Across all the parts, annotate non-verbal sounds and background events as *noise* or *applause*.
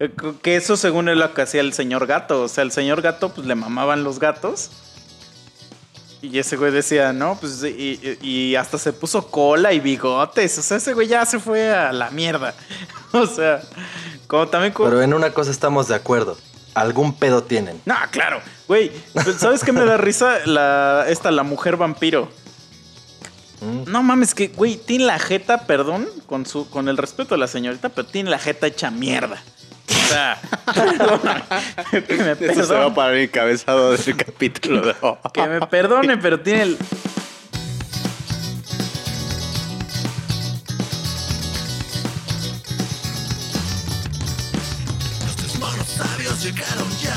Eh, Que eso según es lo que hacía el señor gato. O sea, el señor gato pues le mamaban los gatos. Y ese güey decía, no, pues y, hasta se puso cola y bigotes. O sea, ese güey ya se fue a la mierda. *laughs* O sea, como también... como- Pero en una cosa estamos de acuerdo. Algún pedo tienen. No, claro. Güey, ¿sabes qué me da risa? La, esta, la mujer vampiro. Mm. No mames, que, güey, tiene la jeta, perdón, con su, con el respeto de la señorita, pero tiene la jeta hecha mierda. Sea, que me Eso se va a parar el encabezado del capítulo de hoy. que me perdone, pero tiene el... Nuestros monos sabios llegaron ya.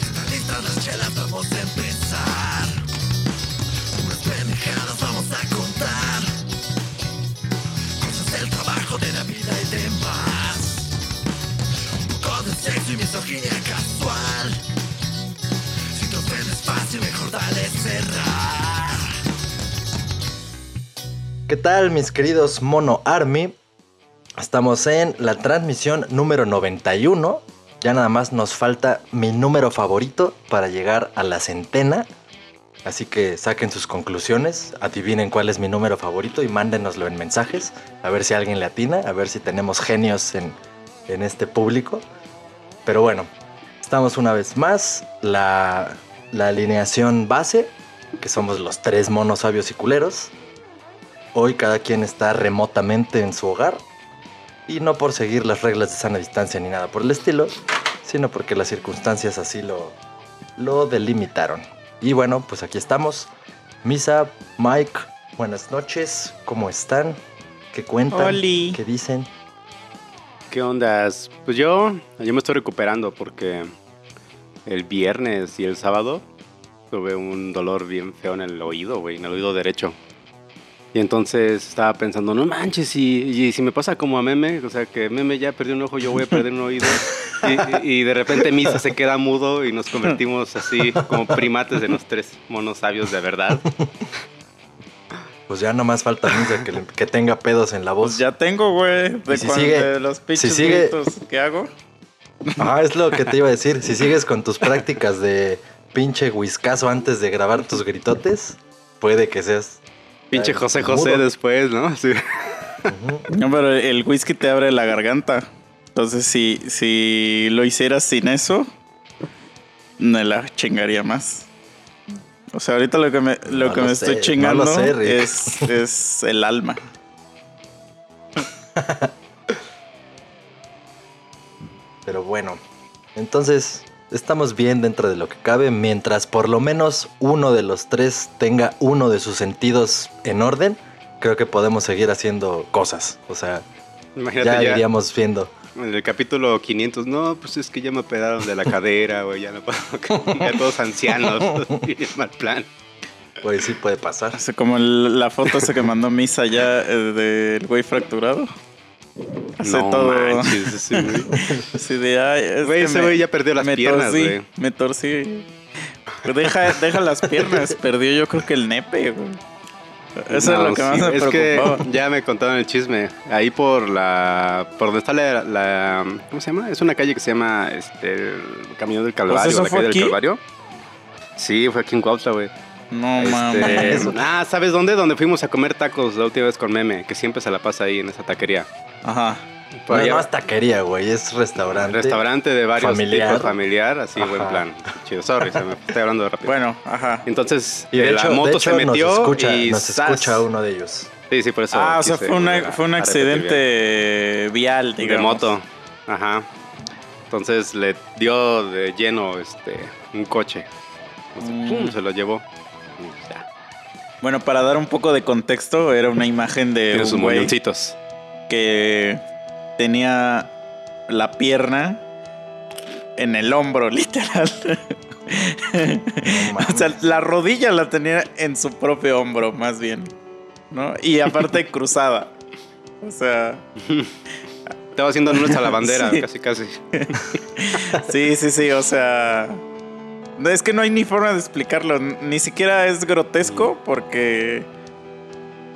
Están listas las chelas, vamos a empezar. Unas pendejadas vamos a contar. Cosas del trabajo, de la vida y de sexo y misoginia casual. Si te ofendes fácil, mejor dale cerrar. ¿Qué tal, mis queridos Mono Army? Estamos en la transmisión número 91. Ya nada más nos falta mi número favorito para llegar a la centena. Así que saquen sus conclusiones, adivinen cuál es mi número favorito y mándenoslo en mensajes. A ver si alguien le atina, a ver si tenemos genios en, en este público. Pero bueno, estamos una vez más. La, la alineación base, que somos los tres monos sabios y culeros. Hoy cada quien está remotamente en su hogar. Y no por seguir las reglas de sana distancia ni nada por el estilo, sino porque las circunstancias así lo, lo delimitaron. Y bueno, pues aquí estamos. Misa, Mike, buenas noches. ¿Cómo están? ¿Qué cuentan? Oli. ¿Qué dicen? ¿Qué ondas? Pues yo, yo me estoy recuperando porque el viernes y el sábado tuve un dolor bien feo en el oído, güey, en el oído derecho. Y entonces estaba pensando, no manches, y, y si me pasa como a Meme, o sea, que Meme ya perdió un ojo, yo voy a perder un oído. *laughs* Y, y- y de repente Misa se queda mudo y nos convertimos así como primates de los tres monos sabios de verdad. Pues ya no más falta Misa que, tenga pedos en la voz. Pues ya tengo, güey, de, si sigue- de los pinches si sigue- gritos que hago. Ah, es lo que te iba a decir. Si sigues con tus prácticas de pinche whiskazo antes de grabar tus gritotes, puede que seas. Pinche José José mudo. después, ¿no? Sí. No, pero el whisky te abre la garganta. Entonces, si, si lo hicieras sin eso, me la chingaría más. O sea, ahorita lo que me, lo No que lo me sé, estoy chingando sé, es, es el alma. *laughs* Pero bueno, entonces estamos bien dentro de lo que cabe mientras por lo menos uno de los tres tenga uno de sus sentidos en orden. Creo que podemos seguir haciendo cosas. O sea, Imagínate ya ya. iríamos viendo. En el capítulo 500, no, pues es que ya me operaron de la cadera, güey, ya no puedo. *laughs* Ya todos ancianos, *laughs* mal plan. Pues sí puede pasar. Así como el- la foto esa que mandó Misa ya eh, del güey fracturado. Hace no todo. manches, ese güey. *laughs* Así de, ay, es Güey, ese me- güey ya perdió las me piernas, torcí, güey. Me torcí. Deja, deja las piernas. Perdió yo creo que el nepe, güey. Eso No, es lo que más sí, me Es preocupaba. que ya me contaron el chisme. Ahí por la. Por donde está la. la- ¿Cómo se llama? Es una calle que se llama este, el Camino del Calvario. ¿eso la fue calle aquí? del Calvario. Sí, fue aquí en Cuautla, güey. No Este, mames. *laughs* ah, ¿sabes dónde? Donde fuimos a comer tacos la última vez con Meme, que siempre se la pasa ahí en esa taquería. Ajá. Por no, allá- no es taquería, güey, es restaurante. Restaurante de varios familiar. tipos, familiar, así, Ajá. buen plan. Chido, sorry, se me estoy hablando rápido. Bueno, ajá. Entonces, Y de, hecho, la moto de hecho se metió nos escucha, y nos ¡zas! escucha uno de ellos. Sí, sí, por eso. Ah, o sea, fue, una- fue un accidente vial, digamos. de moto. Ajá. Entonces le dio de lleno este un coche. Sea, Mm. pum, se lo llevó. Y ya. Bueno, para dar un poco de contexto, era una imagen de Tiene sus moñoncitos. que tenía la pierna en el hombro, *laughs* literal. o sea, la rodilla la tenía en su propio hombro, más bien. ¿No? Y aparte *laughs* cruzada. O sea, Estaba haciendo nuestra la bandera, *laughs* Sí. casi, casi. sí, sí, sí, o sea. Es que no hay ni forma de explicarlo. Ni siquiera es grotesco porque.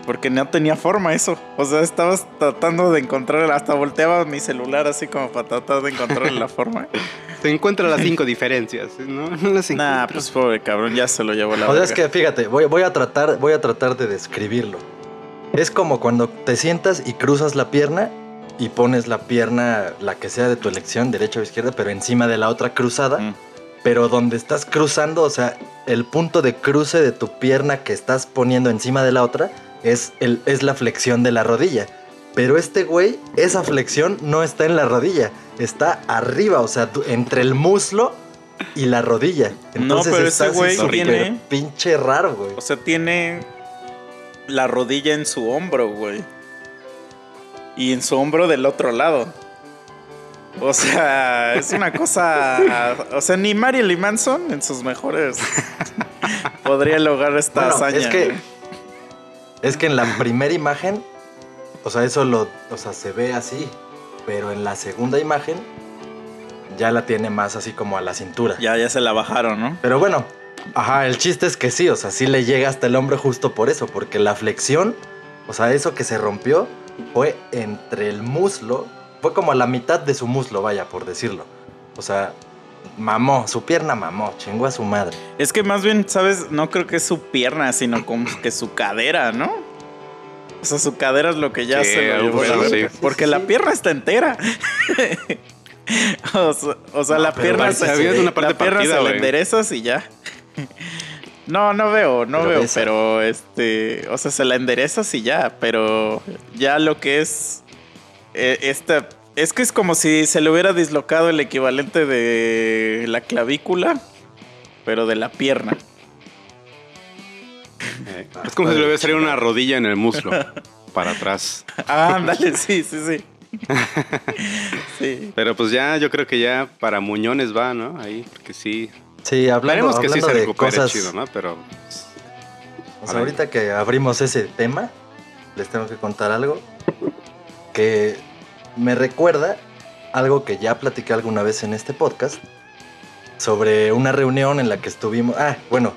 Porque no tenía forma eso. O sea, estabas tratando de encontrar, hasta volteaba mi celular así como para tratar de encontrar la forma. *laughs* Se encuentran las cinco diferencias, ¿no? *laughs* No las Nah, pues pobre cabrón, ya se lo llevó la O sea, es que fíjate, voy, voy a tratar, voy a tratar de describirlo. Es como cuando te sientas y cruzas la pierna y pones la pierna, la que sea de tu elección, derecha o izquierda, pero encima de la otra cruzada. Mm. Pero donde estás cruzando, o sea, el punto de cruce de tu pierna que estás poniendo encima de la otra es, el, es la flexión de la rodilla. Pero este güey, esa flexión no está en la rodilla, está arriba, o sea, entre el muslo y la rodilla. Entonces pero está ese así güey tiene- pinche raro, güey. O sea, tiene la rodilla en su hombro, güey. Y en su hombro del otro lado. O sea, es una cosa. O sea, ni Marilyn Manson en sus mejores *laughs* podría lograr esta Bueno, hazaña. es que güey. Es que en la primera imagen, o sea, eso lo, o sea, se ve así, pero en la segunda imagen ya la tiene más así como a la cintura. Ya, ya se la bajaron, ¿no? Pero bueno, ajá, el chiste es que sí, o sea, sí le llega hasta el hombro justo por eso, porque la flexión, o sea, eso que se rompió fue entre el muslo, fue como a la mitad de su muslo, vaya, por decirlo. O sea, mamó, su pierna mamó, chingó a su madre. Es que más bien, ¿sabes? No creo que es su pierna, sino como *clears throat* que su cadera, ¿no? O sea, su cadera es lo que ya Sí, se lo llevó. Sí, Porque sí, la pierna está entera. *laughs* o sea, o sea, No, la pierna se, había una parte la pierna partida, se la güey. enderezas y ya. *laughs* No, no veo, no Pero veo, esa. pero este, o sea, se la enderezas y ya, pero ya lo que es eh, esta es que es como si se le hubiera dislocado el equivalente de la clavícula, pero de la pierna. Eh, es como si le hubiera salido una rodilla en el muslo. *laughs* Para atrás. Ah, ándale, sí, sí, sí. *laughs* Sí. Pero pues ya, yo creo que ya para Muñones va, ¿no? Ahí, porque sí. Sí, hablando, Esperemos que sí se de recupere cosas, chido, ¿no? Pero. Sea, ahorita que abrimos ese tema, les tengo que contar algo que me recuerda algo que ya platiqué alguna vez en este podcast sobre una reunión en la que estuvimos. Ah, bueno,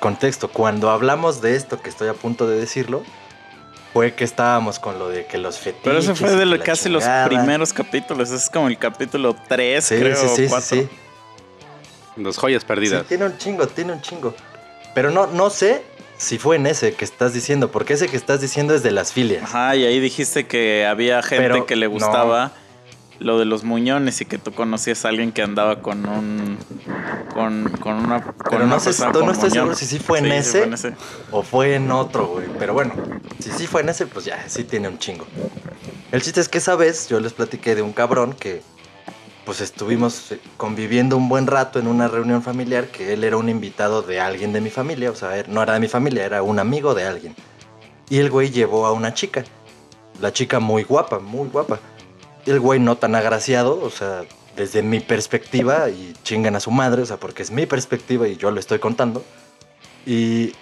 contexto. Cuando hablamos de esto que estoy a punto de decirlo, fue que estábamos con lo de que los fetiches. Pero eso fue de lo- casi los primeros capítulos. Es como el capítulo 3, Sí, creo. sí, sí, sí, joyas Sí, perdidas. tiene un chingo, tiene un chingo. Pero no, no sé si fue en ese que estás diciendo, porque ese que estás diciendo es de las filias. Ajá, y ahí dijiste que había gente Pero que le no. gustaba lo de los muñones y que tú conocías a alguien que andaba con un. con, con una. Con Pero una no sé, no estoy seguro si sí fue en Sí, sí ese. fue en ese. O fue en otro, güey. Pero bueno, si sí fue en ese, pues ya, sí tiene un chingo. El chiste es que esa vez yo les platiqué de un cabrón que pues estuvimos eh, conviviendo un buen rato en una reunión familiar que él era un invitado de alguien de mi familia, o sea, no era de mi familia, era un amigo de alguien. Y el güey llevó a una chica. La chica muy guapa, muy guapa. El güey no tan agraciado, o sea, desde mi perspectiva, y chingan a su madre, o sea, porque es mi perspectiva y yo lo estoy contando. Y.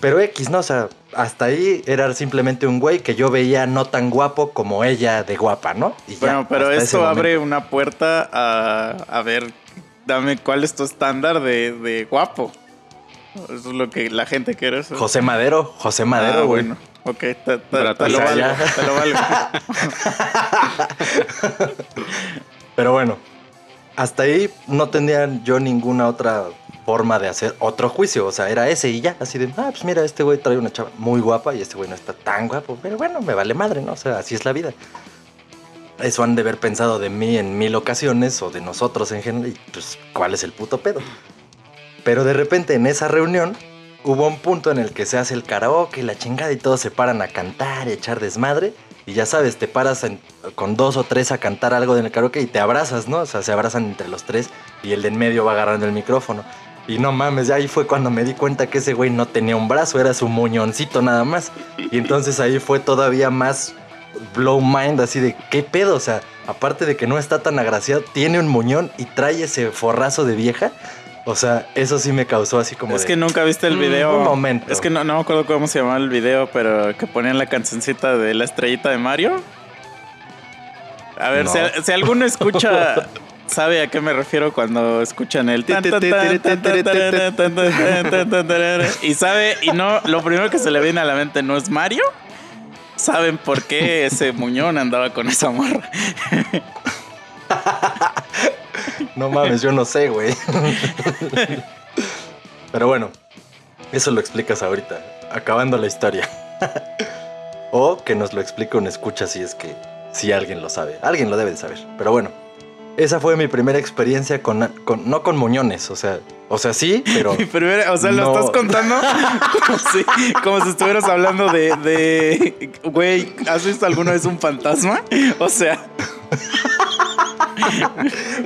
Pero X, ¿no? O sea, hasta ahí era simplemente un güey que yo veía no tan guapo como ella de guapa, ¿no? Y ya, Bueno, pero momento. abre una puerta a, a ver, dame cuál es tu estándar de, de guapo. Eso es lo que la gente quiere. saber. José Madero, José Madero, Ah, güey. bueno. Ok, te, te lo valgo, te lo valgo. *laughs* Pero bueno, hasta ahí no tenía yo ninguna otra forma de hacer otro juicio. O sea, era ese y ya. Así de, ah, pues mira, este güey trae una chava muy guapa y este güey no está tan guapo. Pero bueno, me vale madre, ¿no? O sea, así es la vida. Eso han de haber pensado de mí en mil ocasiones o de nosotros en general. Y pues, ¿cuál es el puto pedo? Pero de repente en esa reunión hubo un punto en el que se hace el karaoke la chingada y todos se paran a cantar y echar desmadre. Y ya sabes, te paras en- con dos o tres a cantar algo en el karaoke y te abrazas, ¿no? O sea, se abrazan entre los tres y el de en medio va agarrando el micrófono. Y no mames, ya ahí fue cuando me di cuenta que ese güey no tenía un brazo, era su muñoncito nada más. Y entonces ahí fue todavía más blow mind, así de, ¿qué pedo? O sea, aparte de que no está tan agraciado, tiene un muñón y trae ese forrazo de vieja. O sea, eso sí me causó así como Es de, que nunca viste el Mm, video. un momento. Es que no, no me acuerdo cómo se llamaba el video, pero que ponían la cancioncita de la estrellita de Mario. A ver, No. si, si alguno escucha, *laughs* sabe a qué me refiero cuando escuchan el y sabe y no lo primero que se le viene a la mente no es Mario saben por qué ese muñón andaba con esa morra no mames yo no sé güey pero bueno eso lo explicas ahorita acabando la historia o que nos lo explique un escucha si es que si alguien lo sabe alguien lo debe de saber pero bueno esa fue mi primera experiencia con, con- no con muñones, o sea, o sea, sí, pero *laughs* Mi primera, o sea, lo No. estás contando *laughs* como si, como si estuvieras hablando de, de, güey, ¿has visto alguna vez un fantasma? O sea,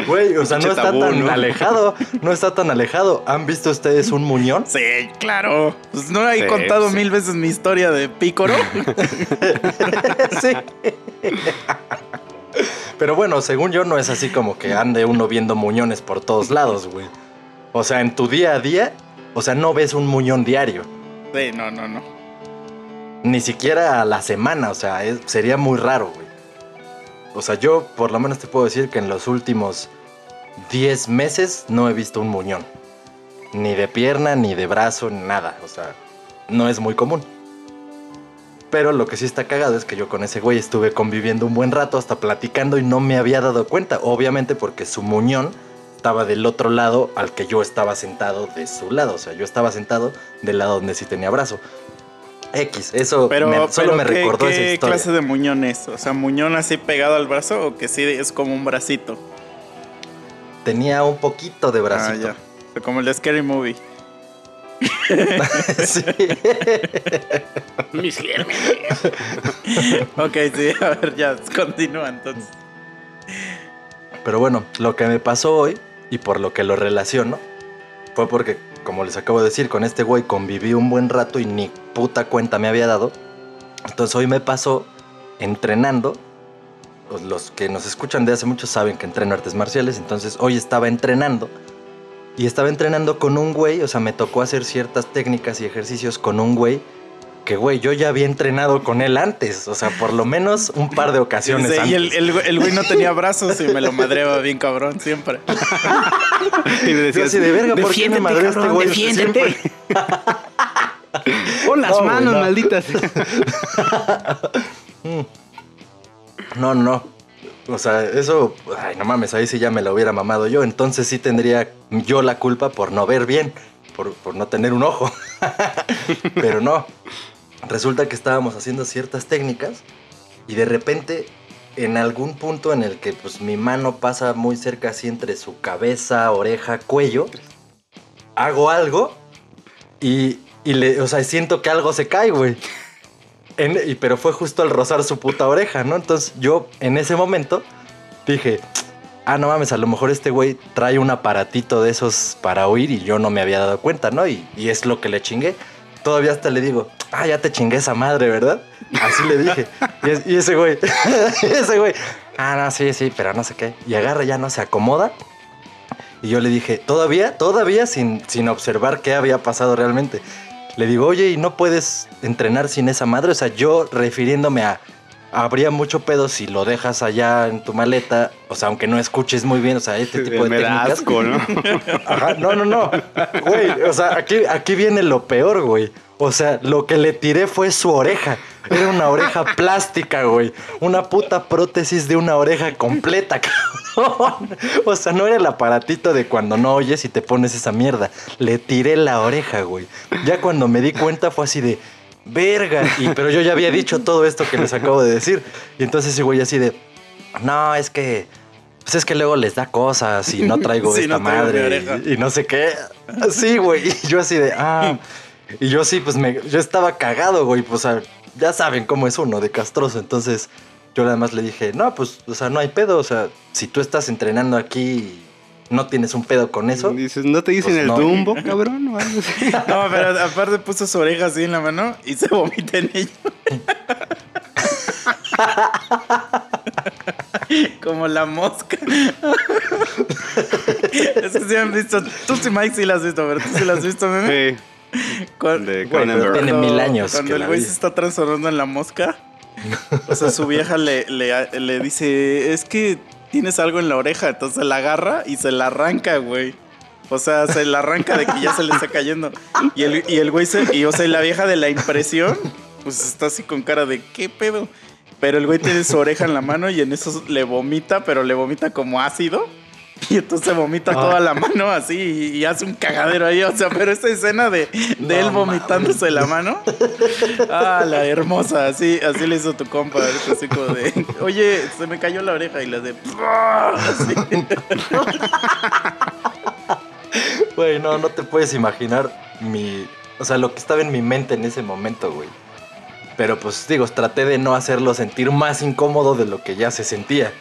güey, o sea, no está tabú, tan ¿no? alejado, no está tan alejado. ¿Han visto ustedes un muñón? sí, claro. Pues no he Sí, contado sí. mil veces mi historia de Pícoro. *laughs* sí. Pero bueno, según yo no es así como que ande uno viendo muñones por todos lados, güey. O sea, en tu día a día, o sea, no ves un muñón diario. Sí, no, no, no. Ni siquiera a la semana, o sea, es- sería muy raro, güey. O sea, yo por lo menos te puedo decir que en los últimos 10 meses no he visto un muñón. Ni de pierna, ni de brazo, nada. O sea, no es muy común. Pero lo que sí está cagado es que yo con ese güey estuve conviviendo un buen rato, hasta platicando y no me había dado cuenta. Obviamente porque su muñón estaba del otro lado al que yo estaba sentado de su lado. O sea, yo estaba sentado del lado donde sí tenía brazo. X, eso Pero, me- solo pero me ¿qué, recordó esa qué historia. clase de muñón es? O sea, muñón así pegado al brazo o que sí es como un bracito. Tenía un poquito de Ah, bracito. ya. O sea, como el de Scary Movie. *laughs* Sí. Mis gérmenes. Ok, sí, a ver, ya, continúa entonces. Pero bueno, lo que me pasó hoy y por lo que lo relaciono fue porque, como les acabo de decir, con este güey conviví un buen rato y ni puta cuenta me había dado. Entonces hoy me pasó entrenando. Pues, Los que nos escuchan de hace mucho saben que entreno artes marciales. Entonces hoy estaba entrenando. Y estaba entrenando con un güey. O sea, me tocó hacer ciertas técnicas y ejercicios con un güey. Que güey, yo ya había entrenado con él antes. O sea, por lo menos un par de ocasiones antes. y el, el güey- el güey no tenía brazos y me lo madreaba bien cabrón siempre. Y le Yo decías, así de verga, ¿por qué me "Defiéndete, madreó este güey? defiéndete". Pon las No, güey, manos, no. malditas. *laughs* No, no. O sea, eso, ay, no mames, ahí sí ya me lo hubiera mamado yo. Entonces sí tendría yo la culpa por no ver bien, por, por no tener un ojo. *laughs* Pero no. Resulta que estábamos haciendo ciertas técnicas y de repente, en algún punto en el que pues mi mano pasa muy cerca así entre su cabeza, oreja, cuello, hago algo y, y le, o sea, siento que algo se cae, güey. En- pero fue justo al rozar su puta oreja, ¿no? Entonces yo en ese momento dije, ah, no mames, a lo mejor este güey trae un aparatito de esos para oír y yo no me había dado cuenta, ¿no? Y, y es lo que le chingué. Todavía hasta le digo, ah, ya te chingué esa madre, ¿verdad? Así le dije. Y, es- y ese güey, *laughs* ese güey, ah, no, sí, sí, pero no sé qué. Y agarra, ya no se acomoda. Y yo le dije, todavía, todavía sin, sin observar qué había pasado realmente. Le digo, oye, ¿y no puedes entrenar sin esa madre? O sea, yo refiriéndome a, habría mucho pedo si lo dejas allá en tu maleta, o sea, aunque no escuches muy bien, o sea, este *laughs* tipo de Me da técnicas. asco, ¿no? Ajá, no, no, no. Güey, o sea, aquí, aquí viene lo peor, güey. O sea, lo que le tiré fue su oreja. Era una oreja *laughs* plástica, güey. Una puta prótesis de una oreja completa, *laughs* cabrón. O sea, no era el aparatito de cuando no oyes y te pones esa mierda. Le tiré la oreja, güey. Ya cuando me di cuenta fue así de... Verga. Y, pero yo ya había dicho todo esto que les acabo de decir. Y entonces güey así de... No, es que... Pues es que luego les da cosas y no traigo *laughs* Sí, esta no traigo mi madre. y no sé qué. Sí, güey. Y yo así de, ah. Y yo sí, pues me, yo estaba cagado, güey. Pues ya saben cómo es uno de castroso. Entonces yo nada más le dije, no, pues, o sea, no hay pedo. O sea, si tú estás entrenando aquí y no tienes un pedo con eso. Dices, ¿no te dicen Pues el no. Dumbo, cabrón? O algo así. *laughs* No, pero aparte puso su oreja así en la mano y se vomita en ella. *laughs* Como la mosca. *laughs* es que sí han visto. Tú sí, Mike, sí la has visto, pero tú sí la has visto, meme. Sí. *laughs* Cuan- De Güey, pero Cronenberg. tiene mil años Cuando que el güey se está transformando en la mosca. O sea, su vieja le, le, le dice: Es que tienes algo en la oreja. Entonces la agarra y se la arranca, güey. O sea, se la arranca de que ya se le está cayendo. Y el, y el güey se. Y o sea, y la vieja de la impresión pues está así con cara de ¿qué pedo? Pero el güey tiene su oreja en la mano y en eso le vomita, pero le vomita como ácido. *laughs* Y entonces vomita Ah. toda la mano así y, y hace un cagadero ahí. O sea, pero esta escena de, de No él vomitándose la mano. Ah, la hermosa. Así, así le hizo tu compa. ahorita Así como de, oye, se me cayó la oreja y la de. Así. Güey, no, no te puedes imaginar mi. O sea, lo que estaba en mi mente en ese momento, güey. Pero pues digo, traté de no hacerlo sentir más incómodo de lo que ya se sentía.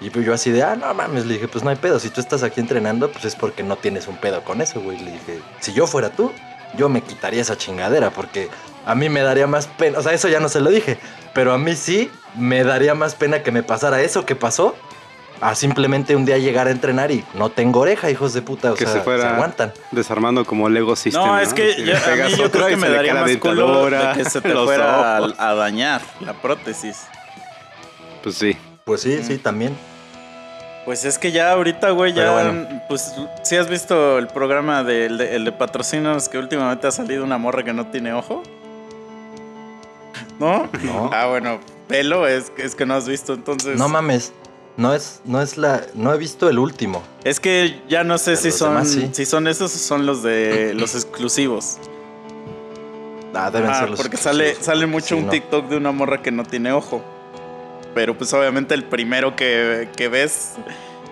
Y pues yo así de, ah, no mames, le dije, pues no hay pedo. Si tú estás aquí entrenando, pues es porque no tienes un pedo con eso, güey. Le dije, si yo fuera tú, yo me quitaría esa chingadera porque a mí me daría más pena. O sea, eso ya no se lo dije. Pero a mí sí me daría más pena que me pasara eso que pasó. A simplemente un día llegar a entrenar y no tengo oreja, hijos de puta. O que sea, se fuera aguantan. desarmando como Lego System. No, es que Si yo, a mí yo creo que se me daría más culo de dentadura, que se te *laughs* los fuera a, ojos. a dañar la prótesis. Pues sí. Pues sí, sí, también. Pues es que ya ahorita, güey, ya, bueno. pues si has visto el programa de, el de patrocinios que últimamente ha salido una morra que no tiene ojo. ¿No? No. Ah, bueno, pelo es, es que no has visto, entonces. No mames. No es, no es la. No he visto el último. es que ya no sé Pero si son, demás sí. si son esos o son los de *clears throat* los exclusivos. Ah, deben Ah, ser los porque sale, exclusivos. sale mucho Sí, un no. TikTok de una morra que no tiene ojo. Pero pues obviamente el primero que, que ves,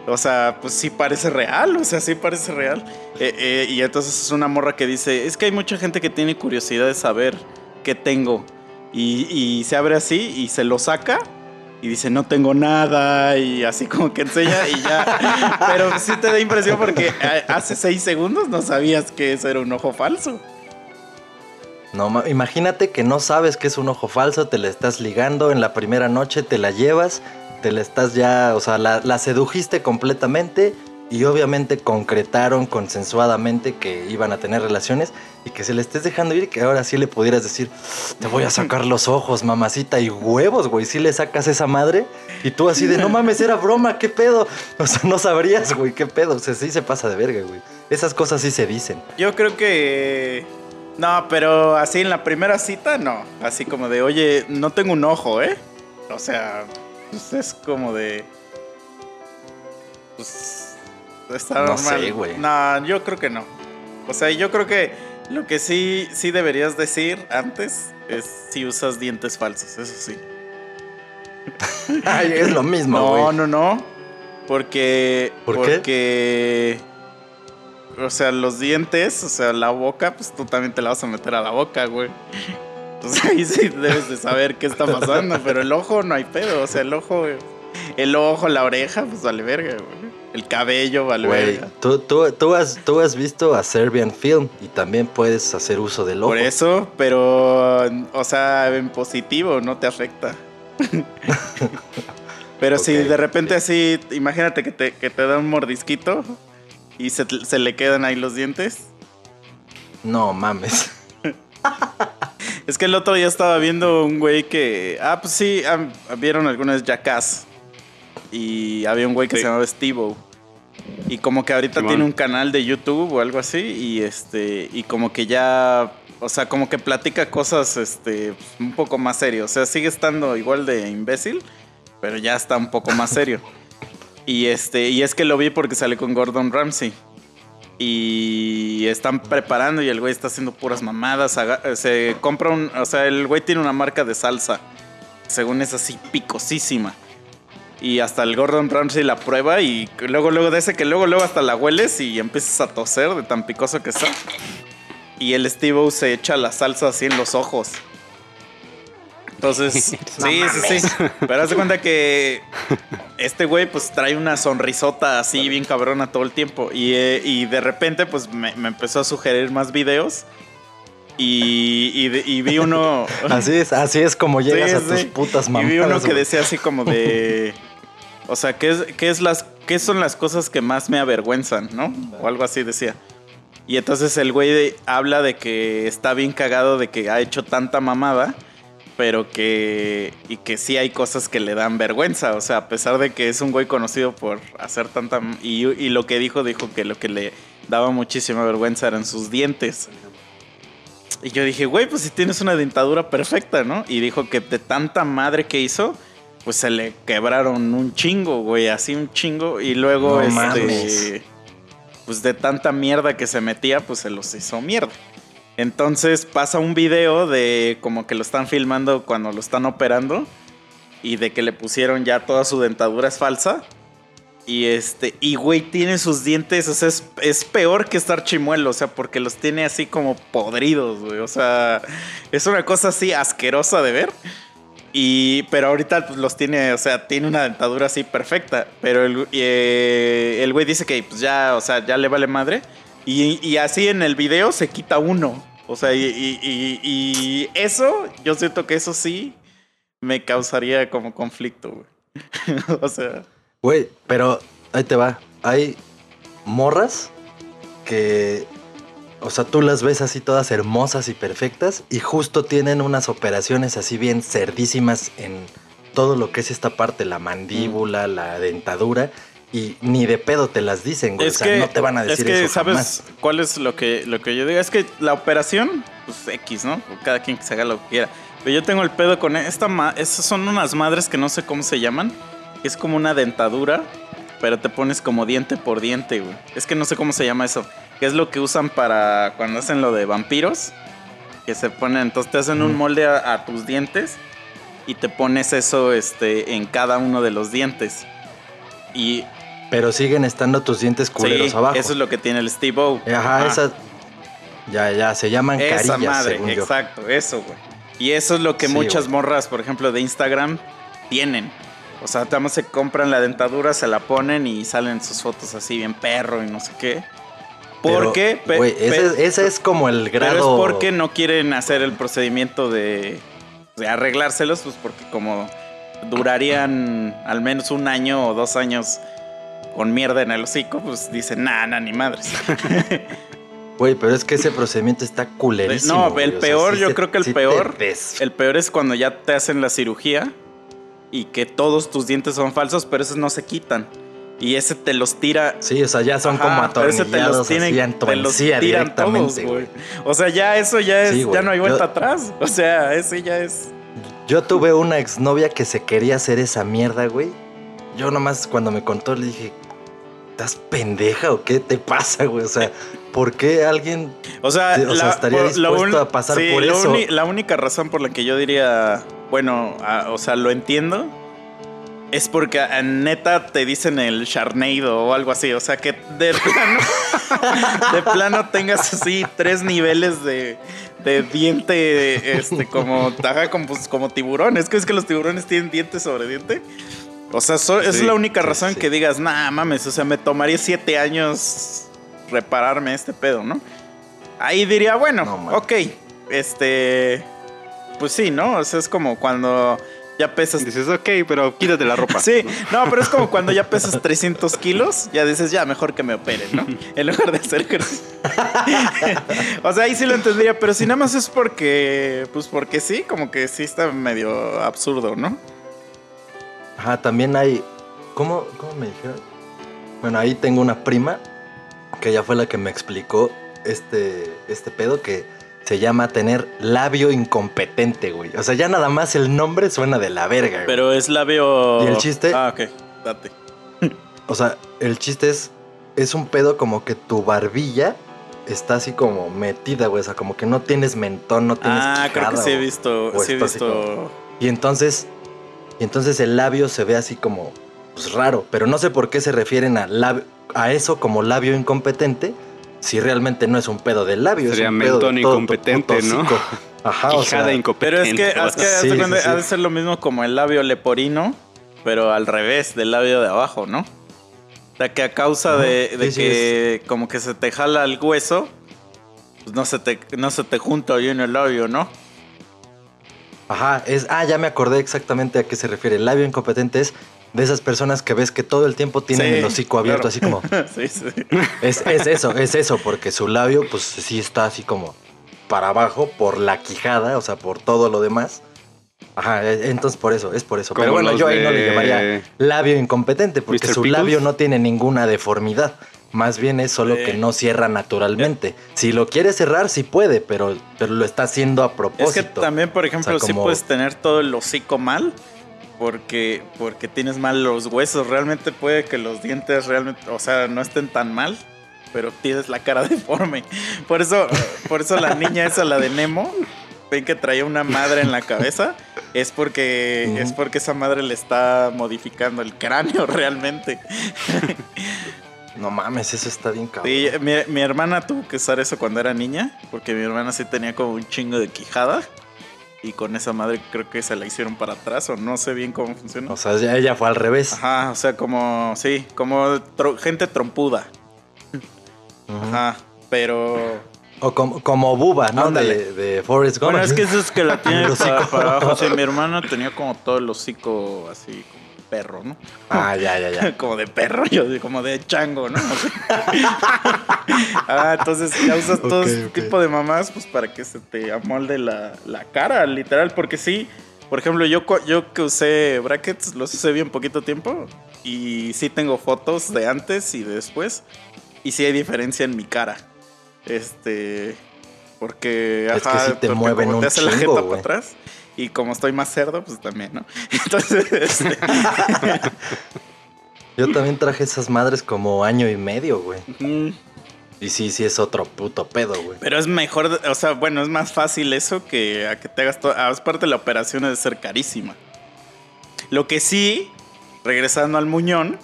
o sea, pues sí parece real, o sea, sí parece real. Eh, eh, y entonces es una morra que dice, es que hay mucha gente que tiene curiosidad de saber qué tengo. Y, y se abre así y se lo saca. Y dice, no tengo nada. Y así como que enseña y ya. Pero sí te da impresión porque eh, hace seis segundos no sabías que eso era un ojo falso. No, ma- imagínate que no sabes que es un ojo falso, te la estás ligando en la primera noche, te la llevas, te la estás ya, o sea, la, sedujiste completamente y obviamente concretaron consensuadamente que iban a tener relaciones y que se le estés dejando ir que ahora sí le pudieras decir, te voy a sacar los ojos, mamacita, y huevos, güey, si le sacas esa madre y tú así de, no mames, era broma, qué pedo, o sea, no sabrías, güey, qué pedo, o sea, sí se pasa de verga, güey. Esas cosas sí se dicen. Yo creo que. No, pero así en la primera cita, no. Así como de, oye, no tengo un ojo, ¿eh? O sea, pues es como de. Pues. Está No normal. sé, güey. No, yo creo que no. O sea, yo creo que lo que sí, sí deberías decir antes es si usas dientes falsos, eso sí. *laughs* Ay, es lo mismo, No, güey. no, no. Porque. ¿Por qué? O sea, los dientes, o sea, la boca, pues tú también te la vas a meter a la boca, güey. Entonces ahí sí debes de saber qué está pasando. Pero el ojo no hay pedo. O sea, el ojo. El ojo, la oreja, pues vale verga, güey. El cabello vale Güey, verga. tú, tú, tú, has, tú has visto a Serbian Film y también puedes hacer uso del ojo. Por eso, pero. O sea, en positivo, no te afecta. *laughs* Pero si de repente así, imagínate que te, que te da un mordisquito y se, se le quedan ahí los dientes. No mames. *laughs* Es que el otro día estaba viendo un güey que. Ah, pues sí, ah, vieron algunas Jackass. Y había un güey que Sí. se llamaba Steve Y como que ahorita Simón. tiene un canal de YouTube o algo así. Y este. Y como que ya. O sea, como que platica cosas este. un poco más serio. O sea, sigue estando igual de imbécil. Pero ya está un poco más serio. *laughs* Y este. Y es que lo vi porque sale con Gordon Ramsay. Y están preparando y el güey está haciendo puras mamadas. Se compra un. O sea, el güey tiene una marca de salsa. Según es así picosísima. Y hasta el Gordon Ramsay la prueba y luego, luego de ese que luego, luego hasta la hueles y empiezas a toser de tan picoso que está. Y el Steve se echa la salsa así en los ojos. Entonces, *laughs* sí, sí, sí. Pero haz de cuenta que este güey pues trae una sonrisota así bien cabrona todo el tiempo. Y, eh, y de repente pues me, me empezó a sugerir más videos. Y, y y vi uno... *laughs* Así es, así es como llegas Sí, a tus sí. putas Y mamadas. vi uno que decía así como de... O sea, ¿qué, es, qué, es las, ¿qué son las cosas que más me avergüenzan, no? O algo así decía. Y entonces el güey de- habla de que está bien cagado de que ha hecho tanta mamada, pero que... Y que sí hay cosas que le dan vergüenza. O sea, a pesar de que es un güey conocido por hacer tanta... Y, y lo que dijo, dijo que lo que le daba muchísima vergüenza eran sus dientes. Y yo dije, güey, pues si tienes una dentadura perfecta, ¿no? Y dijo que de tanta madre que hizo, pues se le quebraron un chingo, güey, así un chingo. Y luego, No este, mames. pues de tanta mierda que se metía, pues se los hizo mierda. Entonces pasa un video de como que lo están filmando cuando lo están operando y de que le pusieron ya toda su dentadura es falsa. Y este, y güey, tiene sus dientes, o sea, es, peor que estar chimuelo, o sea, porque los tiene así como podridos, güey. O sea, es una cosa así asquerosa de ver. Y, pero ahorita pues, los tiene, o sea, tiene una dentadura así perfecta. Pero el, eh, el güey dice que pues ya, o sea, ya le vale madre. Y, y así en el video se quita uno. O sea, y, y- y- y eso, yo siento que eso sí me causaría como conflicto, güey. *laughs* o sea, Güey, pero ahí te va. Hay morras que, o sea, tú las ves así todas hermosas y perfectas y justo tienen unas operaciones así bien cerdísimas en todo lo que es esta parte, la mandíbula, la dentadura. Y ni de pedo te las dicen, güey. es o sea, que, no te van a decir es que, eso ¿sabes jamás. cuál es lo que, lo que yo digo? Es que la operación, pues X, ¿no? Cada quien que se haga lo que quiera. Pero yo tengo el pedo con esta, ma- esas son unas madres que no sé cómo se llaman. Es como una dentadura, pero te pones como diente por diente, güey. Es que no sé cómo se llama eso. Que es lo que usan para cuando hacen lo de vampiros. Que se ponen, entonces te hacen un molde a, a tus dientes y te pones eso este, en cada uno de los dientes. Y Pero siguen estando tus dientes culeros sí, abajo. eso es lo que tiene el Steve O. Ajá, Ajá. esas. Ya, ya, se llaman Esa carillas, madre, según yo. exacto, eso, güey. Y eso es lo que Sí, muchas morras, por ejemplo, de Instagram tienen. O sea, más se compran la dentadura, se la ponen y salen sus fotos así bien perro y no sé qué. ¿Por Pero, pe- ese, ese es como el Pero grado. es porque no quieren hacer el procedimiento de, de arreglárselos, pues porque como durarían al menos un año o dos años con mierda en el hocico, pues dicen, nah, nah, ni madres. *laughs* Güey, pero es que ese procedimiento está culerísimo. No, güey, el o sea, peor, sí yo creo que el sí peor, el peor es cuando ya te hacen la cirugía y que todos tus dientes son falsos, pero esos no se quitan. Y ese te los tira. Sí, o sea, ya son Ajá, como ese te los atornillados tienen- así en te los tiran todos, directamente, güey. güey. O sea, ya eso ya es, Sí, ya no hay vuelta Yo- atrás. O sea, ese ya es. Yo tuve una exnovia que se quería hacer esa mierda, güey. Yo nomás cuando me contó le dije, ¿estás pendeja o qué te pasa, güey? O sea, ¿por qué alguien... O sea, o sea, estaría dispuesto a pasar por eso. uni- la única razón por la que yo diría, bueno, o sea, lo entiendo, es porque ah, neta te dicen el Sharnado o algo así. O sea, que de *laughs* plano, de plano tengas así tres niveles de, de diente, este, como, ajá, como, pues, como tiburón. Es que es que los tiburones tienen diente sobre diente. O sea, so- es la única sí, razón sí. que digas, nah, mames, o sea, me tomaría siete años repararme este pedo, ¿no? Ahí diría, bueno, No, ok, este, pues sí, ¿no? O sea, es como cuando ya pesas... Dices, ok, pero quítate la ropa. *laughs* Sí, no, pero es como cuando ya pesas 300 kilos, ya dices, ya, mejor que me operen, ¿no? *laughs* En lugar de hacer ejercicio. *laughs* o sea, ahí sí lo entendería, pero si nada más es porque, pues porque sí, como que sí está medio absurdo, ¿no? Ajá, también hay... ¿Cómo, cómo me dijeron? Bueno, ahí tengo una prima que ella fue la que me explicó este, este pedo que se llama tener labio incompetente, güey. O sea, ya nada más el nombre suena de la verga, güey. Pero es labio... ¿Y el chiste? Ah, ok, date. *laughs* O sea, el chiste es, es un pedo como que tu barbilla está así como metida, güey. O sea, como que no tienes mentón, no tienes Ah, creo que sí he visto, sí he visto... Y entonces, y entonces el labio se ve así como, pues raro. Pero no sé por qué se refieren a, lab- a eso como labio incompetente. Si realmente no es un pedo del labio, Sería es un pedo de mentón todo incompetente, ¿no? Ajá, o sea, Pero es que, es que Sí, sí, sí. ha de ser lo mismo como el labio leporino, pero al revés, del labio de abajo, ¿no? O sea, que a causa de, de sí, sí, que como que se te jala el hueso, pues no se te, no se te junta bien el labio, ¿no? Ajá, es, ah, ya me acordé exactamente a qué se refiere. El labio incompetente es de esas personas que ves que todo el tiempo tienen Sí, el hocico abierto, claro. así como, *laughs* sí, sí. Es, es eso, es eso, porque su labio, pues sí está así como para abajo por la quijada, o sea, por todo lo demás. Ajá, e- entonces por eso, es por eso. Pero bueno, yo ahí no le llamaría labio incompetente, porque Mr. su Pickles. labio no tiene ninguna deformidad. Más bien es solo que no cierra naturalmente. Si lo quiere cerrar, sí puede, pero, pero lo está haciendo a propósito. Es que también, por ejemplo, O sea, sí puedes tener todo el hocico mal porque, porque tienes mal los huesos. Realmente puede que los dientes realmente, o sea, no estén tan mal, pero tienes la cara *laughs* deforme. Por eso, por eso la niña esa, la de Nemo, ven que traía una madre en la cabeza, es porque, es porque esa madre le está modificando el cráneo *laughs* realmente. No mames, eso está bien cabrón. Sí, mi, mi hermana tuvo que usar eso cuando era niña, porque mi hermana sí tenía como un chingo de quijada. Y con esa madre creo que se la hicieron para atrás, o no sé bien cómo funciona. O sea, ya- ella fue al revés. Ajá, o sea, como, sí, como tro- gente trompuda. Ajá, pero... O como, como Buba, ¿no? De, de Forrest Gump. Bueno, es que eso es que la *laughs* tiene para, para abajo. Sí, mi hermana tenía como todo el hocico así, perro, ¿no? Ah, ya, ya, ya. *laughs* como de perro, yo digo, como de chango, ¿no? *laughs* ah, entonces ya usas todo ese ok. tipo de mamás pues para que se te amolde la, la cara, literal, porque sí, por ejemplo, yo, yo que usé brackets, los usé bien poquito tiempo y sí tengo fotos de antes y de después y sí hay diferencia en mi cara. Este, porque, Es que ajá, sí te porque mueven un te hace la chingo, jeta para atrás. Y como estoy más cerdo, pues también, ¿no? *laughs* Entonces, este, *laughs* Yo también traje esas madres como año y medio, güey. Y sí, sí es otro puto pedo, güey. Pero es mejor, o sea, bueno, es más fácil eso que a que te hagas todo. Aparte, la operación debe ser carísima. Lo que sí, regresando al muñón,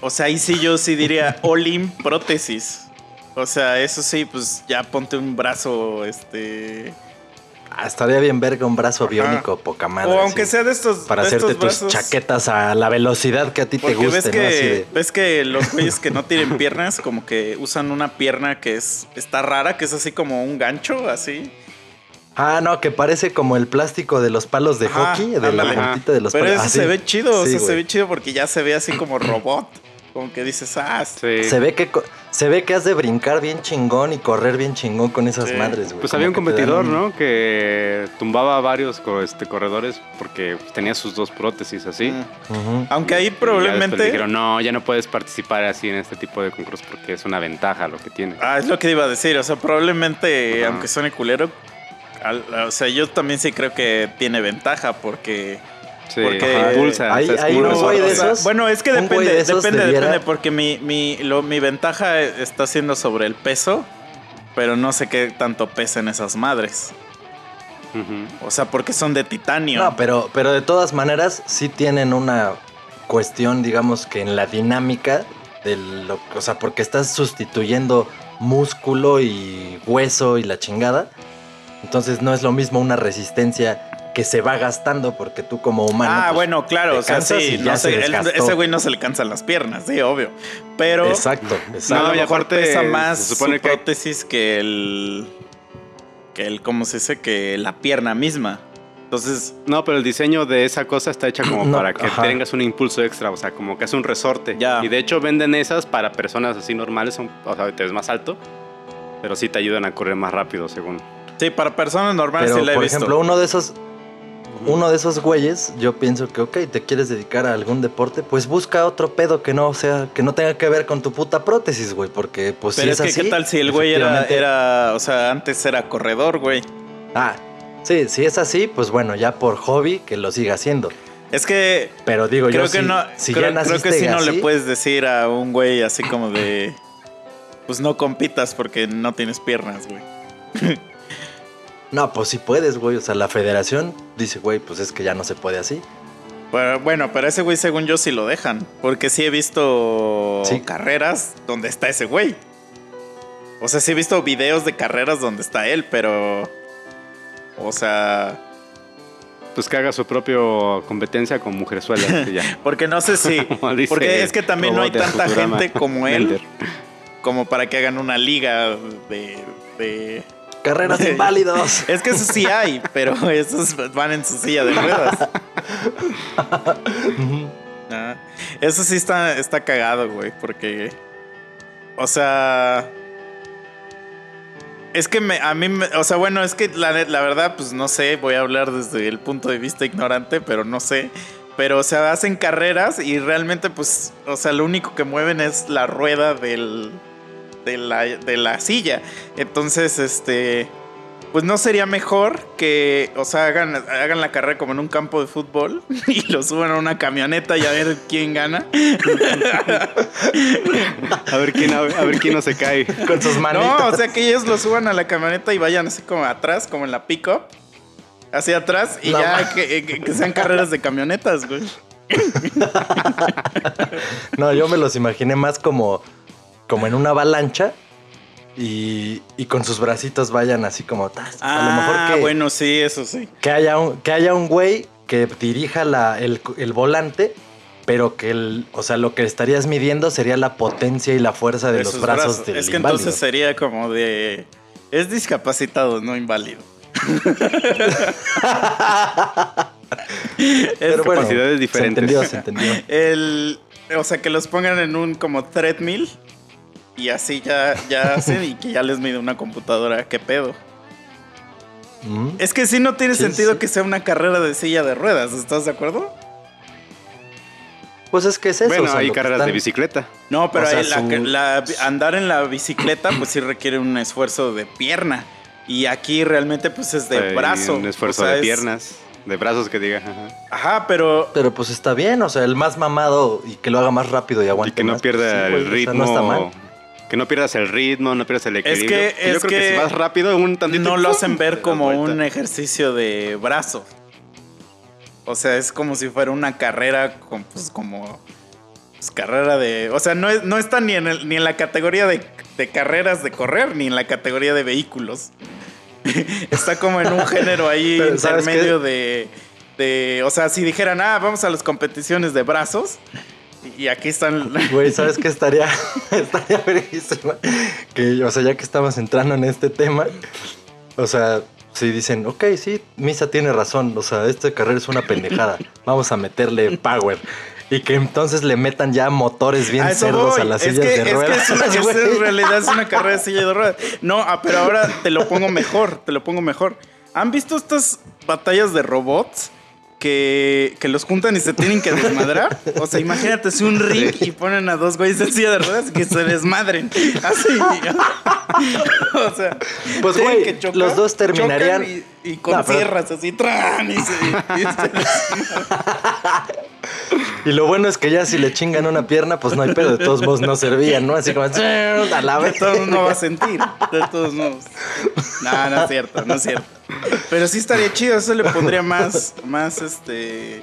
o sea, ahí sí yo sí diría *laughs* all-in prótesis. O sea, eso sí, pues ya ponte un brazo, este. Ah, estaría bien verga un brazo Ajá. biónico, poca madre. o aunque sea de estos. Para de hacerte estos tus chaquetas a la velocidad que a ti te guste, ves ¿no? Así que, de- ves que los güeyes que no tienen piernas, como que usan una pierna que es está rara, que es así como un gancho, así. Ah, no, que parece como el plástico de los palos de Ajá, hockey, de la puntita de los Pero palos. ese Ah, sí. se ve chido, o Sí, sea, se ve chido porque ya se ve así como robot. Como que dices, ah, Sí. Se ve que se ve que has de brincar bien chingón y correr bien chingón con esas Sí. madres, güey. Pues Como había un dan competidor, un- ¿no? Que tumbaba a varios este, corredores porque tenía sus dos prótesis así. mm. Aunque ahí le probablemente. dijeron, no, ya no puedes participar así en este tipo de concursos porque es una ventaja lo que tiene. Ah, es lo que iba a decir. O sea, probablemente, Ajá. aunque suene culero, al- o sea, yo también sí creo que tiene ventaja porque. Sí, porque- ajá, impulsa. Hay- o sea, un güey de esos- bueno, es que depende, de depende, debiera- depende, porque mi, mi, lo- mi ventaja está siendo sobre el peso, pero no sé qué tanto pesa en esas madres. O sea, porque son de titanio. No, pero, pero de todas maneras sí tienen una cuestión, digamos que en la dinámica de lo, o sea, porque estás sustituyendo músculo y hueso y la chingada. Entonces no es lo mismo una resistencia que se va gastando porque tú como humano. ah, pues, bueno, claro, o sea, sí, no se él- desgastó. ese güey no se le cansan las piernas, sí, obvio. Pero Exacto, a exacto. No, y mejor aparte, pesa más se supone su que prótesis que el que el cómo se dice que la pierna misma. Entonces, No, pero el diseño de esa cosa está hecha como *clears throat* No, para que ajá. tengas un impulso extra, o sea, como que es un resorte. Ya. Y de hecho venden esas para personas así normales, son- o sea, te ves más alto, pero sí te ayudan a correr más rápido, según. sí, para personas normales Pero, sí la he por visto. ejemplo, uno de esos. Uno de esos güeyes, yo pienso que, ok, te quieres dedicar a algún deporte, pues busca otro pedo que no sea, que no tenga que ver con tu puta prótesis, güey, porque pues Pero si es es, que así, qué tal si el güey era, o sea, antes era corredor, güey. Ah, sí, si es así, pues bueno, ya por hobby que lo siga haciendo. Es que Pero digo creo yo, que si, no, si creo, ya creo que sí no le puedes decir a un güey así como de pues no compitas porque no tienes piernas, güey. *laughs* No, pues sí puedes, güey, o sea, la federación dice, güey, pues es que ya no se puede así. Pero, bueno, pero ese güey según yo sí lo dejan, porque sí he visto Sí. carreras donde está ese güey. O sea, sí he visto videos de carreras donde está él, pero o sea, Pues que haga su propia competencia con Mujerzuela. ya. *laughs* porque no sé si *laughs* porque es que también no hay tanta gente como él como para que hagan una liga de, de Carreras *laughs* inválidos. Es que eso sí hay, pero esos van en su silla de ruedas. *laughs* Ah, eso sí está, está cagado, güey, porque. O sea. Es que me, a mí, me- o sea, bueno, es que la, la verdad, pues no sé, voy a hablar desde el punto de vista ignorante, pero no sé. pero, o sea, hacen carreras y realmente, pues, o sea, lo único que mueven es la rueda del, de, la, de la silla. Entonces, este, pues no sería mejor que, o sea, hagan, hagan la carrera como en un campo de fútbol *laughs* y lo suban a una camioneta y a ver quién gana. *laughs* A ver quién, a ver, quién no se cae. Con sus manitas. No, o sea, que ellos lo suban a la camioneta y vayan así como atrás, como en la pick-up. Hacia atrás y No ya que- que sean carreras de camionetas, güey. *laughs* No, yo me los imaginé más como, como en una avalancha y, y con sus bracitos vayan así como... tas. a lo mejor Ah, que, bueno, sí, eso sí. que, haya un, que haya un güey que dirija la, el, el volante, pero que el, o sea, lo que estarías midiendo sería la potencia y la fuerza de, de los sus brazos, del Es que inválido. entonces sería como de. Es discapacitado, no inválido. Es *laughs* Pero bueno, capacidades se diferentes. entendió, se entendió. El, o sea, que los pongan en un como treadmill y así ya, ya hacen y que ya les mide una computadora. ¿Qué pedo? Mm. Es que sí no tiene Sí, sentido sí. que sea una carrera de silla de ruedas, ¿estás de acuerdo? Pues es que es eso. bueno, o sea, hay carreras de bicicleta. No, pero O sea, ahí la- su- la- andar en la bicicleta pues sí requiere un esfuerzo de pierna. Y aquí realmente pues es de Hay brazo. Un esfuerzo o sea, de es- piernas, de brazos que diga. ajá. Ajá, pero Pero pues está bien, o sea, el más mamado y que lo haga más rápido y Y aguante que no más, pues pierda güey, el o sea, ritmo. no está mal. Que no pierdas el ritmo, no pierdas el equilibrio. que- Yo es creo que, que si vas rápido, un tantito. no lo hacen ver como un ejercicio de brazo. O sea, es como si fuera una carrera con, pues, como pues, carrera de, o sea, no, es- no está ni en, el- ni en la categoría de, de carreras de correr ni en la categoría de vehículos. *laughs* está como en un género ahí *laughs* intermedio de, de, o sea, si dijeran, ah, vamos a las competiciones de brazos y aquí están Güey, ¿sabes qué estaría? *laughs* estaría verguísima. Que, o sea, ya que estamos entrando en este tema, o sea, si dicen, ok, sí, Misa tiene razón, o sea, esta carrera es una pendejada, vamos a meterle power. Y que entonces le metan ya motores bien A cerdos voy. a las es sillas que, de es que ruedas. es una- *laughs* es- en realidad es una carrera de silla de ruedas. No, ah, pero ahora te lo pongo mejor, te lo pongo mejor. ¿Han visto estas batallas de robots? Que, que los juntan y se tienen que desmadrar. O sea, imagínate si un ring y ponen a dos güeyes en silla de ruedas y que se desmadren. Así. *laughs* o sea, Pues, güey, que chocar, los dos terminarían- Y, y con No, pero- sierras así, tran, y se, y se *laughs* Y lo bueno es que ya si le chingan una pierna, pues no hay pedo, de todos modos no servían, ¿no? Así como, a la De vez. todos no va a sentir. De todos modos. No, no es cierto, no es cierto. Pero sí estaría chido, eso le pondría más, más este.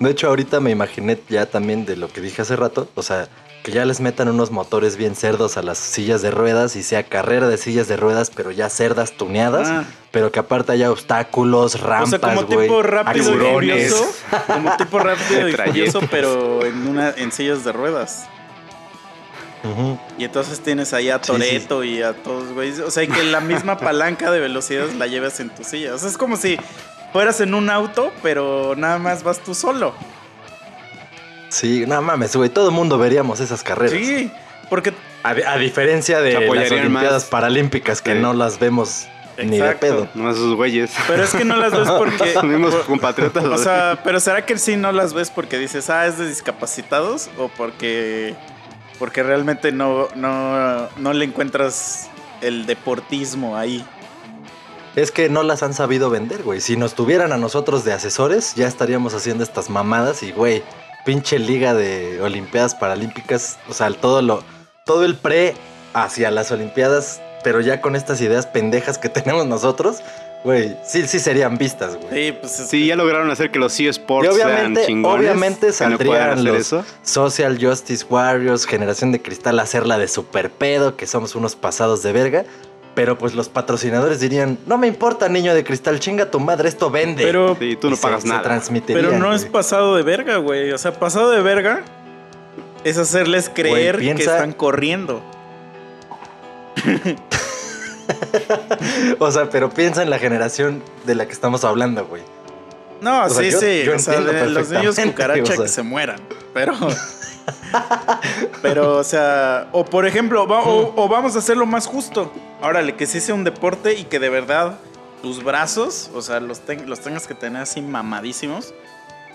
De hecho, ahorita me imaginé ya también de lo que dije hace rato, o sea, que ya les metan unos motores bien cerdos a las sillas de ruedas y sea carrera de sillas de ruedas, pero ya cerdas tuneadas, Ah. pero que aparte haya obstáculos, rampas, o sea, como tipo rápido y furioso. Como tipo rápido y *laughs* furioso, pero en una, en sillas de ruedas. Y entonces tienes ahí a Sí, sí. Toreto y a todos, güey. O sea, y que la misma *laughs* palanca de velocidad la llevas en tu silla. O sea, es como si fueras en un auto, pero nada más vas tú solo. Sí, no mames, güey, todo el mundo veríamos esas carreras. Sí, porque A, a diferencia de Se las apoyarían Olimpiadas más. Paralímpicas que Sí. no las vemos ni de Exacto. pedo. No esos güeyes. Pero es que no las ves porque. Los *laughs* mismos compatriotas. O sea, pero ¿será que sí no las ves porque dices, ah, es de discapacitados? ¿O porque, porque realmente no, no, no le encuentras el deportismo ahí? Es que no las han sabido vender, güey. Si nos tuvieran a nosotros de asesores, ya estaríamos haciendo estas mamadas y, güey, pinche liga de Olimpiadas Paralímpicas, o sea, todo lo, todo el pre hacia las Olimpiadas, pero ya con estas ideas pendejas que *laughs* tenemos nosotros, güey, sí, sí serían vistas, güey. Sí, pues es Sí, ya lograron hacer que los eSports Y sean obviamente, chingones. obviamente no saldrían hacer los eso. Social Justice Warriors, Generación de Cristal, a hacerla de super pedo, que somos unos pasados de verga. Pero pues los patrocinadores dirían, no me importa, niño de cristal, chinga tu madre, esto vende. Pero, Sí, tú no Y se- pagas se nada. pero no es pasado de verga, güey. O sea, pasado de verga es hacerles creer Güey, que están corriendo. *laughs* O sea, pero piensa en la generación de la que estamos hablando, güey. No, O sea, sí, yo- sí. yo o sea, de los niños *laughs* cucaracha o sea. que se mueran. Pero. *laughs* *laughs* pero, o sea. O por ejemplo, o, vamos a hacerlo más justo. Órale, que sí sea un deporte y que de verdad tus brazos, o sea, los, los tengas que tener así mamadísimos.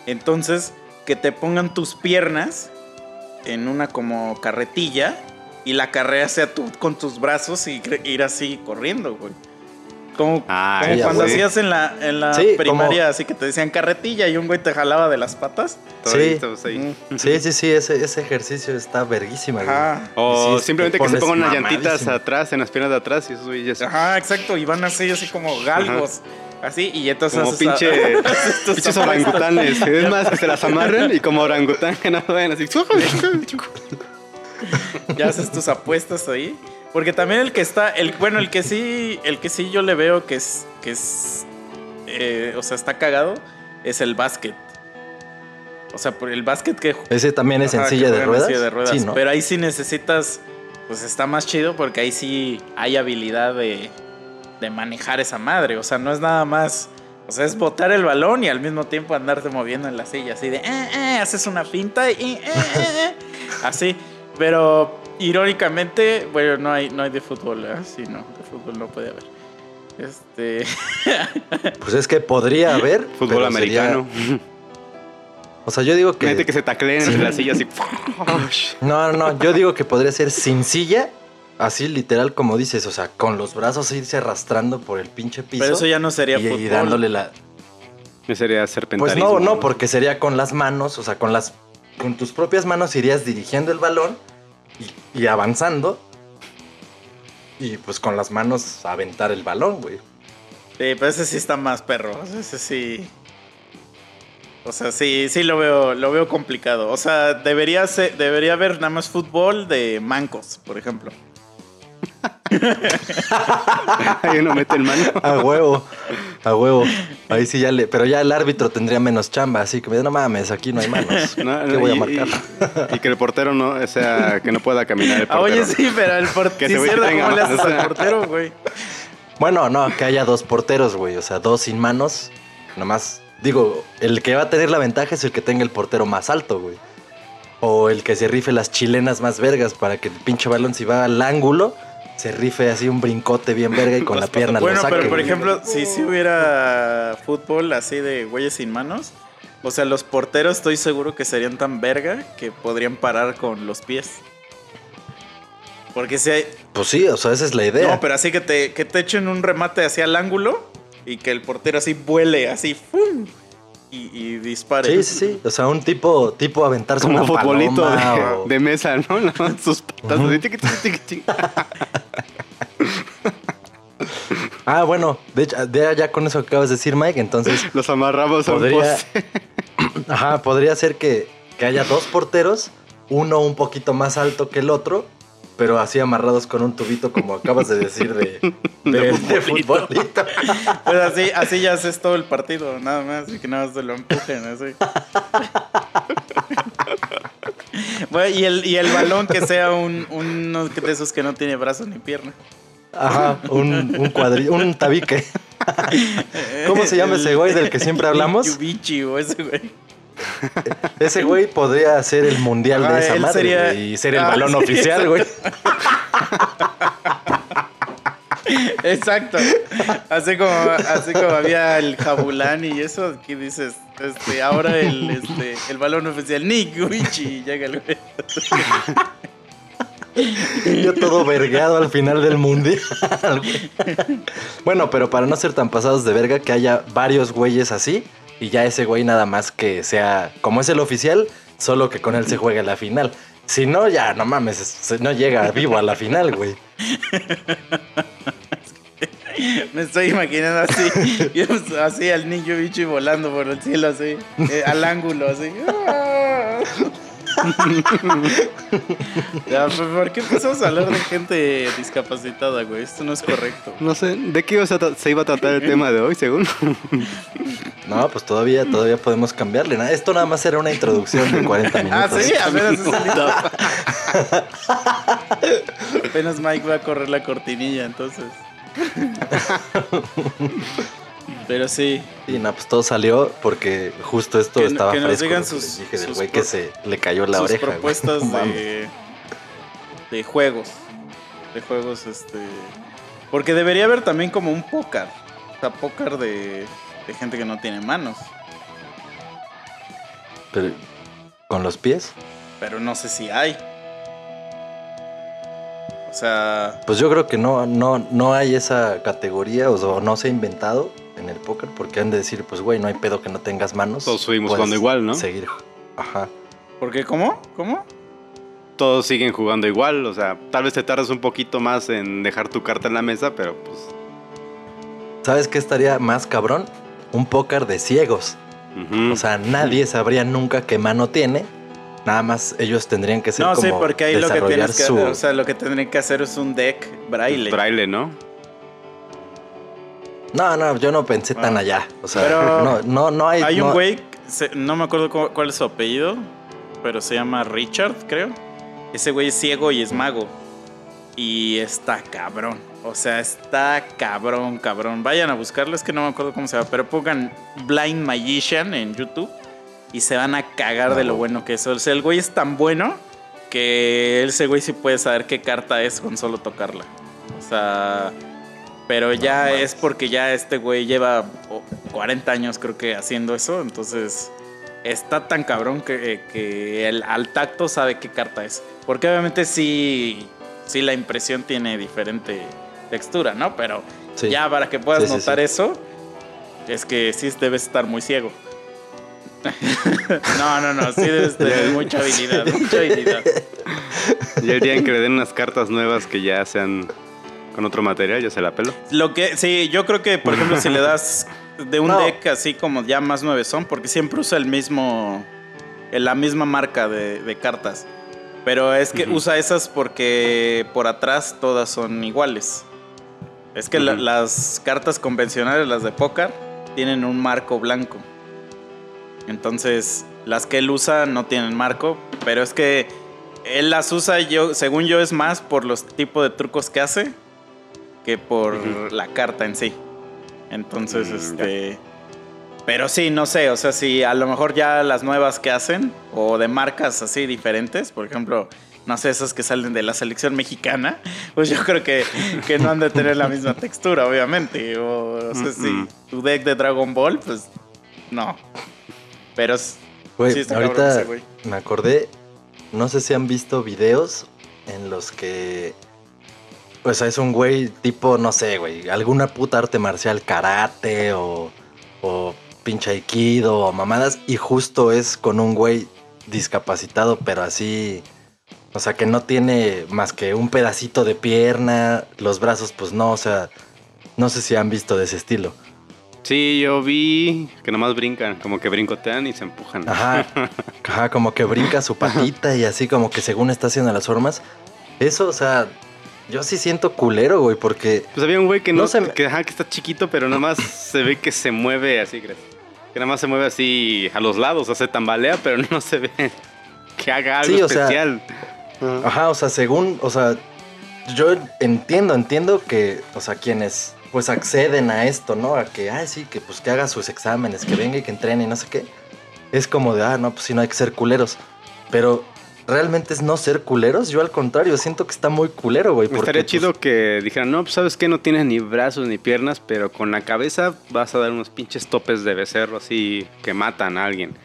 Entonces, que te pongan tus piernas en una como carretilla y la carrera sea tú con tus brazos y ir así corriendo, güey. Como, Ah, como ya, cuando güey. hacías en la, en la Sí, primaria, así que te decían carretilla y un güey te jalaba de las patas. Sí. Toditos ahí. Sí, sí, sí, ese, ese ejercicio está verguísima, güey. Ajá. O Sí, simplemente te que se pongan unas llantitas atrás, en las piernas de atrás, y esos güeyes. Ajá, exacto. Y van así, así como galgos. Así, y entonces. Como pinche, *laughs* pinches orangutanes. Es más, que se las amarren y como orangután *laughs* que no vayan así. *laughs* Ya haces tus apuestas ahí. Porque también el que está, el bueno, el que sí, el que sí yo le veo que es, que es, eh, o sea, está cagado, es el básquet. O sea, por el básquet que Ese también es en Ajá, que silla de juegan en ruedas. silla de ruedas. Sí, ¿no? Pero ahí sí necesitas, pues está más chido porque ahí sí hay habilidad de, de manejar esa madre. O sea, no es nada más, o sea, es botar el balón y al mismo tiempo andarte moviendo en la silla, así de, eh, eh, haces una finta y, eh, *laughs* así. Pero irónicamente, bueno, no hay, no hay de fútbol, ¿eh? Sí, no, de fútbol no puede haber. Este, *laughs* Pues es que podría haber. Fútbol pero americano. sería- O sea, yo digo que. Gente que se tacleen entre las sillas así. No, no, no. Yo digo que podría ser sin silla. Así literal como dices, o sea, con los brazos irse arrastrando por el pinche piso. pero eso ya no sería y, y fútbol. dándole la. Ese sería Pues serpentarismo. no, no, porque sería con las manos, o sea, con las. Con tus propias manos irías dirigiendo el balón y, y avanzando. Y pues con las manos aventar el balón, güey. Sí, pero ese sí está más perro. sea, Ese sí. O sea, sí, sí lo veo, lo veo complicado. O sea, debería ser, debería haber nada más fútbol de mancos, por ejemplo. *laughs* Ahí uno mete el mano. A huevo, a huevo. Ahí sí ya le. Pero ya el árbitro tendría menos chamba, así que no mames, aquí no hay manos. *laughs* No, ¿Qué no, voy a marcar? Y, y que el portero no, o sea, que no pueda caminar el Ah, portero. oye, sí, pero el *laughs* Que portero. ese güey ¿Cómo le haces al portero, güey? Bueno, no, que haya dos porteros, güey. O sea, dos sin manos. Nomás, digo, el que va a tener la ventaja es el que tenga el portero más alto, güey. O el que se rife las chilenas más vergas para que el pinche balón, si va al ángulo, se rife así un brincote bien verga y con la pierna Bueno, lo saque. pero por ejemplo, si si hubiera fútbol así de güeyes sin manos, o sea, los porteros estoy seguro que serían tan verga que podrían parar con los pies. Porque si hay, Pues sí, o sea, esa es la idea. No, pero así que te, que te echen un remate hacia el ángulo y que el portero así vuele, así, ¡fum! Y, y dispare. Sí, sí, sí. O sea, un tipo, tipo aventarse Como una futbolito de, o- *laughs* de mesa, ¿no? *laughs* Sus patas. *laughs* Ah, bueno, de hecho, de- ya con eso que acabas de decir, Mike, entonces, Los amarramos a un Podría- poste. ajá, podría ser que, que haya dos porteros, uno un poquito más alto que el otro, pero así amarrados con un tubito, como acabas de decir, de, de, de futbolito. Pues así, así ya haces todo el partido, nada más, y que nada más te lo empujen, así. Bueno, y el, y el balón que sea un, uno de esos que no tiene brazos ni pierna. Ajá, un, un cuadrillo, un tabique. ¿Cómo se llama ese güey del que siempre hablamos? Yubichi o ese güey. *laughs* Ese güey podría ser el mundial Ajá, de esa él madre sería- y ser el Ah, balón sí, oficial, güey. *laughs* Exacto. Así como, así como había el Jabulán y eso, aquí dices, este, ahora el, este, el balón oficial, Nick Yubichi, llega el güey. Yo todo vergado al final del mundial. bueno, pero para no ser tan pasados de verga, que haya varios güeyes así y ya ese güey nada más que sea, como es el oficial, solo que con él se juegue la final. Si no, ya no mames, no llega vivo a la final, güey. *laughs* Me estoy imaginando así, *laughs* y así al niño bicho volando por el cielo, así, eh, al ángulo, así. *laughs* ya, ¿por qué empezamos a hablar de gente discapacitada, güey? Esto no es correcto. No sé, ¿de qué iba a tra- se iba a tratar el tema de hoy, según? No, pues todavía, todavía podemos cambiarle. Esto nada más era una introducción de 40 *laughs* minutos. Ah, sí, apenas es el Apenas Mike va a correr la cortinilla, entonces. *laughs* Pero sí, Y no, pues todo salió porque justo esto Que- estaba que nos fresco. digan lo que sus- dije del güey que se le cayó la sus oreja. propuestas *laughs* de, de juegos. De juegos, este. Porque debería haber también como un póker. O sea, póker de, de gente que no tiene manos. Pero, ¿Con los pies? Pero no sé si hay. O sea, Pues yo creo que no, no, no hay esa categoría, o sea, no se ha inventado en el póker, porque han de decir, pues güey, no hay pedo que no tengas manos. Todos seguimos jugando igual, ¿no? Seguir. Ajá. ¿por qué? ¿Cómo? ¿Cómo? Todos siguen jugando igual, o sea, tal vez te tardas un poquito más en dejar tu carta en la mesa, pero pues... ¿Sabes qué estaría más cabrón? Un póker de ciegos. O sea, nadie sabría nunca qué mano tiene. Nada más ellos tendrían que ser No, como sí, porque ahí lo que desarrollar tienes que su- o sea, lo que tendrían que hacer es un deck braille. Braille, ¿no? No, no, yo no pensé tan Ah. allá. O sea, Pero no, no, no hay. Hay un güey, no me acuerdo cuál es su apellido, pero se llama Richard, creo. Ese güey es ciego y es mago. Y está cabrón. O sea, está cabrón, cabrón. Vayan a buscarlo, es que no me acuerdo cómo se llama, pero pongan Blind Magician en YouTube y se van a cagar de lo bueno que es. O sea, el güey es tan bueno que ese güey sí puede saber qué carta es con solo tocarla. O sea, pero ya es porque ya este güey lleva oh, 40 años creo que haciendo eso, entonces está tan cabrón que, que el- al tacto sabe qué carta es. Porque obviamente sí, sí la impresión tiene diferente textura, ¿no? Pero Sí. ya para que puedas Sí, notar sí. eso, es que sí debes estar muy ciego. *laughs* no, no, no, sí debes tener *laughs* mucha habilidad, mucha habilidad. Y el día en que le den unas cartas nuevas que ya sean con otro material, ya se la pelo. Lo que, sí, yo creo que, por ejemplo, si le das de un *laughs* No. deck así como ya más nueve son, porque siempre usa el mismo, la misma marca de, de cartas. Pero es que Ujú. usa esas porque por atrás todas son iguales. Es que la- Ujú. las cartas convencionales, las de póker, tienen un marco blanco. Entonces, las que él usa no tienen marco, pero es que él las usa, yo, según yo, es más por los tipos de trucos que hace que por Ujú. la carta en sí. Entonces, Mm, este. Pero sí, no sé, o sea, si a lo mejor ya las nuevas que hacen, o de marcas así diferentes, por ejemplo, no sé, esas que salen de la selección mexicana, *laughs* pues yo creo que, que no han de tener la misma textura, obviamente. O, o sea, si Mm-mm. tu deck de Dragon Ball, pues no. Pero Güey, sí está ahorita ese güey. me acordé, no sé si han visto videos en los que, pues es un güey tipo, no sé, güey, alguna puta arte marcial, karate o, o pinche aikido o mamadas, y justo es con un güey discapacitado, pero así, o sea, que no tiene más que un pedacito de pierna, los brazos, pues no, o sea, no sé si han visto de ese estilo. Sí, yo vi que nomás brincan, como que brincotean y se empujan. Ajá, *laughs* ajá, como que brinca su patita y así como que según está haciendo las formas. Eso, o sea, yo sí siento culero, güey, porque Pues había un güey que no, No se me- que, ajá, que está chiquito, pero nada más se ve que se mueve así, ¿crees? Que nada más se mueve así a los lados, o sea, se tambalea, pero no se ve que haga algo Sí, o sea, especial. Ajá, o sea, según, o sea, yo entiendo, entiendo que, o sea, quienes pues acceden a esto, ¿no? A que, ah, sí, que pues que haga sus exámenes, que venga y que entrene y no sé qué. Es como de, ah, no, pues sí, no hay que ser culeros. Pero realmente es no ser culeros. Yo al contrario, siento que está muy culero, güey. porque, Estaría pues, chido que dijeran, no, pues sabes que no tienes ni brazos ni piernas, pero con la cabeza vas a dar unos pinches topes de becerro así que matan a alguien.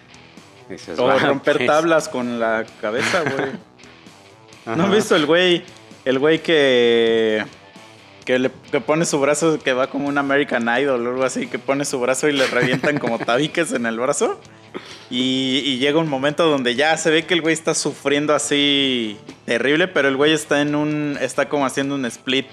Dices, O "Va, romper pues". tablas con la cabeza, güey. *laughs* ¿No has visto el güey? El güey que. Que, le, que pone su brazo, que va como un American Idol o algo así, que pone su brazo y le revientan como *laughs* tabiques en el brazo. Y, y llega un momento donde ya se ve que el güey está sufriendo así terrible, pero el güey está en un. está como haciendo un split.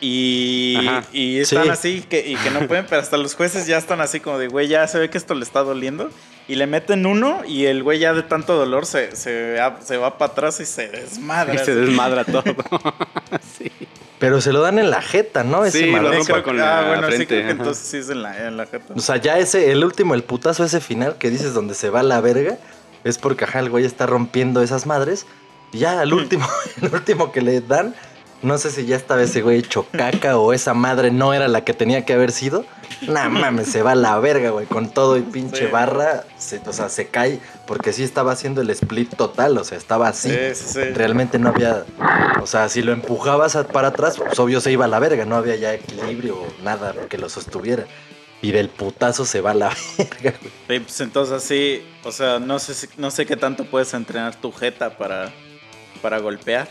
Y, Ajá. y están Sí. así que, y que no pueden, pero hasta los jueces ya están así como de, güey, ya se ve que esto le está doliendo. Y le meten uno y el güey ya de tanto dolor se, se, se va para atrás y se desmadra. Y se desmadra todo. *laughs* sí. Pero se lo dan en la jeta, ¿no? Ese Sí, lo rompe creo con ah, la bueno, sí, frente, creo que entonces sí es en la, en la jeta. O sea, ya ese, el último, el putazo ese final que dices donde se va la verga, es porque ajá, el güey está rompiendo esas madres. Y ya al último, *laughs* el último que le dan, no sé si ya estaba ese güey hecho caca o esa madre no era la que tenía que haber sido. Nah, mames, se va a la verga, güey, con todo y pinche Sí. barra, se, o sea, se cae, porque sí estaba haciendo el split total, o sea, estaba así. Sí, sí. Realmente no había, o sea, si lo empujabas para atrás, pues obvio se iba a la verga, no había ya equilibrio o nada que lo sostuviera. y del putazo se va a la *laughs* verga, güey. Sí, pues entonces así, o sea, no sé, no sé qué tanto puedes entrenar tu jeta para, para golpear.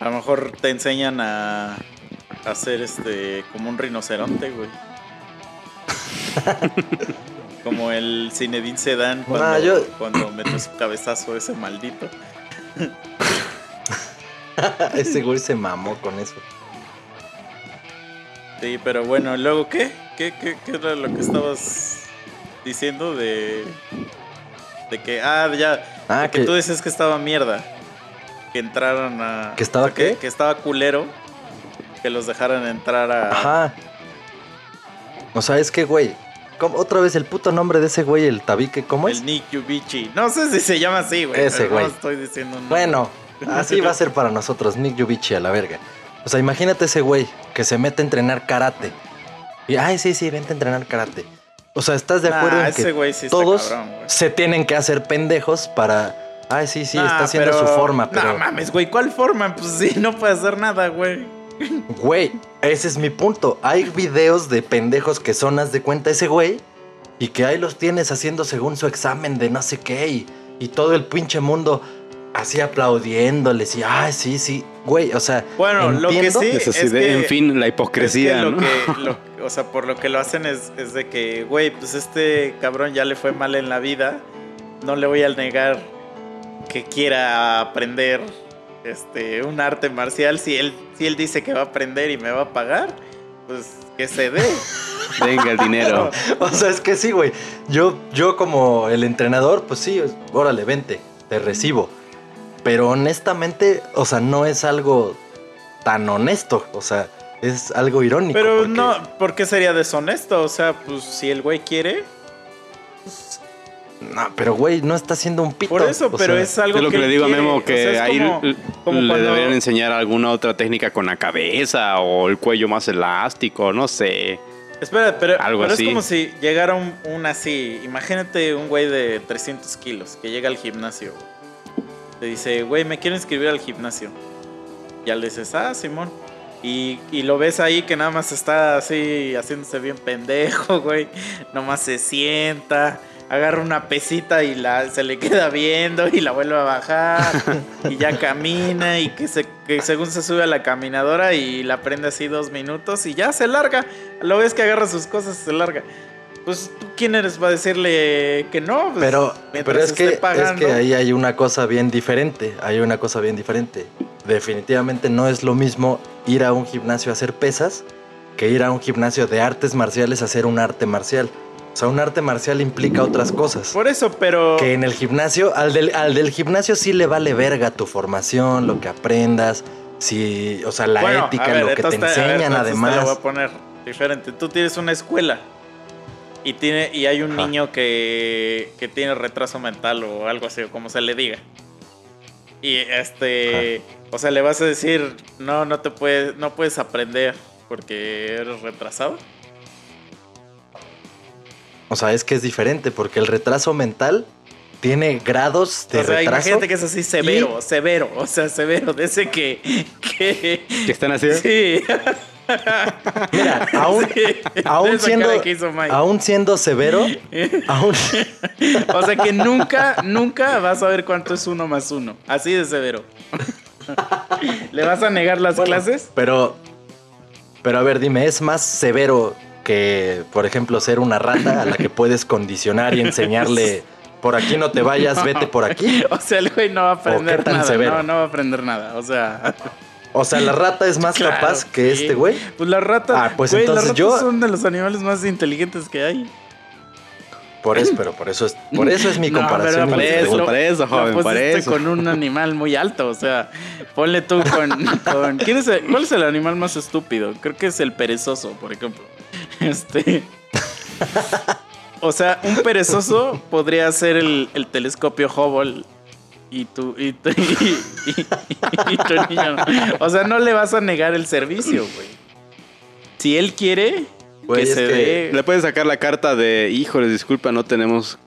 A lo mejor te enseñan a, hacer este como un rinoceronte, güey. *laughs* como el Zinedine Sedan cuando, yo- cuando metió su cabezazo ese maldito. *laughs* Ese güey se mamó con eso. Sí, pero bueno, ¿luego qué? ¿Qué, qué, qué era lo que estabas diciendo de... De que, ah, ya, Ah, que, que- tú dices que estaba mierda. Que entraran a... ¿Que estaba o sea, que- qué? Que, estaba culero. Que los dejaran entrar a... Ajá. O sea, es que, güey. ¿cómo- Otra vez el puto nombre de ese güey, el tabique, ¿cómo es? El Nick Yubichi. No sé si se llama así, güey. Ese güey. No estoy diciendo Bueno, *laughs* así va a ser para nosotros, Nick Yubichi a la verga. O sea, imagínate ese güey que se mete a entrenar karate. Y, ay, sí, sí, vente a entrenar karate. O sea, ¿estás de Nah, acuerdo en ese que güey sí está todos cabrón, güey. se tienen que hacer pendejos para... Ay, sí, sí, está haciendo pero- su forma, pero... No mames, güey. ¿Cuál forma? Pues sí, no puede hacer nada, güey. Güey, ese es mi punto. Hay videos de pendejos que son, haz de cuenta, ese güey. Y que ahí los tienes haciendo según su examen de no sé qué. Y, y todo el pinche mundo así aplaudiéndoles. Y, ay, sí, sí. Güey, o sea, Bueno, lo que sí- Es que- en fin, la Es hipocresía, lo ¿no? que, *laughs* lo- o sea, por lo que lo hacen es, es de que, güey, pues este cabrón ya le fue mal en la vida. No le voy a negar que quiera aprender este un arte marcial. Si él, si él dice que va a aprender y me va a pagar, pues que se dé. *laughs* Venga el dinero. *laughs* O sea, es que sí, güey. Yo, yo como el entrenador, pues sí, órale, vente, te recibo. Pero honestamente, o sea, no es algo tan honesto. O sea, es algo irónico. Pero porque- no, ¿por qué sería deshonesto? O sea, pues si el güey quiere, No, pero güey, no está haciendo un pito. por eso, o pero sea, es algo Es lo que le digo a quiere. Memo, O que sea, es ahí como- le cuando- deberían enseñar alguna otra técnica con la cabeza o el cuello más elástico, no sé. Espera, pero, Algo pero así. es como si llegara un, un así. Imagínate un güey de 300 kilos que llega al gimnasio. Te dice, güey, me quiero inscribir al gimnasio. Ya le dices, ah, Simón. Y, y lo ves ahí que nada más está así haciéndose bien pendejo, *laughs* güey. Nomás se sienta, agarra una pesita y la, se le queda viendo y la vuelve a bajar. y ya camina y que, se, que según se sube a la caminadora y la prende así dos minutos y ya se larga. Lo ves que agarra sus cosas se larga. Pues tú quién eres para decirle que no. Pues, Pero, pero es, que, es que ahí hay una cosa bien diferente. Hay una cosa bien diferente. Definitivamente no es lo mismo ir a un gimnasio a hacer pesas que ir a un gimnasio de artes marciales a hacer un arte marcial. O sea, un arte marcial implica otras cosas. Por eso, pero. Que en el gimnasio, al del, al del gimnasio sí le vale verga tu formación, lo que aprendas, si, o sea, la Bueno, ética, ver, lo que te entonces a ver, enseñan entonces Te lo voy además. a poner diferente. Tú tienes una escuela y tiene y hay un Ajá. niño que, que tiene retraso mental o algo así, como se le diga. Y este, o sea, le vas a decir, no, no te puedes, no puedes aprender porque eres retrasado. O sea, es que es diferente porque el retraso mental tiene grados de o sea, retraso. imagínate que es así severo, severo, o sea, severo, de ese que, que ¿Qué están haciendo? sí. *laughs* Mira, aún, Sí, aún siendo, aún siendo severo, aún, O sea que nunca, nunca vas a ver cuánto es uno más uno. Así de severo. ¿Le vas a negar las Bueno, clases? Pero, pero a ver, dime, ¿es más severo que, por ejemplo, ser una rata a la que puedes condicionar y enseñarle por aquí no te vayas, vete por aquí? *laughs* O sea, el güey no va a aprender nada. severo? No, no va a aprender nada. O sea, O sea, la rata es más claro, capaz que sí. este güey. Pues las ratas, Ah, pues güey, entonces las ratas yo- son de los animales más inteligentes que hay. Por eso, pero por eso es, por eso es mi *laughs* No, comparación. pero para eso, para joven, para pusiste eso. con un animal muy alto, o sea, ponle tú con... *laughs* con- ¿quién es el- ¿Cuál es el animal más estúpido? Creo que es el perezoso, por ejemplo. *laughs* Este... O sea, un perezoso podría ser el, el telescopio Hubble y tu, y, tu- *laughs* y- y- y tu niño. O sea, no le vas a negar el servicio, güey. Si él quiere, Güey, que es se que- dé... Le puedes sacar la carta de, híjoles, disculpa, no tenemos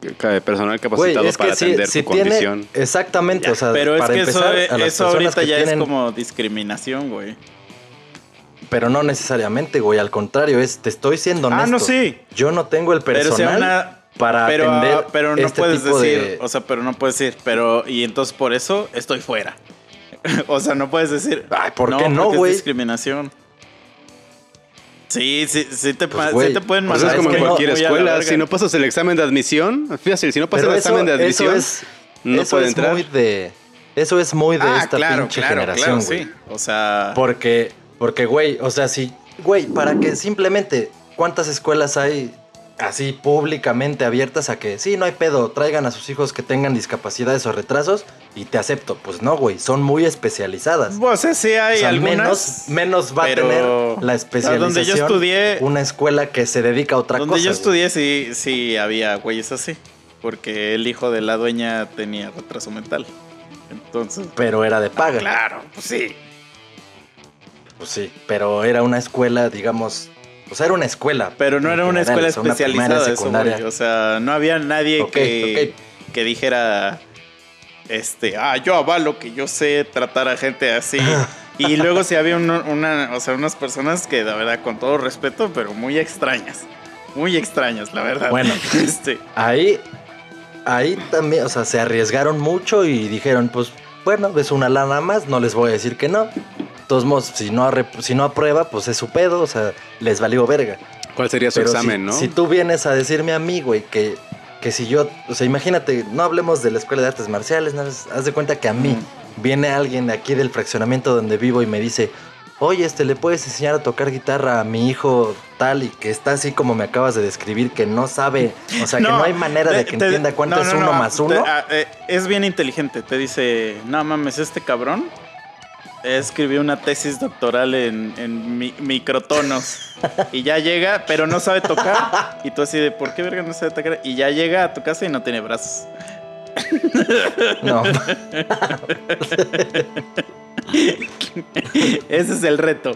personal Güey, capacitado es para que si, atender si tu tiene condición. exactamente, o sea, Pero es para que eso, empezar, a las eso ahorita que ya tienen- es como discriminación, güey. Pero no necesariamente, güey. Al contrario, es, te estoy siendo Ah, honesto. no, sí. Yo no tengo el Pero personal una- para pero, atender ah, pero no este puedes tipo decir, de- o sea, pero no puedes decir, pero y entonces por eso estoy fuera. *laughs* o sea, no puedes decir, Ay, ¿por qué no, porque es güey? discriminación. Sí, sí, sí te, Pues, güey, sí te pueden Pues O sea, es mandar. como es en que no- cualquier muy a la escuela. Si no pasas el examen de admisión, fíjate, si no pasas Pero el eso, examen de eso admisión, es, no eso puede es entrar. muy de. Eso es muy de ah, esta claro, pinche claro, generación, claro, güey. sí. O sea, Porque, porque, güey, o sea, si, güey, para que simplemente, ¿cuántas escuelas hay así públicamente abiertas a que, sí, no hay pedo, traigan a sus hijos que tengan discapacidades o retrasos y te acepto? Pues no, güey, son muy especializadas. sea, sí hay O sea, algunas. menos, menos va pero- a tener la especialización donde yo estudié- una escuela que se dedica a otra Donde cosa. yo güey. estudié sí, sí había güeyes así. Porque el hijo de la dueña tenía retraso mental. Entonces. Pero era de paga. Claro, pues sí. Pues sí, pero era una escuela, digamos, o sea, era una escuela. Pero no era una general, escuela una especializada secundaria. O sea, no había nadie que, que dijera. Este, ah, yo avalo que yo sé tratar a gente así. *laughs* y luego sí había una, o sea, unas personas que, la verdad, con todo respeto, pero muy extrañas. Muy extrañas, la verdad. Bueno. *laughs* este. Ahí, ahí también, o sea, se arriesgaron mucho y dijeron, pues, bueno, es una lana más, no les voy a decir que no. De todos modos, si no, si no aprueba, pues es su pedo, o sea, les valió verga. ¿Cuál sería su Pero examen, si, no? si tú vienes a decirme a mí, güey, que, que si yo, o sea, imagínate, no hablemos de la escuela de artes marciales, haz de cuenta que a mí viene alguien de aquí del fraccionamiento donde vivo y me dice, oye, este, ¿le puedes enseñar a tocar guitarra a mi hijo tal y que está así como me acabas de describir, que no sabe, o sea, que no hay manera de que te- entienda cuánto no, es no, uno no, más te- uno? ah, eh, es bien inteligente. Te dice, no mames, este cabrón escribió una tesis doctoral en, en mi- microtonos. y ya llega, pero no sabe tocar. Y tú así de, ¿por qué verga no sabe tocar? Y ya llega a tu casa y no tiene brazos. No. *laughs* Ese es el reto.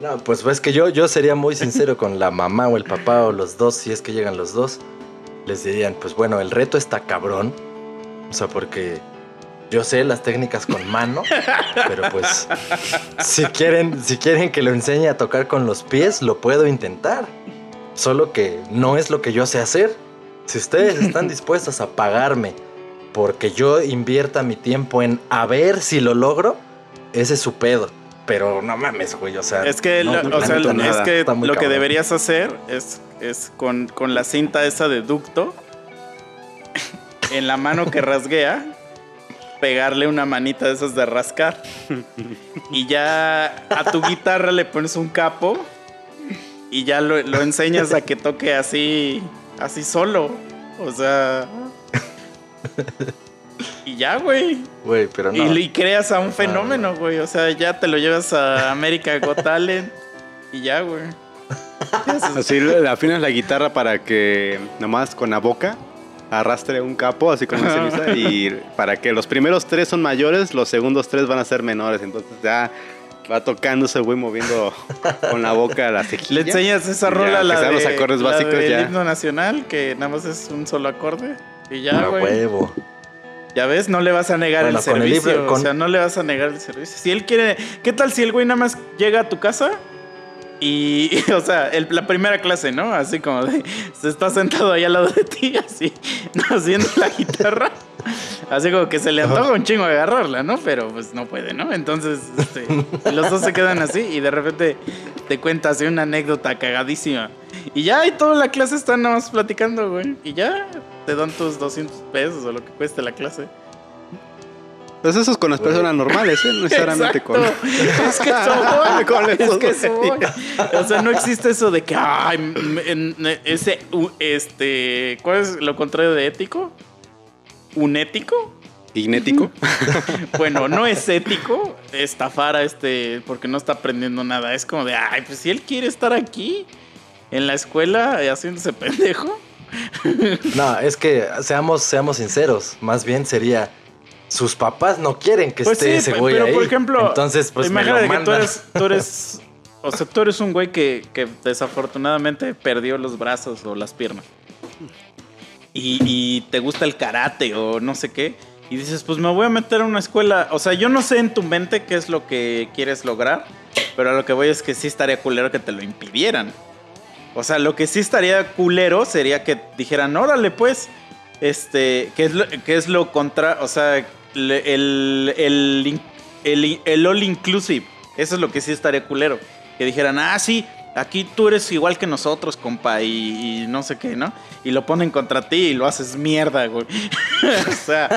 No, pues es que yo, yo sería muy sincero con la mamá o el papá o los dos, si es que llegan los dos. Les dirían, pues bueno, el reto está cabrón. O sea, porque yo sé las técnicas con mano, pero pues si quieren, si quieren que lo enseñe a tocar con los pies, lo puedo intentar. Solo que no es lo que yo sé hacer. Si ustedes están *laughs* dispuestos a pagarme porque yo invierta mi tiempo en a ver si lo logro, ese es su pedo. Pero no mames, güey, o sea. Es que, no, lo, o sea, es nada. que lo que deberías hacer es, es con, con la cinta esa de ducto, *laughs* en la mano que rasguea, pegarle una manita de esas de rascar. Y ya a tu guitarra le pones un capo y ya lo, lo enseñas a que toque así, así solo. O sea... Y ya, güey. Güey, pero no. Y, y creas a un fenómeno, güey. O sea, ya te lo llevas a América Got Talent y ya, güey. Así le afinas la guitarra para que nomás con la boca arrastre un capo, así como Luisa, y para que los primeros tres son mayores, los segundos tres van a ser menores. Entonces ya va tocando ese güey moviendo con la boca la cejilla. Le enseñas esa rola, que la de, los acordes la básicos, ya. himno nacional, que nada más es un solo acorde. Y ya, A güey. huevo. Ya ves, no le vas a negar Bueno, el el servicio. O sea, no le vas a negar el servicio. Si él quiere. ¿Qué tal si el güey nada más llega a tu casa? Y, *laughs* o sea, el- la primera clase, ¿no? Así como de. Se está sentado ahí al lado de ti, *laughs* así, haciendo la guitarra. Así como que se le antoja un chingo agarrarla, ¿no? Pero pues no puede, ¿no? Entonces, este, los dos se quedan así y de repente te cuenta así una anécdota cagadísima. Y ya, y toda la clase está nada más platicando, güey. Y ya te dan tus 200 pesos o lo que cueste la clase. Pues eso es con las personas normales, ¿eh? No necesariamente con. Es que eso voy, *laughs* Con *laughs* es que. O sea, no existe eso de que, ay, ese, este, ¿cuál es lo contrario de ético? ¿Unético? Ignético. *laughs* Bueno, no es ético estafar a este porque no está aprendiendo nada. Es como de, ay, pues si él quiere estar aquí en la escuela eh, haciéndose pendejo. No, es que seamos, seamos sinceros. Más bien sería. Sus papás no quieren que Pues esté sí, ese güey pero ahí. por ejemplo, Entonces, pues me lo imagínate que tú eres, tú eres, *laughs* o sea, tú eres un güey que, que desafortunadamente perdió los brazos o las piernas. Y, y te gusta el karate o no sé qué. y dices, pues me voy a meter a una escuela. O sea, yo no sé en tu mente qué es lo que quieres lograr, pero a lo que voy es que sí estaría culero que te lo impidieran. O sea, lo que sí estaría culero sería que dijeran, órale, pues, este, ¿qué es lo, qué es lo contra, o sea, el, el, el, el all inclusive? Eso es lo que sí estaría culero. Que dijeran, ah, sí, aquí tú eres igual que nosotros, compa, y, y no sé qué, ¿no? Y lo ponen contra ti y lo haces mierda, güey. *laughs* o sea,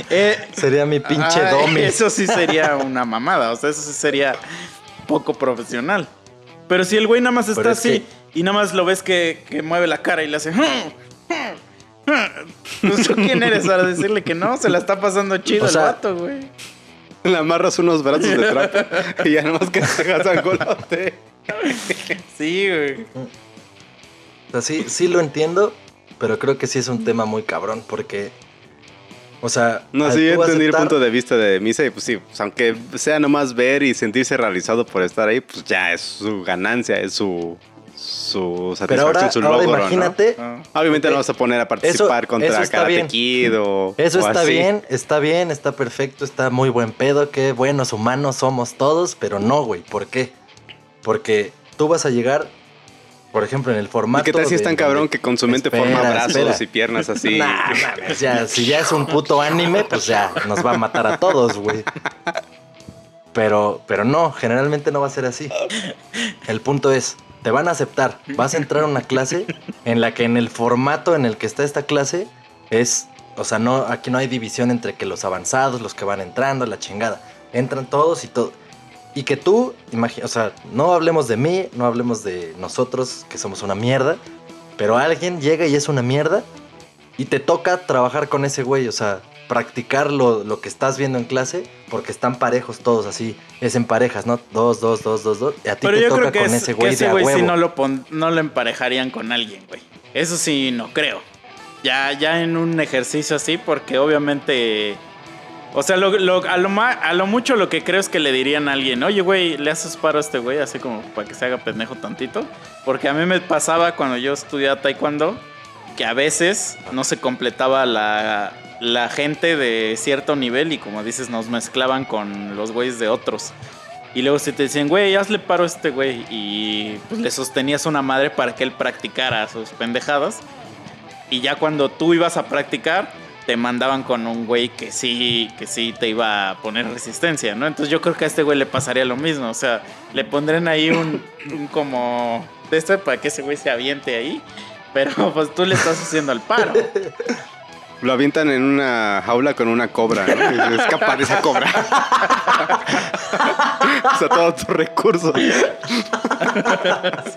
*laughs* eh, Sería mi pinche domi. Eso sí *laughs* sería una mamada. O sea, eso sí sería poco profesional. Pero si el güey nada más está es así y nada más lo ves que, que mueve la cara y le hace. ¿Tú quién eres para decirle que no? Se la está pasando chido O el sea- vato, güey. Le amarras unos brazos de trapo y ya nomás que te hagas angolote. Sí, güey. O sea, sí, sí lo entiendo, pero creo que sí es un tema muy cabrón porque, o sea, No, sí, entendí el punto de vista de Misa y pues sí, pues, aunque sea nomás ver y sentirse realizado por estar ahí, pues ya es su ganancia, es su, su satisfacción, Pero ahora, su ahora logro, ¿no? imagínate, Ah. Obviamente Ok. no vas a poner a participar Eso- contra eso Karate bien. Kid o Eso o está así. bien, está bien, está perfecto, está muy buen pedo, qué buenos humanos somos todos, pero no, güey, ¿por qué? Porque tú vas a llegar, por ejemplo, en el ¿Y formato... qué tal si es de- tan cabrón donde- que con su mente Espera, forma brazos espera. y piernas así? *laughs* Nah, mames, ya, si ya es un puto anime, pues ya nos va a matar a todos, güey. Pero, pero no, generalmente no va a ser así. El punto es, te van a aceptar, vas a entrar a una clase en la que en el formato en el que está esta clase es, o sea, no, aquí no hay división entre que los avanzados, los que van entrando, la chingada. Entran todos y todo. Y que tú, imagi- o sea, no hablemos de mí, no hablemos de nosotros, que somos una mierda, pero alguien llega y es una mierda y te toca trabajar con ese güey, o sea, practicar lo, lo que estás viendo en clase, porque están parejos todos así, es en parejas, ¿no? Dos, dos, dos, dos, dos. Y a ti Pero te yo toca creo que, con es- ese güey de ese a güey sí no lo, pon- no lo emparejarían con alguien, güey. Eso sí, no creo. Ya, ya en un ejercicio así, porque obviamente. O sea, lo- lo- a, lo ma- a lo mucho lo que creo es que le dirían a alguien, oye, güey, le haces paro a este güey, así como para que se haga pendejo tantito. Porque a mí me pasaba cuando yo estudiaba taekwondo, que a veces no se completaba la, la gente de cierto nivel y como dices, nos mezclaban con los güeyes de otros. Y luego si te decían, güey, hazle paro a este güey. Y pues le sostenías una madre para que él practicara sus pendejadas. Y ya cuando tú ibas a practicar, te mandaban con un güey que sí, que sí te iba a poner resistencia, ¿no? Entonces yo creo que a este güey le pasaría lo mismo. O sea, le pondrían ahí un, *coughs* un como de este para que ese güey se aviente ahí. Pero pues tú le estás haciendo el paro. *laughs* Lo avientan en una jaula con una cobra, ¿no? Escapa de esa cobra. *laughs* o sea, todo tu recurso.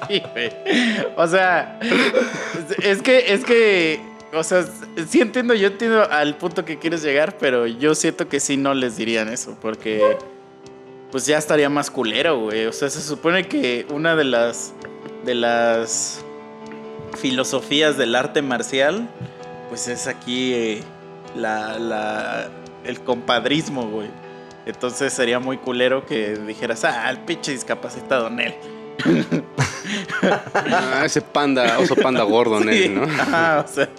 Sí, güey. O sea, es que, es que, o sea, sí entiendo, yo entiendo al punto que quieres llegar, pero yo siento que sí no les dirían eso, porque pues ya estaría más culero, güey. O sea, se supone que una de las, de las filosofías del arte marcial, pues es aquí eh, la, la, el compadrismo, güey. Entonces sería muy culero que dijeras, ah, el pinche discapacitado Nel. *laughs* Ah, ese panda, oso panda gordo, Sí, Nel, ¿no? ajá, o sea,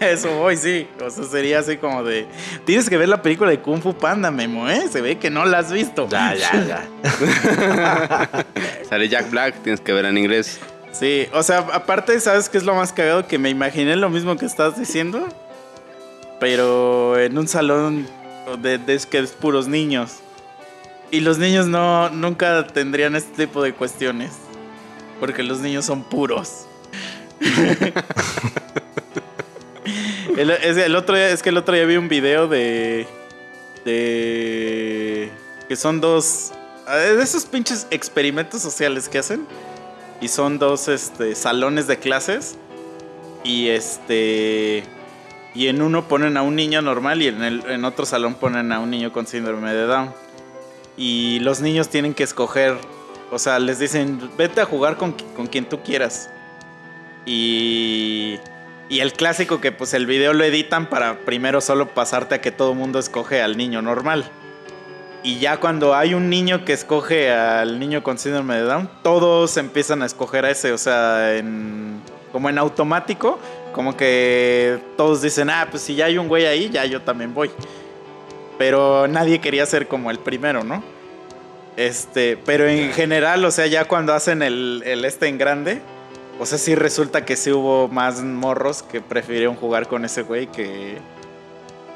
eso voy, sí. O sea, sería así como de. Tienes que ver la película de Kung Fu Panda, Memo, ¿eh? Se ve que no la has visto. Ya, ya, ya. *laughs* Sale Jack Black, tienes que ver en inglés. Sí, o sea, aparte, ¿sabes qué es lo más cagado? Que me imaginé lo mismo que estás diciendo, pero en un salón de, es que es puros niños. Y los niños no nunca tendrían este tipo de cuestiones, porque los niños son puros. *laughs* el, otro es que el otro día vi un video de de que son dos de esos pinches experimentos sociales que hacen y son dos este, salones de clases y este y en uno ponen a un niño normal y en, el, en otro salón ponen a un niño con síndrome de Down. Y los niños tienen que escoger o sea les dicen vete a jugar con, con quien tú quieras y y el clásico que pues el video lo editan para primero solo pasarte a que todo mundo escoge al niño normal y ya cuando hay un niño que escoge al niño con síndrome de Down, todos empiezan a escoger a ese, o sea, en, como en automático, como que todos dicen, ah, pues si ya hay un güey ahí, ya yo también voy. Pero nadie quería ser como el primero, ¿no? Este, pero en general, o sea, ya cuando hacen el, el este en grande, o sea, sí resulta que sí hubo más morros que prefirieron jugar con ese güey que,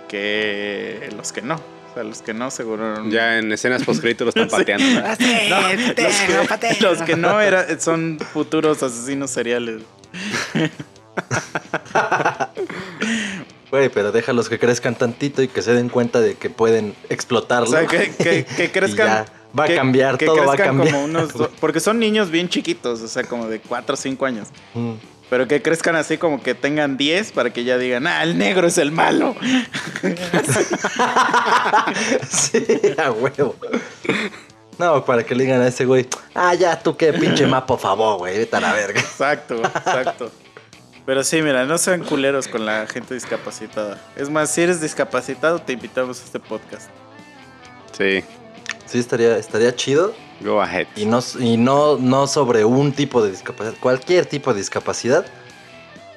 que los que no. Sea, los que no, seguro. no- Ya en escenas post lo están *laughs* pateando. ¿no? No, los, que, los que no era, son futuros asesinos seriales. *laughs* Güey, pero déjalos que crezcan tantito y que se den cuenta de que pueden explotarlo. O sea, que, que, *laughs* que crezcan. Va a que- cambiar, que todo va a cambiar. Como unos do- porque son niños bien chiquitos, o sea, como de 4 o 5 años. Mm. Pero que crezcan así como que tengan 10 para que ya digan, ah, el negro es el malo. *laughs* sí, a huevo. No, para que le digan a ese güey, ah, ya, tú qué pinche *laughs* ma, por favor, güey, vete a la verga. Exacto, exacto. Pero sí, mira, no sean culeros con la gente discapacitada. Es más, si eres discapacitado, te invitamos a este podcast. Sí, Sí, estaría, estaría chido. go ahead. Y no, y no, no sobre un tipo de discapacidad, cualquier tipo de discapacidad,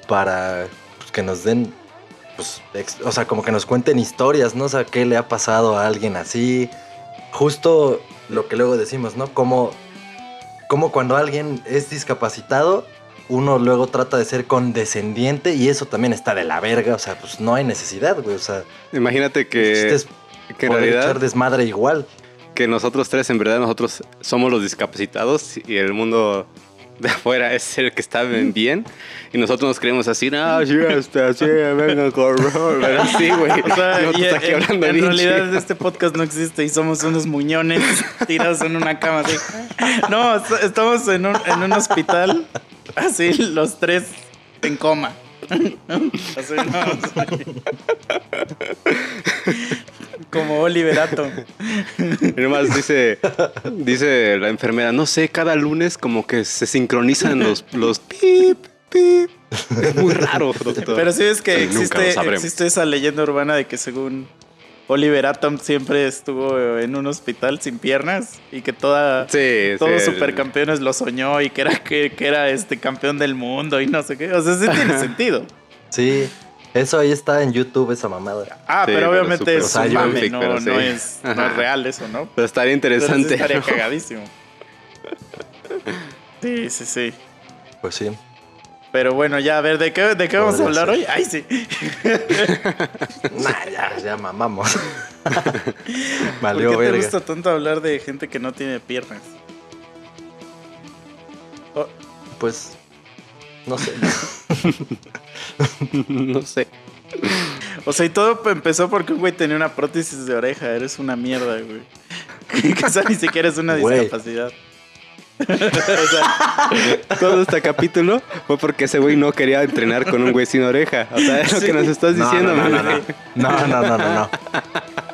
para pues, que nos den, pues, ex- o sea, como que nos cuenten historias, ¿no? O sea, qué le ha pasado a alguien así. Justo lo que luego decimos, ¿no? Como, como cuando alguien es discapacitado, uno luego trata de ser condescendiente y eso también está de la verga, o sea, pues no hay necesidad, güey, o sea, Imagínate que, que en realidad echar desmadre igual. Que nosotros tres, en verdad, nosotros somos los discapacitados y el mundo de afuera es el que está bien. Y nosotros nos creemos así, no, sí, *laughs* hasta sí, venga, corro. Pero así, güey. O sea, aquí en, hablando en realidad este podcast no existe y somos unos muñones tirados en una cama así. No, est- estamos en un, en un hospital, así los tres en coma. *laughs* Así, no, así. Como Oliver Atom. *laughs* Y nomás dice, dice la enfermera, no sé, cada lunes como que se sincronizan los, los pip, pip. Es muy raro, doctor. Pero sí es que Sí, existe, existe esa leyenda urbana de que según Oliver Atom siempre estuvo en un hospital sin piernas y que toda Sí, todos sí, el- supercampeones lo soñó y que era que, que era este campeón del mundo y no sé qué. O sea, sí tiene *laughs* sentido. Sí, eso ahí está en YouTube, esa mamada. Ah, Sí, pero pero obviamente súper es un mame, no, pero sí. no es, no es real eso, ¿no? Pero estaría Pero interesante. estaría *laughs* cagadísimo. Sí, sí, sí. Pues sí. Pero bueno, ya, a ver, ¿de qué, de qué vamos a hablar ser. hoy? Ay, sí. *laughs* Nah, ya, ya mamamos. *laughs* ¿Por Valió qué te verga. gusta tanto hablar de gente que no tiene piernas? Oh, Pues, no sé. *laughs* no sé. o sea, y todo empezó porque un güey tenía una prótesis de oreja. Eres una mierda, güey. *laughs* que esa ni siquiera es una Güey. discapacidad. *laughs* o sea, Todo este capítulo fue porque ese güey no quería entrenar con un güey sin oreja. O sea, es lo que nos estás diciendo, no, no, no. No, no, no, no, no.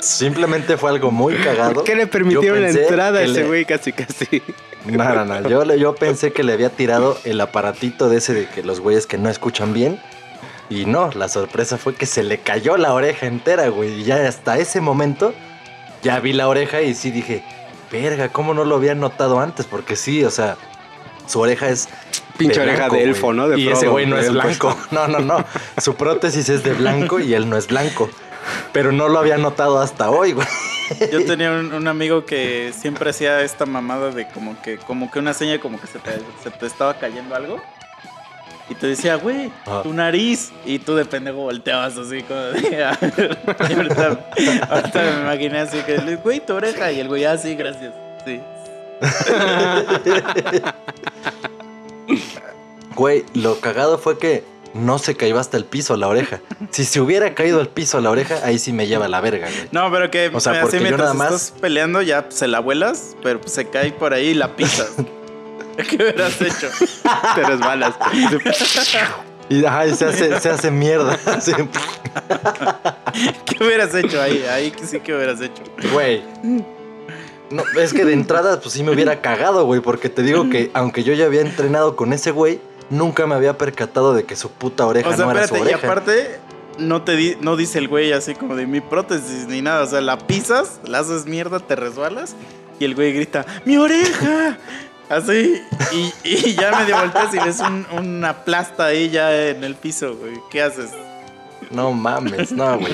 Simplemente fue algo muy cagado. ¿Qué le permitieron la entrada a ese le- güey casi casi? No, no, no. Yo, yo pensé que le había tirado el aparatito de ese de que los güeyes que no escuchan bien. Y no, la sorpresa fue que se le cayó la oreja entera, güey. Y ya hasta ese momento ya vi la oreja y sí dije, verga, ¿cómo no lo había notado antes? Porque sí, o sea, su oreja es. Pinche de oreja blanco, de elfo, ¿no? De y ese güey no es blanco. *laughs* No, no, no. Su prótesis es de blanco y él no es blanco. Pero no lo había notado hasta hoy, güey. yo tenía un, un amigo que siempre hacía esta mamada de como que, como que una seña como que se te, se te estaba cayendo algo. Y te decía, güey, tu nariz. Y tú de pendejo volteabas así como de. *laughs* "Ah". Ahorita, ahorita me imaginé así que, güey, tu oreja. Y el güey, ah, sí, gracias. Sí. Güey, lo cagado fue que no se cayó hasta el piso la oreja. Si se hubiera caído al piso la oreja, ahí sí me lleva la verga, güey. No, pero que O sea, así porque yo mientras nada más- estás peleando ya se la vuelas, pero se cae por ahí y la pisas. *laughs* ¿Qué hubieras hecho? Te resbalas. Y, ajá, y se, hace, se hace mierda. *laughs* así, ¿Qué hubieras hecho ahí? Ahí sí que hubieras hecho. Güey. No, es que de entrada, pues sí me hubiera cagado, güey, porque te digo que aunque yo ya había entrenado con ese güey, nunca me había percatado de que su puta oreja O sea, no era su espérate, y oreja. aparte no te di- no dice el güey así como de mi prótesis ni nada, o sea, la pisas, la haces mierda, te resbalas y el güey grita, "Mi oreja." *laughs* Así, y, y ya medio volteas y ves un- una plasta ahí ya en el piso, güey. ¿Qué haces? No mames, no, güey.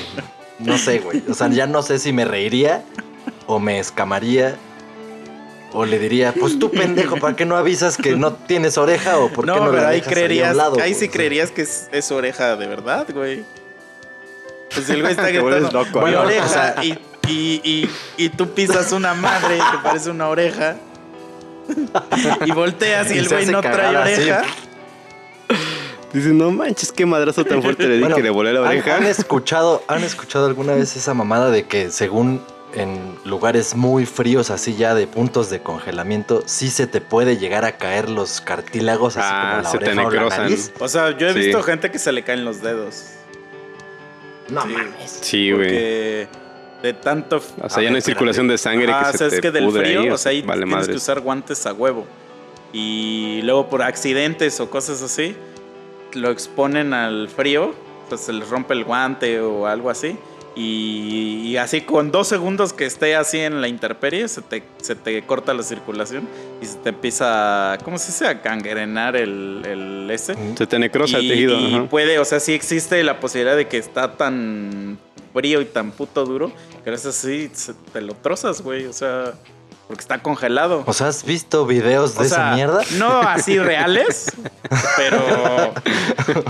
No sé, güey. O sea, ya no sé si me reiría o me escamaría. O le diría, pues tú pendejo, ¿para qué no avisas que no tienes oreja o por qué No, no, pero la ahí dejas a un creerías, lado, ahí güey? sí creerías que es, es oreja de verdad, güey. Pues el güey está *laughs* gritando, loco, "Mi ¿no? oreja", O sea- y, y, y, y tú pisas una madre que parece una oreja. y volteas y *laughs* Y el güey no trae cagar así. oreja. Dice, no manches, qué madrazo tan fuerte le di Bueno, que le volé la ¿han- oreja. ¿han, escuchado, ¿Han escuchado alguna vez esa mamada de que según en lugares muy fríos, así ya de puntos de congelamiento, sí se te puede llegar a caer los cartílagos, así Ah, como la se te oreja o la nariz? O sea, yo he Sí. visto gente que se le caen los dedos. No Sí. mames. Sí, güey. Porque de tanto. O sea, ya no hay circulación de sangre Ah, que o se sea, te es que del pudre frío, ahí, o sea, ahí vale tienes que usar guantes a huevo. Y luego por accidentes o cosas así, lo exponen al frío, o sea, se les rompe el guante o algo así. Y, y así con dos segundos que esté así en la intemperie, se te, se te corta la circulación y se te empieza, ¿cómo se dice? A gangrenar el, el ese. Se te necrosa el Y- tejido. y ajá. puede, o sea, sí existe la posibilidad de que está tan frío y tan puto duro que a veces sí se- te lo trozas, güey. O sea, porque está congelado. O sea, ¿has visto videos de O esa mierda? no así *laughs* reales, pero,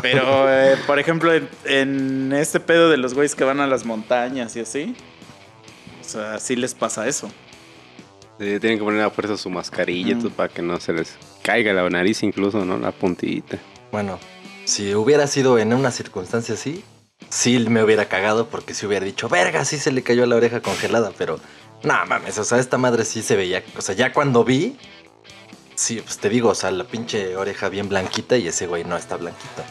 pero eh, por ejemplo, en, en este pedo de los güeyes que van a las montañas y así, o sea, sí les pasa eso. Sí, tienen que poner a fuerza su mascarilla Mm. todo para que no se les caiga la nariz incluso, ¿no? La puntita. Bueno, si hubiera sido en una circunstancia así, sí me hubiera cagado porque si hubiera dicho, verga, sí se le cayó la oreja congelada, pero no mames, o sea, esta madre sí se veía, o sea, ya cuando vi, sí, pues te digo, o sea, la pinche oreja bien blanquita y ese güey no está blanquito.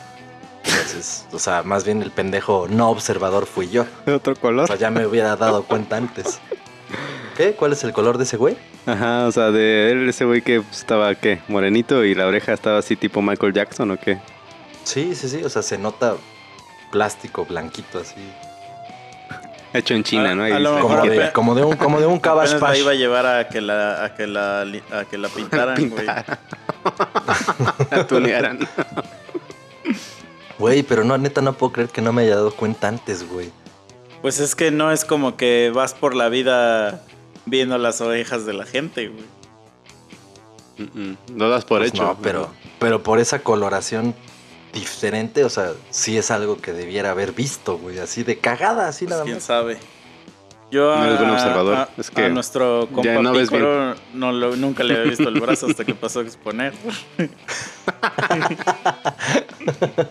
Entonces, o sea, más bien el pendejo no observador fui yo. ¿De otro O color? sea, ya me hubiera dado cuenta antes. ¿Qué? ¿Cuál es el color de ese güey? Ajá, o sea, de él, ese güey que estaba, ¿qué? Morenito y la oreja estaba así tipo Michael Jackson o qué? Sí, sí, sí, o sea, se nota plástico blanquito así. Hecho en China, A- ¿no? Ahí lo. Como de, ape- como de un, como de un *laughs* la iba a llevar a que la, a que la, a que la pintaran, güey. *laughs* La tunearan. Güey, pero no, neta, no puedo creer que no me haya dado cuenta antes, güey. Pues es que no es como que vas por la vida viendo las orejas de la gente, güey. Mm, mm. Lo das por Pues hecho. No, pero, pero por esa coloración diferente, o sea, sí es algo que debiera haber visto, güey. Así de cagada, así Pues nada quién más. sabe. Yo No eres buen observador. A, Es que a nuestro compa ya no no lo- nunca le había visto el brazo hasta que *laughs* pasó a exponer. *laughs* *laughs*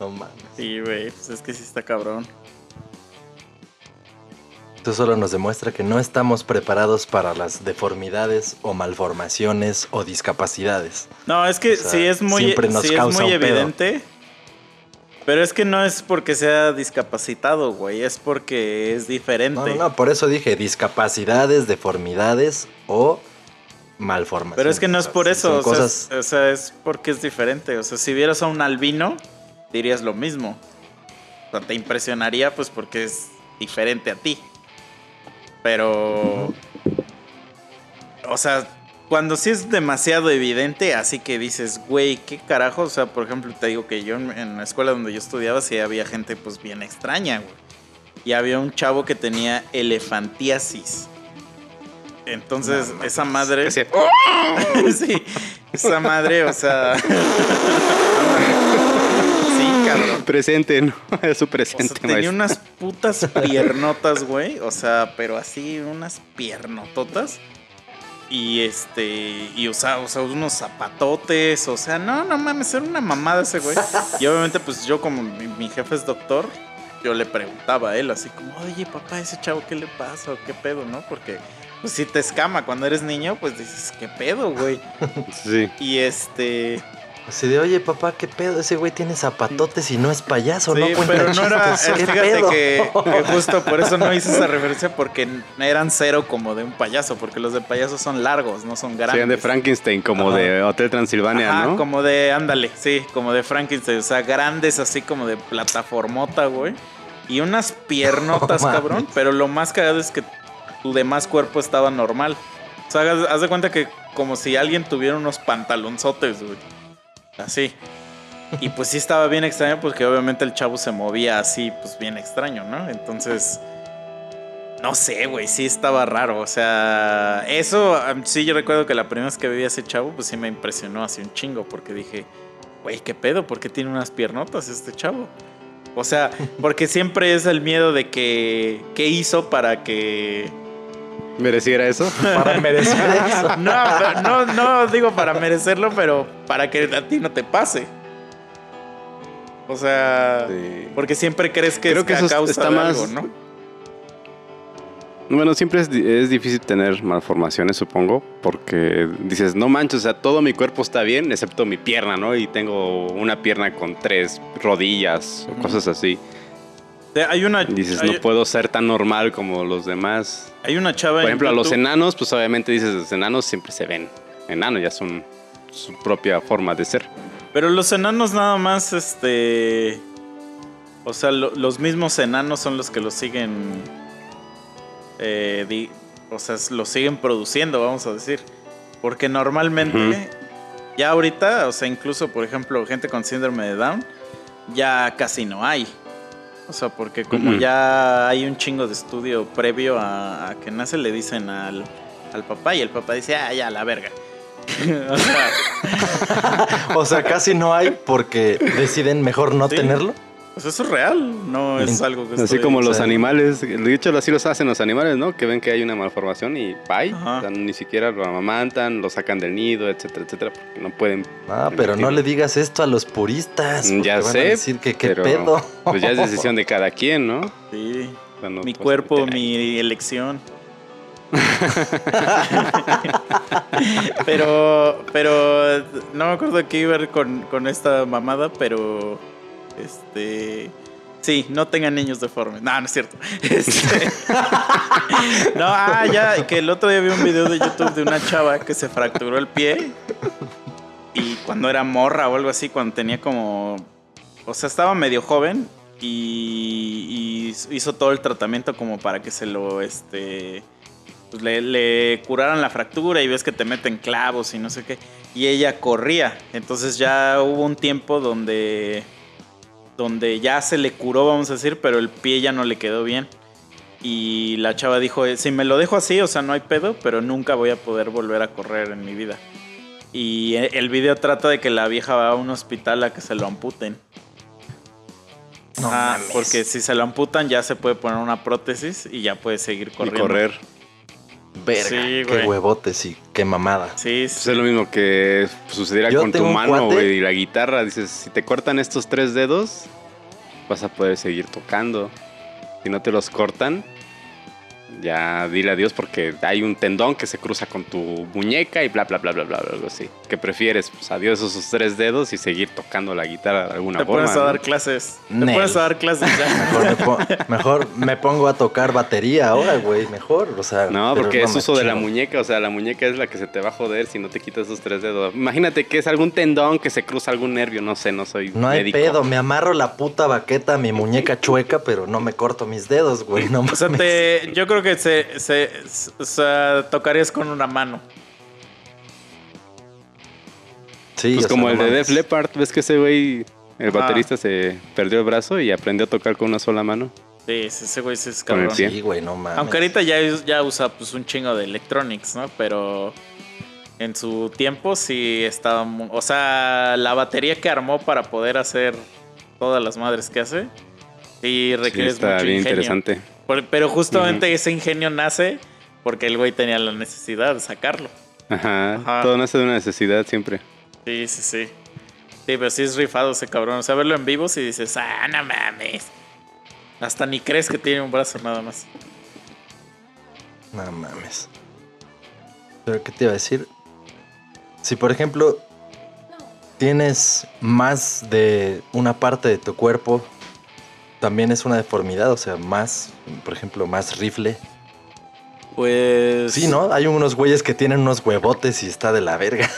No mames. Sí, güey, pues es que sí está cabrón. Esto solo nos demuestra que no estamos preparados para las deformidades o malformaciones o discapacidades. No, es que O sea, sí es muy, siempre nos sí es causa muy un pedo. evidente. Pero es que no es porque sea discapacitado, güey. Es porque es diferente. No, no, no, por eso dije discapacidades, deformidades o malformaciones. Pero es que no es por eso. sea, cosas... es, o sea, es porque es diferente. O sea, si vieras a un albino, dirías lo mismo. O sea, te impresionaría, pues, porque es diferente a ti. Pero. O sea, cuando sí es demasiado evidente, así que dices, güey, ¿qué carajo? O sea, por ejemplo, te digo que yo en, la escuela donde yo estudiaba, sí había gente, pues, bien extraña, güey. Y había un chavo que tenía elefantiasis. Entonces, esa madre. *laughs* Sí, esa madre, o sea. *laughs* cabrón. *laughs* Presente, ¿no? *laughs* Es su O sea, presente, tenía maestro. unas putas *laughs* piernotas, güey. O sea, pero así, unas piernototas. Y este. Y usaba, o sea, unos zapatotes. O sea, no, no mames, era una mamada ese güey. Y obviamente, pues yo, como mi, mi jefe es doctor, yo le preguntaba a él, así como, oye, papá, ese chavo, ¿qué le pasa? ¿O qué pedo, no? Porque, pues si te escama cuando eres niño, pues dices, ¿qué pedo, güey? Sí. Y este. Así de, oye, papá, ¿qué pedo? Ese güey tiene zapatotes y no es payaso, Sí, no cuenta pero no era. chistes. ¿Qué Fíjate pedo? que, que *laughs* justo por eso no hice esa referencia, porque eran cero como de un payaso, porque los de payaso son largos, no son grandes. Sean de Frankenstein, como Ajá. de Hotel Transilvania, Ajá, ¿no? como de, ándale, sí, como de Frankenstein, o sea, grandes así como de plataformota, güey. Y unas piernotas, *laughs* cabrón, pero lo más cagado es que tu demás cuerpo estaba normal. O sea, haz, haz de cuenta que como si alguien tuviera unos pantalonzotes, güey. Así. Y pues sí estaba bien extraño porque obviamente el chavo se movía así, pues bien extraño, ¿no? Entonces, no sé, güey, sí estaba raro. O sea, eso sí yo recuerdo que la primera vez que vi a ese chavo, pues sí me impresionó así un chingo porque dije, güey, ¿qué pedo? ¿Por qué tiene unas piernotas este chavo? O sea, porque siempre es el miedo de que, ¿qué hizo para que ¿Mereciera eso? *laughs* Para merecer *laughs* eso. no, no, no digo para merecerlo, pero para que a ti no te pase. O sea, Sí. porque siempre crees que Creo es que a causa está de más- algo, ¿no? Bueno, siempre es, es difícil tener malformaciones, supongo, porque dices, no manches, o sea, todo mi cuerpo está bien, excepto mi pierna, ¿no? Y tengo una pierna con tres rodillas o cosas así. Hay una, Y dices, hay, no puedo ser tan normal como los demás. hay una chava Por en ejemplo, a los enanos, pues obviamente dices, los enanos siempre se ven enanos, ya son su propia forma de ser. Pero los enanos nada más, este... O sea, lo- los mismos enanos son los que los siguen... eh, di- o sea, los siguen produciendo, vamos a decir. Porque normalmente, ya ahorita, o sea, incluso, por ejemplo, gente con síndrome de Down, ya casi no hay. O sea, porque como ya hay un chingo de estudio previo a, a que nace, le dicen al, al papá y el papá dice, ah, ya, la verga. *laughs* o sea, *laughs* O sea, casi no hay porque deciden mejor no Sí. tenerlo. Pues eso es real, no es algo que Así estoy- como los sea, animales, de hecho así los hacen los animales, ¿no? Que ven que hay una malformación y bye, Ajá. o sea, ni siquiera lo amamantan, lo sacan del nido, etcétera, etcétera, porque no pueden. Ah, pero no le digas esto a los puristas. porque Ya van a sé, decir que qué pero, pedo. Pues ya es decisión de cada quien, ¿no? Sí, O sea, no mi puedes cuerpo, meter mi elección. *laughs* pero, pero no me acuerdo qué iba a ver con, con esta mamada, pero este sí, no tengan niños deformes. No, no es cierto. *laughs* Este, *laughs* no, ah, ya, que el otro día vi un video de YouTube de una chava que se fracturó el pie y cuando era morra o algo así, cuando tenía como, o sea, estaba medio joven y, y hizo todo el tratamiento como para que se lo, este, pues le, le curaran la fractura y ves que te meten clavos y no sé qué. Y ella corría. Entonces ya hubo un tiempo donde, donde ya se le curó, vamos a decir, pero el pie ya no le quedó bien. Y la chava dijo, si me lo dejo así, o sea, no hay pedo, pero nunca voy a poder volver a correr en mi vida. Y e- el video trata de que la vieja va a un hospital a que se lo amputen. No mames. porque si se lo amputan ya se puede poner una prótesis y ya puede seguir Y corriendo. correr. Verga, Sí, qué huevotes y qué mamada. Sí, Pues sí. es lo mismo que sucediera Yo con tu mano, güey, y la guitarra. Dices, si te cortan estos tres dedos, vas a poder seguir tocando. Si no te los cortan, ya dile adiós porque hay un tendón que se cruza con tu muñeca y bla, bla, bla, bla, bla, algo así. ¿Qué prefieres? Pues adiós esos tres dedos y seguir tocando la guitarra de alguna Te forma. pones a ¿no? dar clases. Te Nel. pones a dar clases ya. *laughs* Mejor me, po- mejor me pongo a tocar batería ahora, güey. Mejor, o sea. No, porque es uso de la muñeca, o sea, la muñeca es la que se te va a joder si no te quitas esos tres dedos. Imagínate que es algún tendón que se cruza algún nervio, no sé, no soy No hay médico. pedo, me amarro la puta baqueta a mi muñeca chueca, pero no me corto mis dedos, güey. No O sea, te, yo creo que se, se, tocarías con una mano. Sí, Pues como el de. Def Leppard, ves que ese güey, el baterista se perdió el brazo y aprendió a tocar con una sola mano. Sí, sí, ese güey sí es cabrón. Sí, güey, no mames. Aunque ahorita ya, ya usa pues un chingo de electronics, ¿no? Pero en su tiempo sí estaba... O sea, la batería que armó para poder hacer todas las madres que hace, sí Sí, requiere está mucho bien ingenio. interesante. Por- pero justamente ese ingenio nace porque el güey tenía la necesidad de sacarlo. Ajá. Ajá. Todo nace de una necesidad siempre. Sí, sí, sí. Sí, pero sí es rifado ese cabrón. O sea, verlo en vivo si dices, ah, no mames. Hasta ni crees que tiene un brazo nada más. No mames. Pero, ¿qué te iba a decir? Si, por ejemplo, tienes más de una parte de tu cuerpo, también es una deformidad, o sea, más, por ejemplo, más rifle. Pues. Sí, ¿no? Hay unos güeyes que tienen unos huevotes y está de la verga.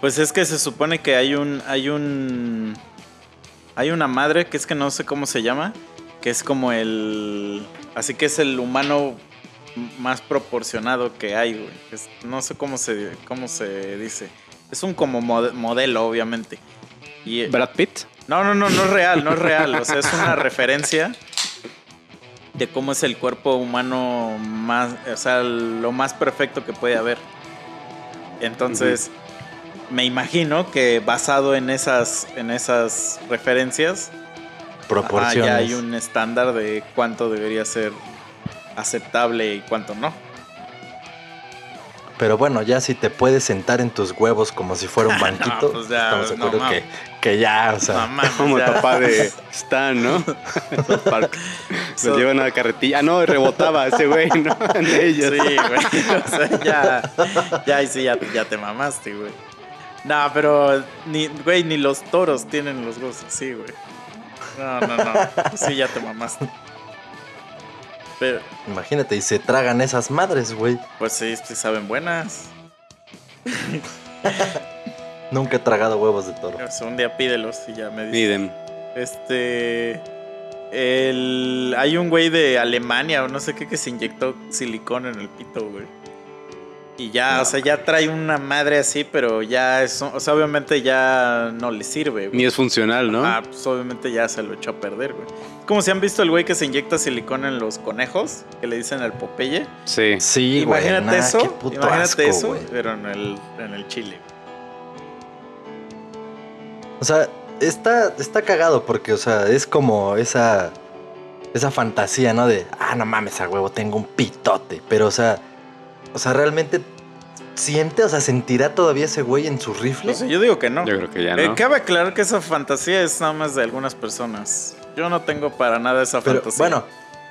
Pues es que se supone que hay un. Hay un. Hay una madre que es que no sé cómo se llama. Que es como el. Así que es el humano más proporcionado que hay, güey. Es- no sé cómo se, cómo se dice. Es un como mode- modelo, obviamente. Y, eh, Brad Pitt. No, no, no, no es real, no es real. O sea, es una referencia de cómo es el cuerpo humano más, o sea, lo más perfecto que puede haber. Entonces, me imagino que basado en esas, en esas referencias, ajá, Proporciones. ya hay un estándar de cuánto debería ser aceptable y cuánto no. Pero bueno, ya si te puedes sentar en tus huevos como si fuera un *laughs* banquito, pues ya, estamos no mames. que, que ya, o sea, No mames, Como el ya. papá de *laughs* Stan, ¿no? *laughs* Lo llevan a la carretilla. Ah, no, rebotaba ese güey, ¿no? *laughs* En ellos. Sí, güey. O sea, ya. Ya, ahí sí, ya, ya te mamaste, güey. No, pero. Ni, güey, ni los toros tienen los huevos así, güey. No, no, no. Sí, ya te mamaste. Pero, imagínate, y se tragan esas madres, güey. pues sí, sí saben buenas. Nunca he tragado huevos de toro. O sea, un día pídelos y ya me dices. Idem. Este. El, hay un güey de Alemania o no sé qué que se inyectó silicón en el pito, güey. Y ya, o sea, ya trae una madre así, pero ya es. O sea, obviamente ya no le sirve, Ni güey. es funcional, ¿no? Ah, pues obviamente ya se lo echó a perder, güey. Como si han visto el güey que se inyecta silicón en los conejos, que le dicen al Popeye. Sí. Sí, güey. imagínate nah, eso, qué puto imagínate asco, eso, güey. pero en el, en el chile. O sea, está, está cagado porque, o sea, es como esa, esa fantasía, ¿no? De, ah, no mames, a huevo, tengo un pitote. Pero, o sea, o sea, realmente siente, o sea, sentirá todavía ese güey en su rifle. O sea, yo digo que no. Yo creo que ya Eh, no. cabe aclarar que esa fantasía es nada más de algunas personas. Yo no tengo para nada esa Pero fantasía. bueno,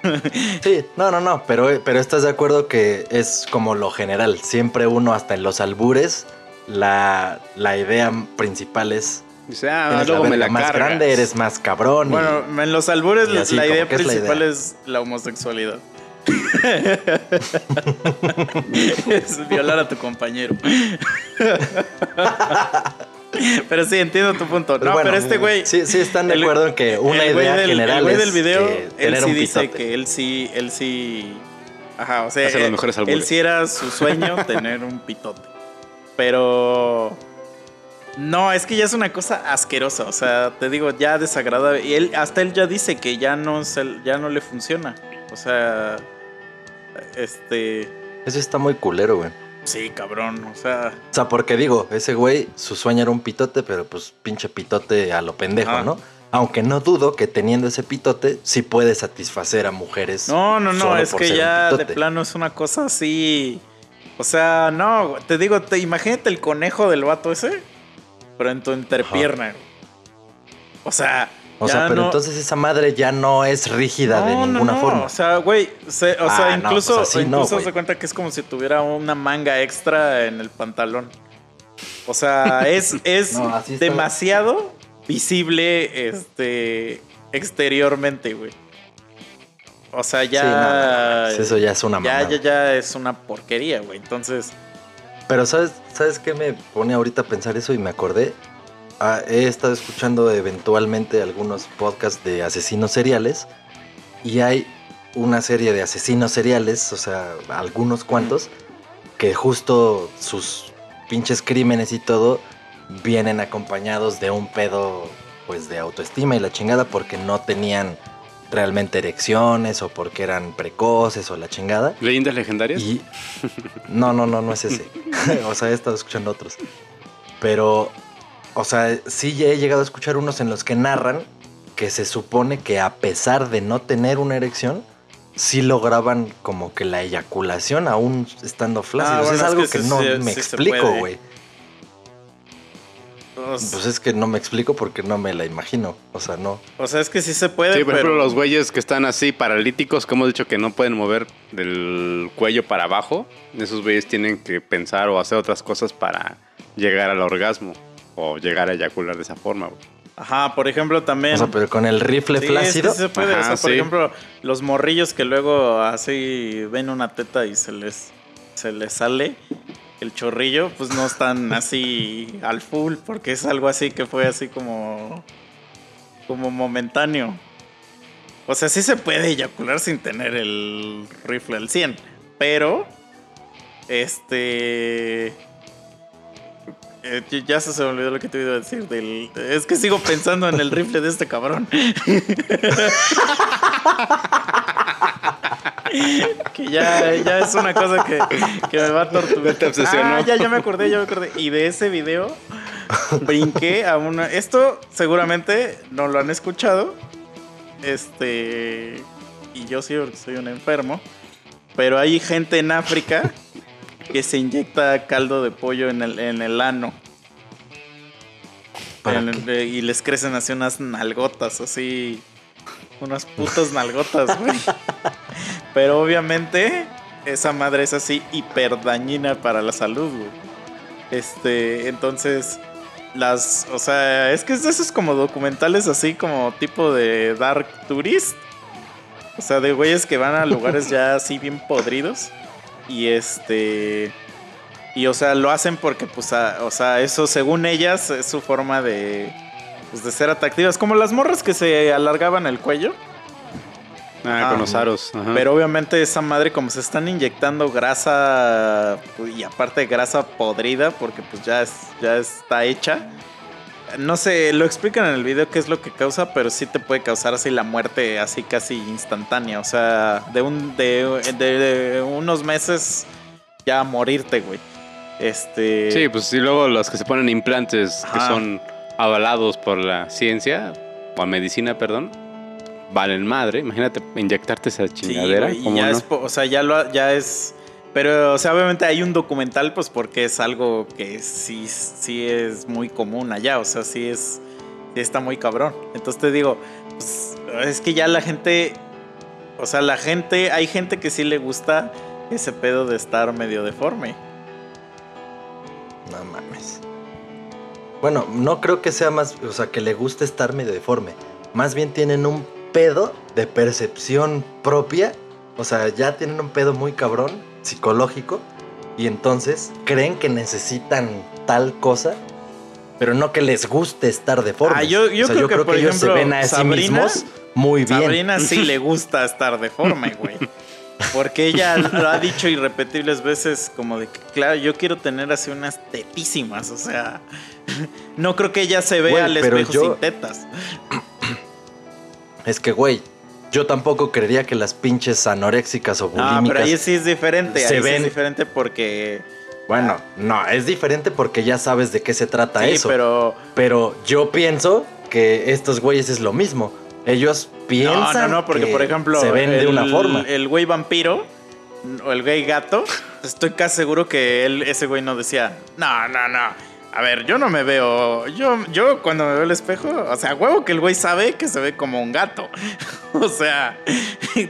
*laughs* sí, no, no, no, pero, pero estás de acuerdo que es como lo general. Siempre uno, hasta en los albures, la, la idea principal es: Dice, ah, tienes la luego me la más cargas. grande, eres más cabrón. y- Bueno, en los albures la, así, la como idea que es la principal idea. es la homosexualidad. *laughs* es violar a tu compañero. *laughs* pero sí, entiendo tu punto. Pero no, bueno, pero este güey. Sí, sí están de el- acuerdo en que una idea del, general el güey es del video, que él tener sí un dice pitote. que él sí, él sí. Ajá, o sea, él, él sí era su sueño *laughs* tener un pitote. Pero. No, es que ya es una cosa asquerosa. O sea, te digo, ya desagradable. Y él, hasta él ya dice que ya no, se- ya no le funciona. O sea. Este. Eso está muy culero, güey. Sí, cabrón. O sea. O sea, porque digo, ese güey, su sueño era un pitote, pero pues pinche pitote a lo pendejo, Ah. ¿no? Aunque no dudo que teniendo ese pitote sí puede satisfacer a mujeres. No, no, no, es que ya de plano es una cosa así. O sea, no, te digo, te, imagínate el conejo del vato ese, pero en tu entrepierna. O sea, O ya sea, pero no- entonces esa madre ya no es rígida de no, ninguna no, forma. O sea, güey, se- o sea, Ah, no, incluso, pues así no, incluso se cuenta que es como si tuviera una manga extra en el pantalón. O sea, *laughs* es, es No, así está. demasiado visible este exteriormente, güey. O sea, ya. Sí, no, no, no, eso ya es una ya, ya, ya es una porquería, güey. Entonces, Pero ¿sabes, ¿sabes qué me pone ahorita a pensar eso y me acordé? Ah, he estado escuchando eventualmente algunos podcasts de asesinos seriales y hay una serie de asesinos seriales, o sea, algunos cuantos, que justo sus pinches crímenes y todo vienen acompañados de un pedo pues de autoestima y la chingada porque no tenían realmente erecciones o porque eran precoces o la chingada. ¿Leyendas legendarias? Y no, no, no, no es ese. *laughs* *laughs* o sea, he estado escuchando otros. Pero, o sea, sí he llegado a escuchar unos en los que narran que se supone que a pesar de no tener una erección, sí lograban como que la eyaculación aún estando flácidos. Ah, bueno, es es algo que no sí, me sí explico, güey. Pues, Pues es que no me explico porque no me la imagino. O sea, no. o sea, es que sí se puede, Sí, por pero ejemplo, los güeyes que están así paralíticos, que hemos dicho que no pueden mover del cuello para abajo, esos güeyes tienen que pensar o hacer otras cosas para llegar al orgasmo o llegar a eyacular de esa forma. güey. Ajá, por ejemplo, también. O sea, pero con el rifle Sí, flácido. es que sí se puede. o sea, por sí. ejemplo, los morrillos que luego así ven una teta y se les, se les sale el chorrillo, pues no están así al full, porque es algo así que fue así como, como momentáneo. O sea, sí se puede eyacular sin tener el rifle al 100, pero, este... eh, ya- se me olvidó lo que te iba a decir del... Es que sigo pensando en el rifle de este cabrón. *laughs* que ya, ya es una cosa que, que me va a torturar. Te obsesionó. Ah, ya, ya me acordé, ya me acordé. Y de ese video brinqué a una. Esto seguramente no lo han escuchado. Este. Y yo sí, porque soy un enfermo. Pero hay gente en África que se inyecta caldo de pollo en el, en el ano. ¿Para En el- y les crecen así unas nalgotas, así. Unas putas nalgotas, güey. *laughs* Pero obviamente, esa madre es así hiper dañina para la salud, güey. Este, entonces, las, o sea, es que es de esos como documentales así como tipo de Dark Tourist. O sea, de güeyes que van a lugares ya *laughs* así bien podridos. Y este. Y o sea, lo hacen porque, pues, a- o sea, eso según ellas es su forma de. Pues de ser atractivas. Como las morras que se alargaban el cuello. Ah, Ah, con los aros. ajá. Pero obviamente esa madre como se están inyectando grasa pues, y aparte grasa podrida porque pues ya, es, ya está hecha. No sé, lo explican en el video qué es lo que causa, pero sí te puede causar así la muerte así casi instantánea. O sea, de, un, de, de- de unos meses ya morirte, güey. Este... Sí, pues y luego los que se ponen implantes que son avalados por la ciencia, o medicina, perdón, valen madre. Imagínate inyectarte esa Sí, chingadera. ¿cómo ya no? es, o sea, ya lo ya es pero o sea, obviamente hay un documental pues porque es algo que sí sí es muy común allá, o sea, sí es sí está muy cabrón. Entonces te digo, pues, es que ya la gente o sea, la gente hay gente que sí le gusta ese pedo de estar medio deforme. No mames. Bueno, no creo que sea más, o sea, que le guste estar medio deforme. Más bien tienen un pedo de percepción propia. O sea, ya tienen un pedo muy cabrón, psicológico. Y entonces creen que necesitan tal cosa, pero no que les guste estar deformes. Ah, yo- yo O sea, creo que, por ellos se ven a sí mismos muy bien. Sabrina sí *laughs* le gusta estar deforme, güey. Porque ella lo ha dicho irrepetibles veces como de que, claro, yo quiero tener así unas tetísimas, o sea, *laughs* no creo que ella se vea al espejo yo- sin tetas. Es que, güey, yo tampoco creería que las pinches anoréxicas o bulímicas... Ah, pero ahí sí es diferente, se ahí sí ven- es diferente porque... Bueno, no, es diferente porque ya sabes de qué se trata Sí, eso. pero... Pero yo pienso que estos güeyes es lo mismo. Ellos piensan No, no, no, porque que por ejemplo... se ven de una forma. El güey vampiro o el güey gato, estoy casi seguro que él, ese güey no decía, no, no, no. A ver, yo no me veo. Yo, yo cuando me veo el espejo, o sea, huevo que el güey sabe que se ve como un gato. *laughs* o sea,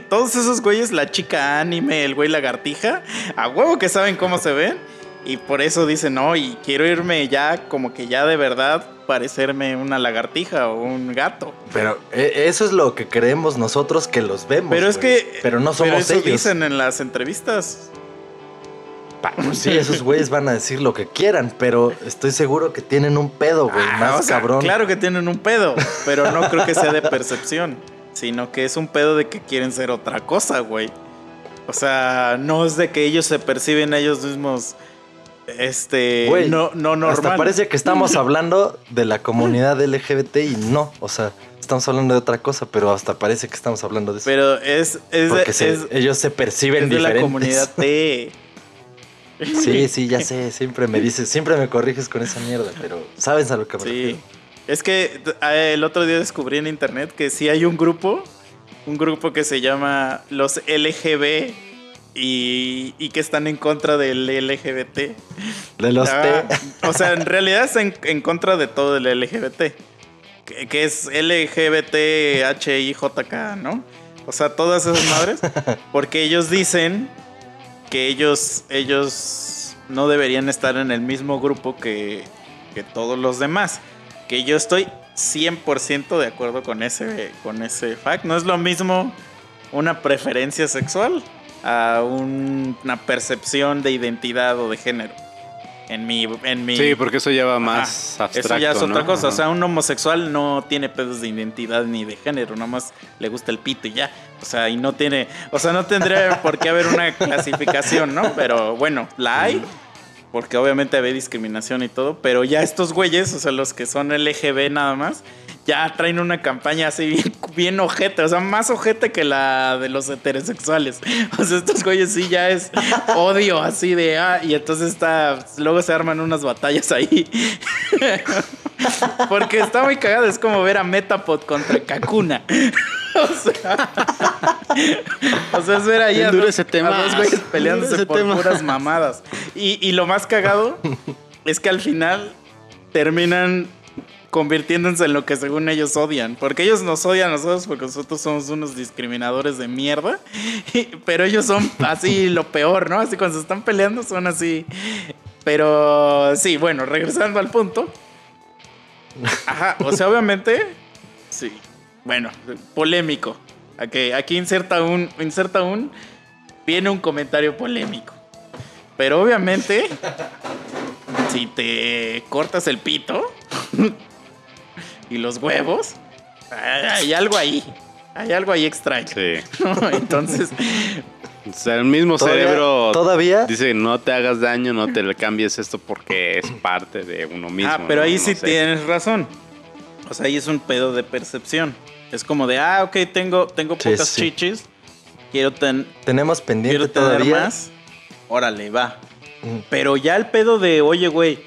todos esos güeyes, la chica anime, el güey lagartija, a huevo que saben cómo se ven. Y por eso dicen, no, y quiero irme ya, como que ya de verdad parecerme una lagartija o un gato. Pero eh, eso es lo que creemos nosotros que los vemos. Pero es que. Pero no somos eso ellos. dicen en las entrevistas. Pues sí, esos güeyes van a decir lo que quieran, pero estoy seguro que tienen un pedo, güey. Ah, más o sea, cabrón. Claro que tienen un pedo, pero no creo que sea de percepción, sino que es un pedo de que quieren ser otra cosa, güey. O sea, no es de que ellos se perciben a ellos mismos, este, Güey, no, no normal. Hasta parece que estamos hablando de la comunidad *laughs* LGBT y no, o sea, estamos hablando de otra cosa, pero hasta parece que estamos hablando de eso. Pero es, es, porque se- es- ellos se perciben es de la diferentes. comunidad T. *laughs* Sí, sí, ya sé, siempre me dices, siempre me corriges con esa mierda, pero sabes a lo que me Sí. refiero. Es que eh, el otro día descubrí en internet que sí hay un grupo, un grupo que se llama los LGB y, y que están en contra del LGBT. De los Ah, T. O sea, en realidad es en, en contra de todo el LGBT. Que, que es LGBTHIJK, ¿no? O sea, todas esas madres. Porque ellos dicen que ellos, ellos no deberían estar en el mismo grupo que, que todos los demás. Que yo estoy 100% de acuerdo con ese, con ese fact. No es lo mismo una preferencia sexual a un- una percepción de identidad o de género. En mi, en mi Sí, porque eso ya va más Ajá. abstracto. Eso ya es otra cosa. O sea, un homosexual no tiene pedos de identidad ni de género, nomás le gusta el pito y ya. O sea, y no tiene. O sea, no tendría *laughs* por qué haber una clasificación, ¿no? Pero bueno, la hay. Porque obviamente hay discriminación y todo. Pero ya estos güeyes, o sea, los que son LGB nada más, ya traen una campaña así bien, bien ojete. O sea, más ojete que la de los heterosexuales. *laughs* O sea, estos güeyes sí ya es odio así de. Ah, y entonces está. Luego se arman unas batallas ahí. *laughs* Porque está muy cagado, es como ver a Metapod contra Kakuna. *laughs* O sea, o sea, es ver ahí a dos, ese tema. a dos güeyes peleándose ese por tema. puras mamadas. Y, y lo más cagado es que al final terminan convirtiéndose en lo que según ellos odian. Porque ellos nos odian a nosotros porque nosotros somos unos discriminadores de mierda. *laughs* Pero ellos son así *laughs* lo peor, ¿no? Así cuando se están peleando son así. Pero sí, bueno, regresando al punto. Ajá, o sea, obviamente, sí. Bueno, polémico. Aquí, aquí inserta un, inserta un, viene un comentario polémico. Pero obviamente, si te cortas el pito *laughs* y los huevos, hay algo ahí. Hay algo ahí extraño. Sí. ¿no? *laughs* Entonces, O sea, el mismo Todavía- cerebro todavía- dice no te hagas daño, no te le cambies esto porque es parte de uno mismo. ah, pero ¿no? ahí No sí sé. tienes razón. O sea, ahí es un pedo de percepción. Es como de, ah, ok, tengo, tengo Sí, pocas sí. chichis. Quiero, ten- Tenemos pendiente quiero tener todavía. más. Órale, va. Mm. Pero ya el pedo de, oye, güey,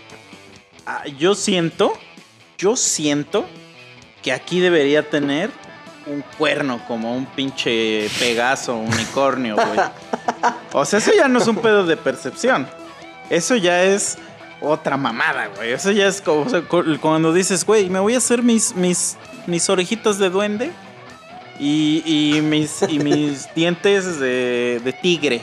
ah, yo siento, yo siento que aquí debería tener un cuerno como un pinche Pegaso, unicornio, güey. *laughs* O sea, eso ya no es un pedo de percepción. Eso ya es otra mamada, güey. Eso ya es como o sea, cu- cuando dices, güey, me voy a hacer mis, mis, mis orejitas de duende y, y mis, y mis *laughs* dientes de, de tigre.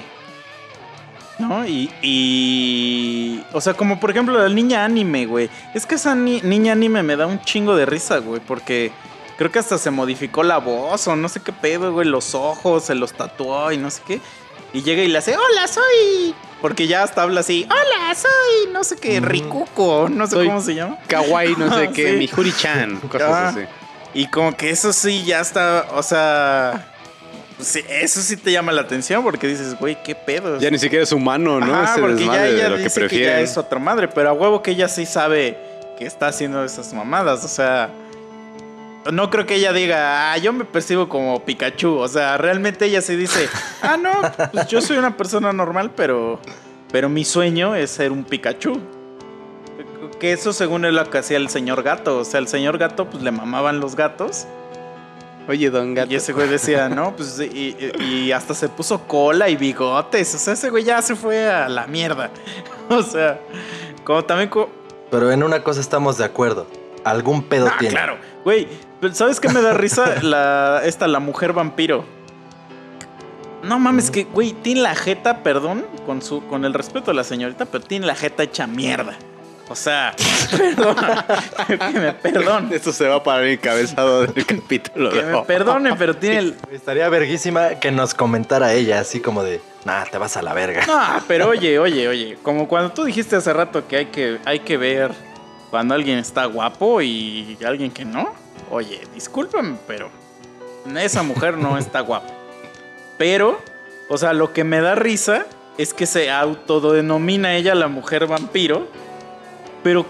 ¿No? Y, y. O sea, como por ejemplo la niña anime, güey. Es que esa ni- niña anime me da un chingo de risa, güey. Porque creo que hasta se modificó la voz o no sé qué pedo, güey. Los ojos, se los tatuó y no sé qué. Y llega y le hace, hola, soy. Porque ya hasta habla así, hola, soy, no sé qué, Rikuko, no sé Soy- cómo se llama. Kawaii, no sé *laughs* qué, Sí. mi Huri-chan, cosas Ah. así. Y como que eso sí ya está, o sea. Sí, eso sí te llama la atención porque dices, güey, qué pedo. Ya ni siquiera es humano, ¿no? Ajá, Ese porque ya ella de lo que dice que, ya prefieren. es otra madre, pero a huevo que ella sí sabe que está haciendo esas mamadas, o sea, no creo que ella diga, ah, yo me percibo como Pikachu, o sea, realmente ella sí dice, *laughs* ah, no, pues yo soy una persona normal, pero, pero mi sueño es ser un Pikachu. Que eso según es lo que hacía el señor gato, o sea, el señor gato pues le mamaban los gatos. Oye, don gato. Y ese güey decía, no, pues, y, hasta se puso cola y bigotes. O sea, ese güey ya se fue a la mierda. *laughs* O sea, como también. co- Pero en una cosa estamos de acuerdo. Algún pedo Ah, tiene. claro. Güey, ¿sabes qué me da risa? *laughs* La, esta, la mujer vampiro. No mames, que, güey, tiene la jeta, perdón, con, su, con el respeto de la señorita, pero tiene la jeta hecha mierda. O sea, *laughs* perdón, que me perdonen. Esto se va para el encabezado del capítulo. Que me pero tiene el, Estaría verguísima que nos comentara ella, así como de, nah, te vas a la verga. No, pero oye, oye, oye, como cuando tú dijiste hace rato que hay que, hay que ver cuando alguien está guapo y alguien que no. Oye, discúlpame, pero esa mujer no *laughs* está guapa. Pero, o sea, lo que me da risa es que se autodenomina ella la mujer vampiro, pero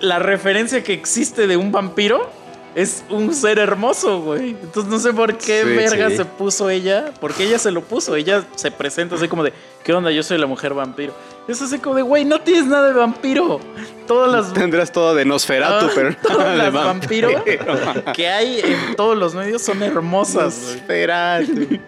la referencia que existe de un vampiro es un ser hermoso, güey. Entonces no sé por qué Sí, verga sí. se puso ella, porque ella se lo puso, ella se presenta así como de, ¿qué onda? Yo soy la mujer vampiro. Es así como de, güey, no tienes nada de vampiro. Todas las Tendrás todo de Nosferatu, Ah, pero *laughs* todas nada de las vampiro que hay en todos los medios son hermosas. Nosferatu.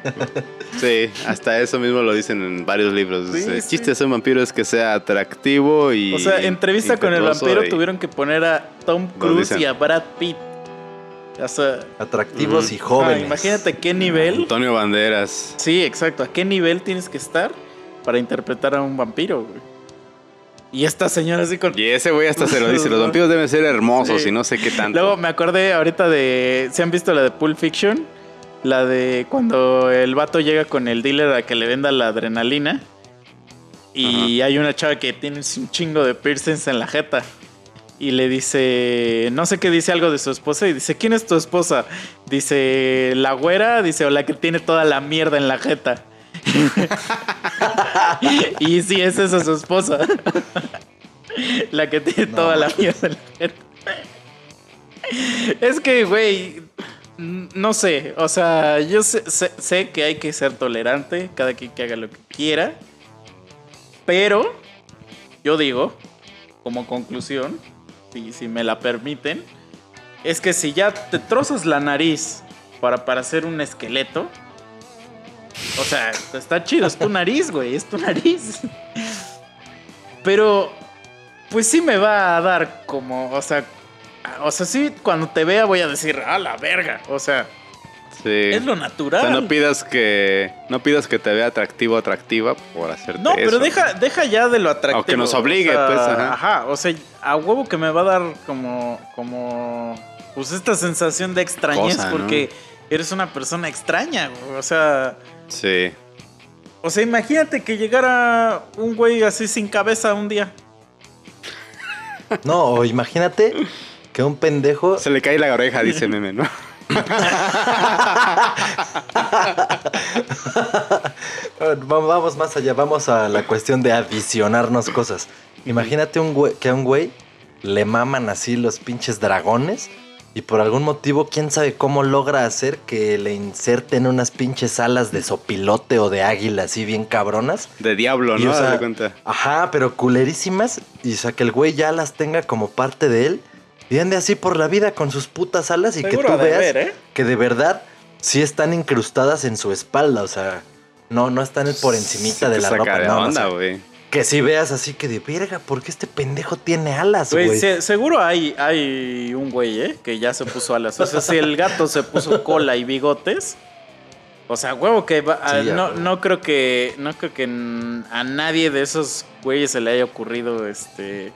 Sí, hasta eso mismo lo dicen en varios libros. Sí, El chiste de ser un vampiro es que sea atractivo y. O sea, entrevista con el vampiro y- tuvieron que poner a Tom Cruise y a Brad Pitt. O sea, Atractivos Ujú. y jóvenes. ah, imagínate qué nivel. Antonio Banderas. Sí, exacto. ¿A qué nivel tienes que estar para interpretar a un vampiro, güey? Y esta señora así con... Y ese güey hasta se lo dice. Los *laughs* vampiros deben ser hermosos Sí. y no sé qué tanto. Luego me acordé ahorita de... ¿Se han visto la de Pulp Fiction? La de cuando el vato llega con el dealer a que le venda la adrenalina. Y hay una chava que tiene un chingo de piercings en la jeta. Y le dice, no sé qué dice algo de su esposa. Y dice, ¿quién es tu esposa? Dice, la güera, dice, o la que tiene toda la mierda en la jeta. *laughs* y sí, esa es su esposa. *laughs* la que tiene toda la mierda en la jeta. Es que, güey, no sé, o sea, yo sé, sé- sé que hay que ser tolerante, cada quien que haga lo que quiera, pero yo digo, como conclusión, si, si me la permiten, es que si ya te trozas la nariz para parecer un esqueleto, o sea, está chido, es tu *laughs* nariz, güey, es tu nariz. Pero, pues sí me va a dar como, o sea, o sea, sí, cuando te vea voy a decir, a la verga, o sea, Sí. es lo O natural. sea, no pidas que no pidas que te vea atractivo o atractiva por hacerte No, pero eso. deja, deja ya de lo atractivo. Aunque nos obligue, o sea, pues, ajá. Ajá, o sea, a huevo que me va a dar como, como, pues esta sensación de extrañez Cosa, ¿no? porque eres una persona extraña, güey, o sea, Sí. o sea, imagínate que llegara un güey así sin cabeza un día. No, o imagínate que un pendejo. Se le cae la oreja, dice meme, ¿no? *laughs* Va- Vamos más allá, vamos a la cuestión de adicionarnos cosas. Imagínate un güey, que a un güey le maman así los pinches dragones y por algún motivo, quién sabe cómo logra hacer que le inserten unas pinches alas de sopilote o de águila así bien cabronas. De diablo, Y, ¿no? o sea, cuenta. Ajá, pero culerísimas. Y o sea, que el güey ya las tenga como parte de él. Y ande así por la vida con sus putas alas y que tú veas ¿eh? que de verdad sí están incrustadas en su espalda. O sea, no, no están por encimita Sí de la ropa. de no, o onda, sea, que si veas así que de verga, ¿por qué este pendejo tiene alas, Güey, se- seguro hay, hay un güey, ¿eh? Que ya se puso alas. O sea, si el gato se puso cola y bigotes. O sea, huevo que va- a- Sí, ya, no, no creo que. No creo que a nadie de esos güeyes se le haya ocurrido este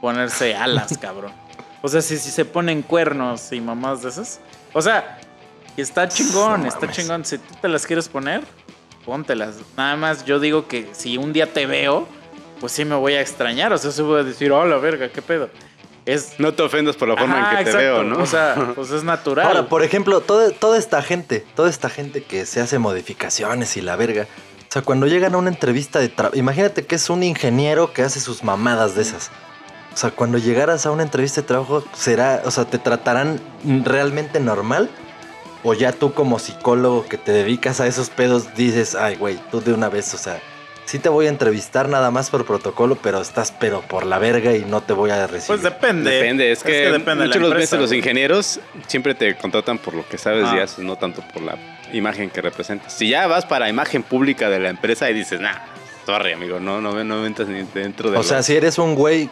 ponerse alas, cabrón. O sea, si, si se ponen cuernos y mamás de esas. O sea, está chingón, No está mames. chingón. Si tú te las quieres poner, póntelas. Nada más yo digo que si un día te veo, pues sí me voy a extrañar. O sea, se voy a decir, oh, la verga, qué pedo. Es. No te ofendas por la forma Ajá, en que te exacto. veo, ¿no? O sea, *laughs* pues es natural. Ahora, por ejemplo, toda, toda esta gente, toda esta gente que se hace modificaciones y la verga. O sea, cuando llegan a una entrevista de trabajo, imagínate que es un ingeniero que hace sus mamadas de esas. O sea, cuando llegaras a una entrevista de trabajo, será, o sea, te tratarán realmente normal. O ya tú como psicólogo que te dedicas a esos pedos dices, ay, güey, tú de una vez, o sea, sí te voy a entrevistar nada más por protocolo, pero estás pero por la verga y no te voy a recibir. pues depende. Depende, es que, depende de la muchas las empresa, veces los ingenieros siempre te contratan por lo que sabes Ah. y haces, no tanto por la imagen que representas. Si ya vas para imagen pública de la empresa y dices, nah, sorry, amigo, no, no, no me entras ni dentro de O sea, si eres un güey,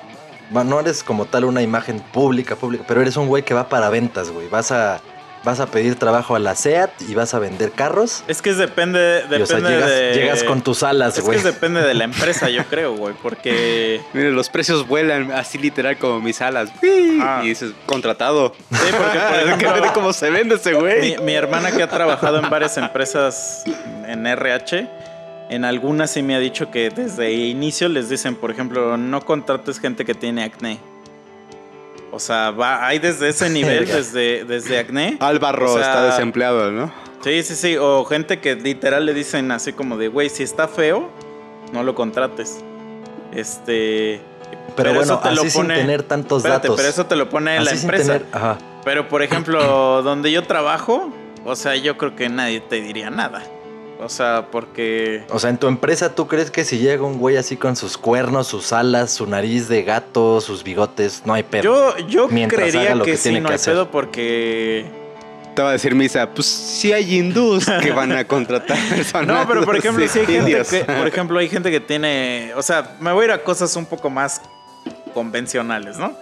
bueno, no eres como tal una imagen pública, pública, pero eres un güey que va para ventas, güey. Vas a, vas a pedir trabajo a la SEAT y vas a vender carros. Es que es depende, depende y, o sea, llegas, de... llegas con tus alas, Es que güey. es depende de la empresa, yo creo, güey. Porque... *laughs* Mire, los precios vuelan así literal como mis alas. Ah. Y dices, contratado. Sí, porque, por *laughs* Que ejemplo, ve cómo se vende ese güey. mi, mi hermana que ha trabajado en varias empresas en RH, en algunas sí me ha dicho que desde inicio les dicen, por ejemplo, no contrates gente que tiene acné. O sea, va, hay desde ese nivel, *laughs* desde, desde acné. Álvaro O sea, está desempleado, ¿no? Sí, sí, sí. O gente que literal le dicen así como de, güey, si está feo, no lo contrates. Este. pero, bueno, eso te lo así sin pone- tener tantos Espérate, datos. pero eso te lo pone la Así sin empresa. tener- ajá. Pero por ejemplo, donde yo trabajo, o sea, yo creo que nadie te diría nada. O sea, porque. O sea, en tu empresa, ¿tú crees que si llega un güey así con sus cuernos, sus alas, su nariz de gato, sus bigotes, no hay pedo? Yo, yo Mientras creería lo que, que sí, tiene no que hay hacer. pedo porque. Te va a decir Misa, pues sí hay hindús que van a contratar *laughs* personas. No, pero por ejemplo, sí hay gente que, por ejemplo, hay gente que tiene, o sea, me voy a ir a cosas un poco más convencionales, ¿no?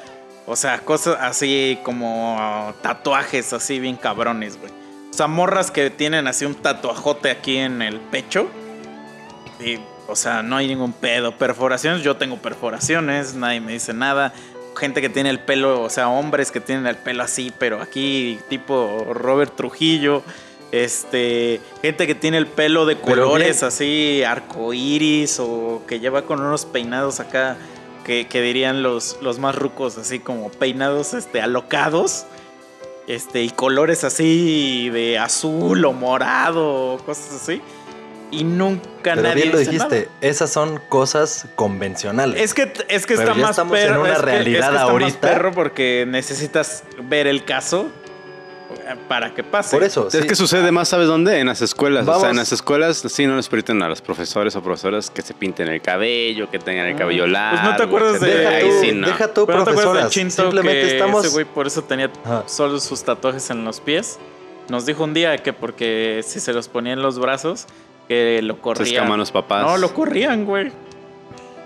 O sea, cosas así como tatuajes así bien cabrones, güey. O sea, morras que tienen así un tatuajote aquí en el pecho. Y, o sea, no hay ningún pedo. Perforaciones, yo tengo perforaciones, nadie me dice nada. Gente que tiene el pelo, o sea, hombres que tienen el pelo así, pero aquí tipo Robert Trujillo. Este, gente que tiene el pelo de colores así, arcoíris, o que lleva con unos peinados acá, que, que dirían los, los más rucos, así como peinados este, alocados. Este, y colores así de azul o morado, cosas así. Y nunca Pero nadie bien lo dice dijiste, nada. esas son cosas convencionales. Es que, es que Pero está ya más estamos en perro. una es que- realidad es que está ahorita. más perro porque necesitas ver el caso para que pase. Por eso, Es sí. que sucede más, ¿sabes dónde? En las escuelas. O sea, en las escuelas sí no les permiten a los profesores o profesoras que se pinten el cabello, que tengan el cabello largo. Pues no te acuerdas de-. Deja Ahí tú, sí, no. deja tú, Pero no te profesoras. Chinto Simplemente que estamos. ese güey por eso tenía Ajá. solo sus tatuajes en los pies. Nos dijo un día que porque si se los ponía en los brazos, que lo Se corrían. escaman los papás. No, lo corrían, güey.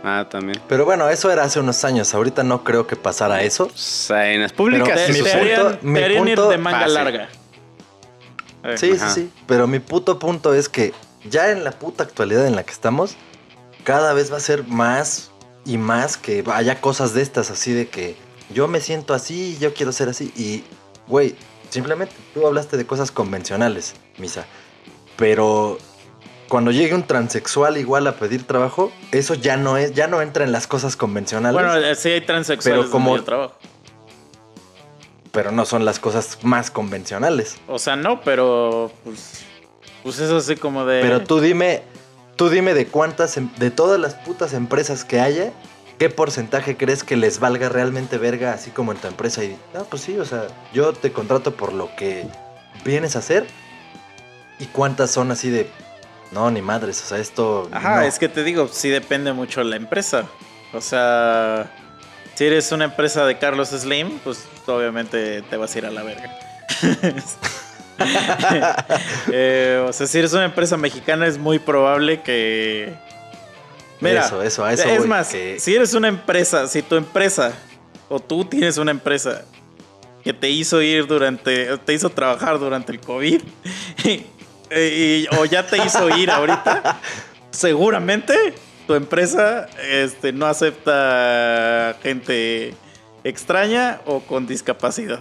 Ah, también. Pero bueno, eso era hace unos años. Ahorita no creo que pasara eso. O sea, en las públicas Pero Te, sí mi te punto- harían, mi te punto- de manga Fácil. larga. Eh, Sí, Ajá. sí, sí. Pero mi puto punto es que ya en la puta actualidad en la que estamos, cada vez va a ser más y más que haya cosas de estas así de que yo me siento así, yo quiero ser así. Y, güey, simplemente tú hablaste de cosas convencionales, Misa. Pero cuando llegue un transexual igual a pedir trabajo, eso ya no es, ya no entra en las cosas convencionales. Bueno, eh, sí hay transexuales Pero como- trabajo. pero no son las cosas más convencionales. O sea, no, pero pues, pues es así como de... Pero tú dime, tú dime de cuántas, em- de todas las putas empresas que haya, ¿qué porcentaje crees que les valga realmente verga así como en tu empresa? Y, ah, pues sí, o sea, yo te contrato por lo que vienes a hacer. ¿Y cuántas son así de, no, ni madres, o sea, esto... Ajá, no"? es que te digo, sí depende mucho de la empresa. O sea, si eres una empresa de Carlos Slim, pues obviamente te vas a ir a la verga. *laughs* Eh, o sea, si eres una empresa mexicana es muy probable que... Mira, Eso, eso, a eso es voy, más, que- si eres una empresa, si tu empresa o tú tienes una empresa que te hizo ir durante, te hizo trabajar durante el COVID *laughs* y- o ya te hizo ir ahorita, *laughs* seguramente tu empresa este, no acepta gente extraña o con discapacidad.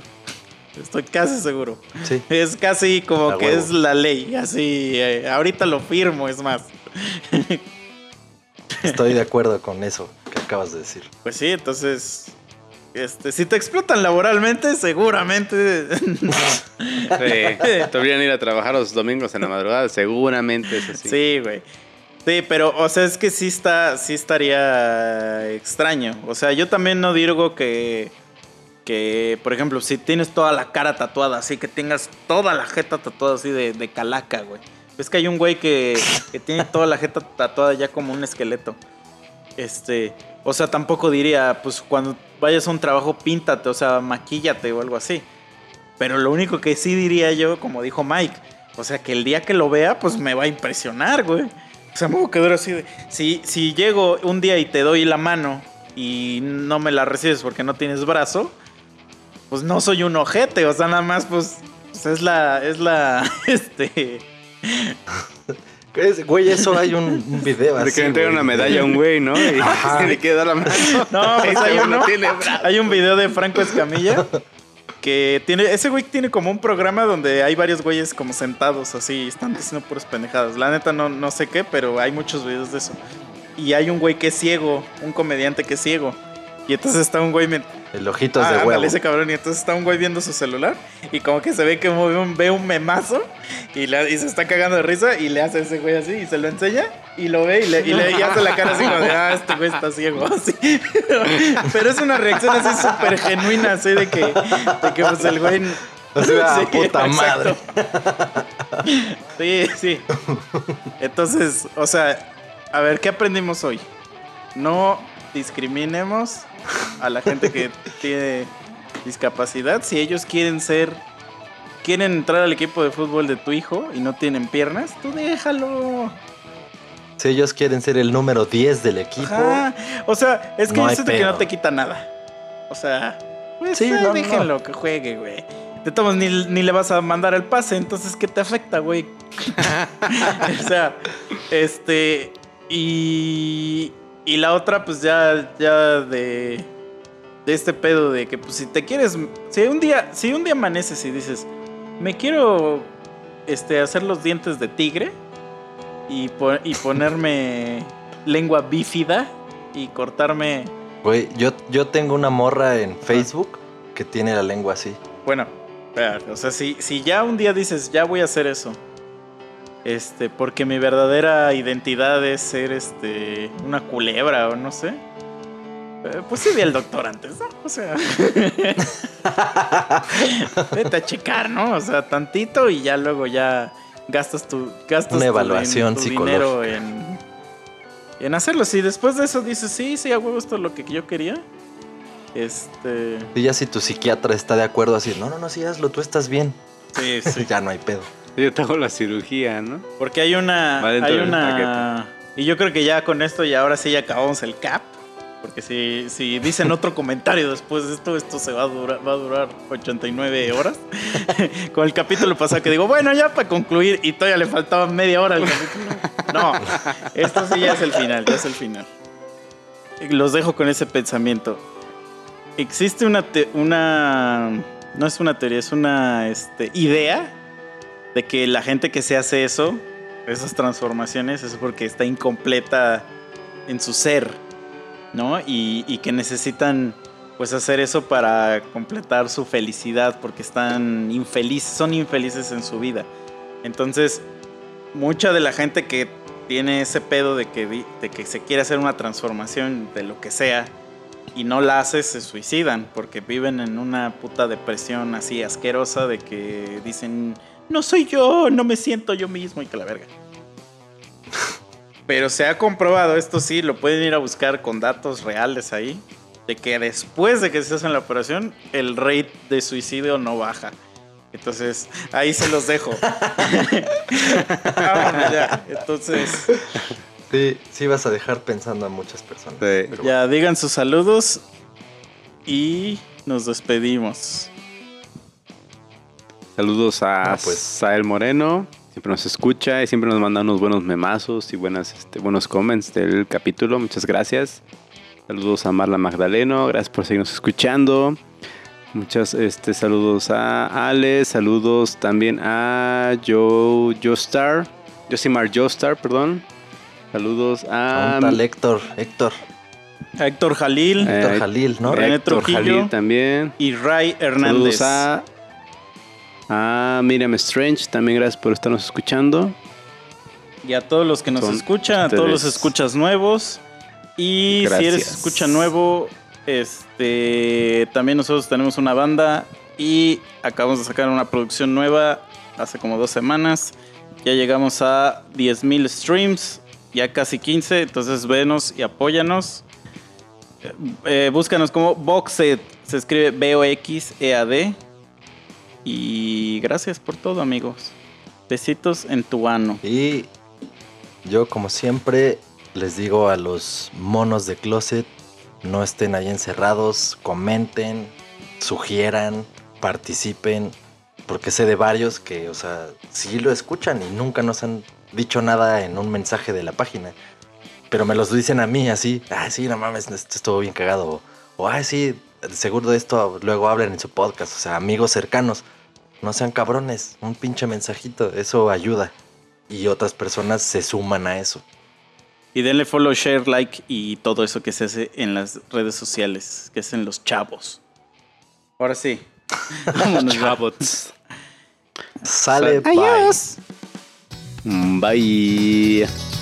Estoy casi seguro. Sí. Es casi como que huevo. es la ley, así, eh, ahorita lo firmo, es más. Estoy de *laughs* acuerdo con eso que acabas de decir. Pues sí, entonces, este, si te explotan laboralmente, seguramente. Sí. Te obligan a ir a trabajar los domingos en la madrugada, seguramente es así. sí, güey. Sí, pero, o sea, es que sí está, sí estaría extraño. O sea, yo también no digo que, que, por ejemplo, si tienes toda la cara tatuada, así que tengas toda la jeta tatuada así de, de calaca, güey. Es que hay un güey que, que tiene toda la jeta tatuada ya como un esqueleto. Este, o sea, tampoco diría, pues cuando vayas a un trabajo, píntate, o sea, maquíllate o algo así. Pero lo único que sí diría yo, como dijo Mike, o sea, que el día que lo vea, pues me va a impresionar, güey. O sea, me voy a quedar así de. Si, si llego un día y te doy la mano y no me la recibes porque no tienes brazo, pues no soy un ojete, o sea, nada más, pues, pues es la. Es la. *laughs* Este. Es- Güey, eso hay un, un video De así. que le entregan güey. una medalla a un güey, ¿no? Y Ajá. *laughs* se le queda la mano. No, *laughs* pues hay uno. tiene. Hay un video de Franco Escamilla que tiene. Ese güey tiene como un programa donde hay varios güeyes como sentados así, están diciendo puras pendejadas. La neta no, no sé qué, pero hay muchos videos de eso. Y hay un güey que es ciego, un comediante que es ciego. Y entonces está un güey. El ojitos Ah, de ándale, huevo. ese cabrón. Y entonces está un güey viendo su celular. Y como que se ve que un, ve un memazo. Y, se está cagando de risa. Y le hace a ese güey así. Y se lo enseña. Y lo ve. Y le, y le- y hace la cara así como de, ah, este güey está ciego. *laughs* Así. Pero es una reacción así súper genuina. Así de que, de que pues el güey. Así, *laughs* ah, puta exacto. Sí, sí. Entonces, o sea, a ver, ¿qué aprendimos hoy? No discriminemos a la gente que tiene discapacidad. Si ellos quieren ser, quieren entrar al equipo de fútbol de tu hijo y no tienen piernas, tú déjalo. Si ellos quieren ser el número 10 del equipo. Ajá. O sea, es que No yo siento que no te quita nada. O sea, pues Sí, eh, no, no. déjenlo que juegue, güey. De todos ni, ni le vas a mandar el pase, entonces ¿qué te afecta, güey? *laughs* *laughs* o sea, este. Y. Y la otra, pues ya, ya de. De este pedo de que, pues si te quieres. Si un día, si un día amaneces y dices, me quiero este, hacer los dientes de tigre y, po- y ponerme *laughs* lengua bífida y cortarme. Güey, yo, yo tengo una morra en Facebook que tiene la lengua así. Bueno, o sea, si, si ya un día dices, ya voy a hacer eso, este, porque mi verdadera identidad es ser este, una culebra o no sé. eh, Pues sí vi al doctor antes, ¿no? O sea. *laughs* Vete a checar, ¿no? O sea, tantito y ya luego ya gastas tu. Gastas Una tu evaluación tu psicológica. dinero en, en hacerlo. Si después de eso dices, sí, sí, a huevo, esto es lo que yo quería. Este. Y ya si tu psiquiatra está de acuerdo así, no, no, no, sí, hazlo, tú estás bien. Sí, sí. *laughs* ya no hay pedo. *laughs* Yo te hago la cirugía, ¿no? Porque hay una. Va hay una. Y yo creo que ya con esto, ya ahora sí ya acabamos el cap. Porque si, si dicen otro *laughs* comentario después de esto, esto se va a durar, va a durar 89 horas. *laughs* con el capítulo pasado que digo, bueno, ya para concluir, y todavía le faltaba media hora al capítulo. No, esto sí ya es el final, ya es el final. Y Los dejo con ese pensamiento. Existe una, te- una no es una teoría, es una este, idea de que la gente que se hace eso, esas transformaciones, es porque está incompleta en su ser, ¿no? Y, que necesitan pues hacer eso para completar su felicidad, porque están infelices, son infelices en su vida. Entonces, mucha de la gente que tiene ese pedo de que, de que se quiere hacer una transformación de lo que sea y no la hace, se suicidan porque viven en una puta depresión así asquerosa de que dicen, no soy yo, no me siento yo mismo y que la verga. *laughs* Pero se ha comprobado, esto sí, lo pueden ir a buscar con datos reales ahí, de que después de que se hacen la operación, el rate de suicidio no baja. Entonces, ahí se los dejo. *laughs* Vámonos ya. Entonces, Sí, sí vas a dejar pensando a muchas personas. Sí. Ya digan sus saludos y nos despedimos. Saludos a Ah, pues. Sael Moreno. Siempre nos escucha y siempre nos manda unos buenos memazos y buenas, este, buenos comments del capítulo. Muchas gracias. Saludos a Marla Magdaleno. Gracias por seguirnos escuchando. Muchas este, saludos a Ale. Saludos también a Joe Joestar. Josimar Joestar, perdón. Saludos a tal Héctor, Héctor, A Héctor Jalil Eh, Héctor Jalil, ¿no? René Héctor Trujillo. Jalil también. y Ray Hernández. Saludos a, a Miriam Strange. También gracias por estarnos escuchando. Y a todos los que nos Son escuchan, a todos los escuchas nuevos. Y si eres escucha nuevo, este también nosotros tenemos una banda y acabamos de sacar una producción nueva hace como dos semanas. Ya llegamos a 10.000 streams, ya casi 15, entonces venos y apóyanos. Eh, eh, búscanos como Boxed, se escribe B-O-X-E-A-D. Y gracias por todo, amigos. Besitos en tu ano. Y yo, como siempre, les digo a los monos de closet, no estén ahí encerrados, comenten, sugieran, participen, porque sé de varios que, o sea, sí lo escuchan y nunca nos han dicho nada en un mensaje de la página. Pero me los dicen a mí así, ah, sí, no mames, esto estuvo bien cagado. O, ah, sí, seguro de esto luego hablan en su podcast. O sea, amigos cercanos, no sean cabrones, un pinche mensajito, eso ayuda. Y otras personas se suman a eso. Y denle follow, share, like y todo eso que se hace en las redes sociales, que hacen los chavos. Ahora sí. *laughs* Vámonos. Chabots. Sale, bye. Adiós. Mm, Bye.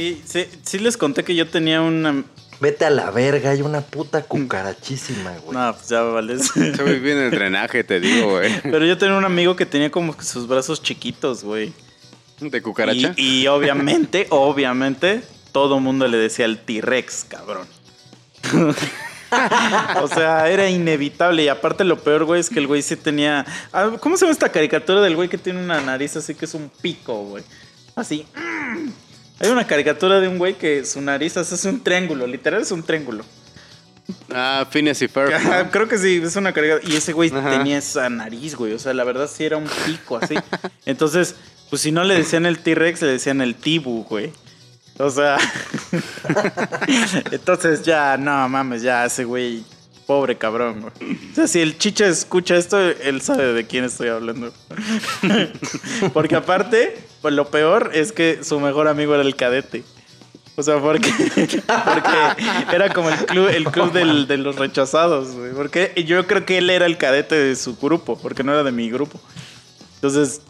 Sí, sí, sí les conté que yo tenía una... Vete a la verga, hay una puta cucarachísima, güey. No, pues ya vale. Se ve bien el drenaje, te digo, güey. Pero yo tenía un amigo que tenía como que sus brazos chiquitos, güey. De cucaracha. Y, y obviamente, *laughs* obviamente, todo mundo le decía el T-Rex, cabrón. *laughs* o sea, era inevitable. Y aparte lo peor, güey, es que el güey sí tenía... ah, ¿Cómo se llama esta caricatura del güey que tiene una nariz así que es un pico, güey? Así. Hay una caricatura de un güey que su nariz es un triángulo, literal es un triángulo. Ah, Phineas y Ferb. Creo que sí, es una caricatura. Y ese güey Ajá. tenía esa nariz, güey. O sea, la verdad sí era un pico así. Entonces, pues si no le decían el T-Rex, le decían el Tibu, güey. O sea, *laughs* entonces ya, no mames, ya ese güey, pobre cabrón, güey. O sea, si el chicha escucha esto, él sabe de quién estoy hablando. *laughs* Porque aparte, pues lo peor es que su mejor amigo era el cadete. O sea, porque, *laughs* porque era como el club, el club del- de los rechazados, güey. Porque yo creo que él era el cadete de su grupo, porque no era de mi grupo. Entonces,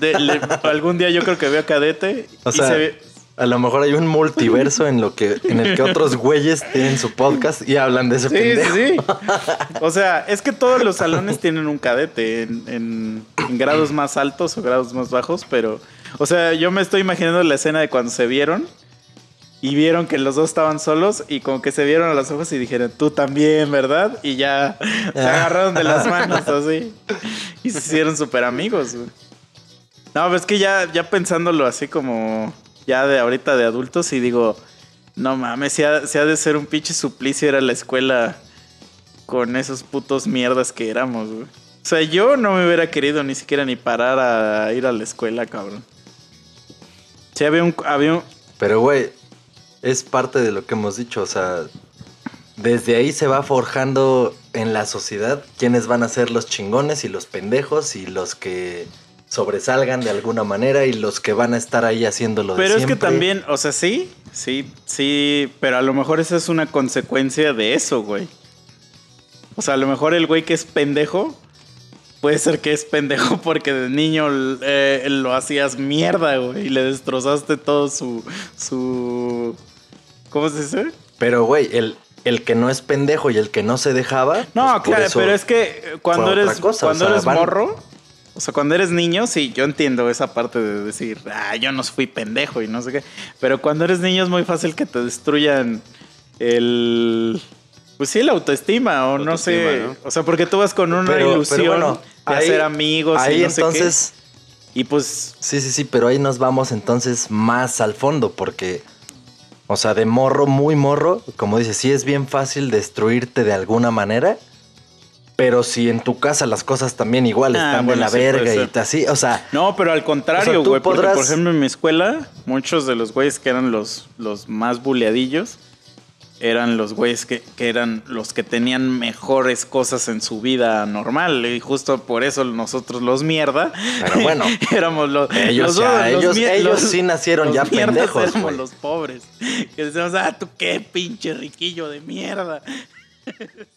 de- le- algún día yo creo que veo a cadete O y sea, se ve, a lo mejor hay un multiverso en lo que en el que otros güeyes tienen su podcast y hablan de ese Sí, pendejo. sí, sí. *laughs* O sea, es que todos los salones tienen un cadete en, en- en grados *clears throat* más altos o grados más bajos, pero, o sea, yo me estoy imaginando la escena de cuando se vieron y vieron que los dos estaban solos y como que se vieron a los ojos y dijeron, tú también, ¿verdad? Y ya se agarraron de las *laughs* manos así y se hicieron súper amigos. güey. No, pues es que ya, ya pensándolo así como ya de ahorita de adultos y digo, no mames, si ha, si ha de ser un pinche suplicio ir a la escuela con esos putos mierdas que éramos, güey. O sea, yo no me hubiera querido ni siquiera ni parar a ir a la escuela, cabrón. Sí, había un... Había un Pero, güey, es parte de lo que hemos dicho. O sea, desde ahí se va forjando en la sociedad quiénes van a ser los chingones y los pendejos y los que sobresalgan de alguna manera y los que van a estar ahí haciéndolo de pero es que también, o sea, sí, sí, sí, pero a lo mejor esa es una consecuencia de eso, güey. O sea, a lo mejor el güey que es pendejo puede ser que es pendejo *laughs* porque de niño eh, lo hacías mierda, güey, y le destrozaste todo su su ¿cómo se dice? Pero, güey, el, el que no es pendejo y el que no se dejaba. No, pues, claro, pero es que cuando eres cosa, o cuando sea, eres van- morro, o sea, cuando eres niño, sí, yo entiendo esa parte de decir, ah, yo no fui pendejo y no sé qué. Pero cuando eres niño es muy fácil que te destruyan el. Pues sí, la autoestima, o no sé. O sea, porque tú vas con una Pero- pero ilusión bueno, de ahí- hacer amigos Ahí y no sé entonces. qué. Y pues. Sí, sí, sí, pero ahí nos vamos entonces más al fondo, porque, o sea, de morro, muy morro, como dices, sí es bien fácil destruirte de alguna manera, pero si en tu casa las cosas también igual Ah, están bueno, de la sí, verga y así, o sea, No, pero al O contrario, güey. Porque, podrás- por ejemplo, en mi escuela, muchos de los güeyes que eran los, los más buleadillos eran los güeyes que, que eran los que tenían mejores cosas en su vida normal. Y justo por eso nosotros los mierda. Pero bueno, *laughs* éramos los. ellos los ya- los ellos- mie- ellos sí nacieron ya pendejos, Éramos los pobres. Que decíamos, ah, tú qué pinche riquillo de mierda. *laughs*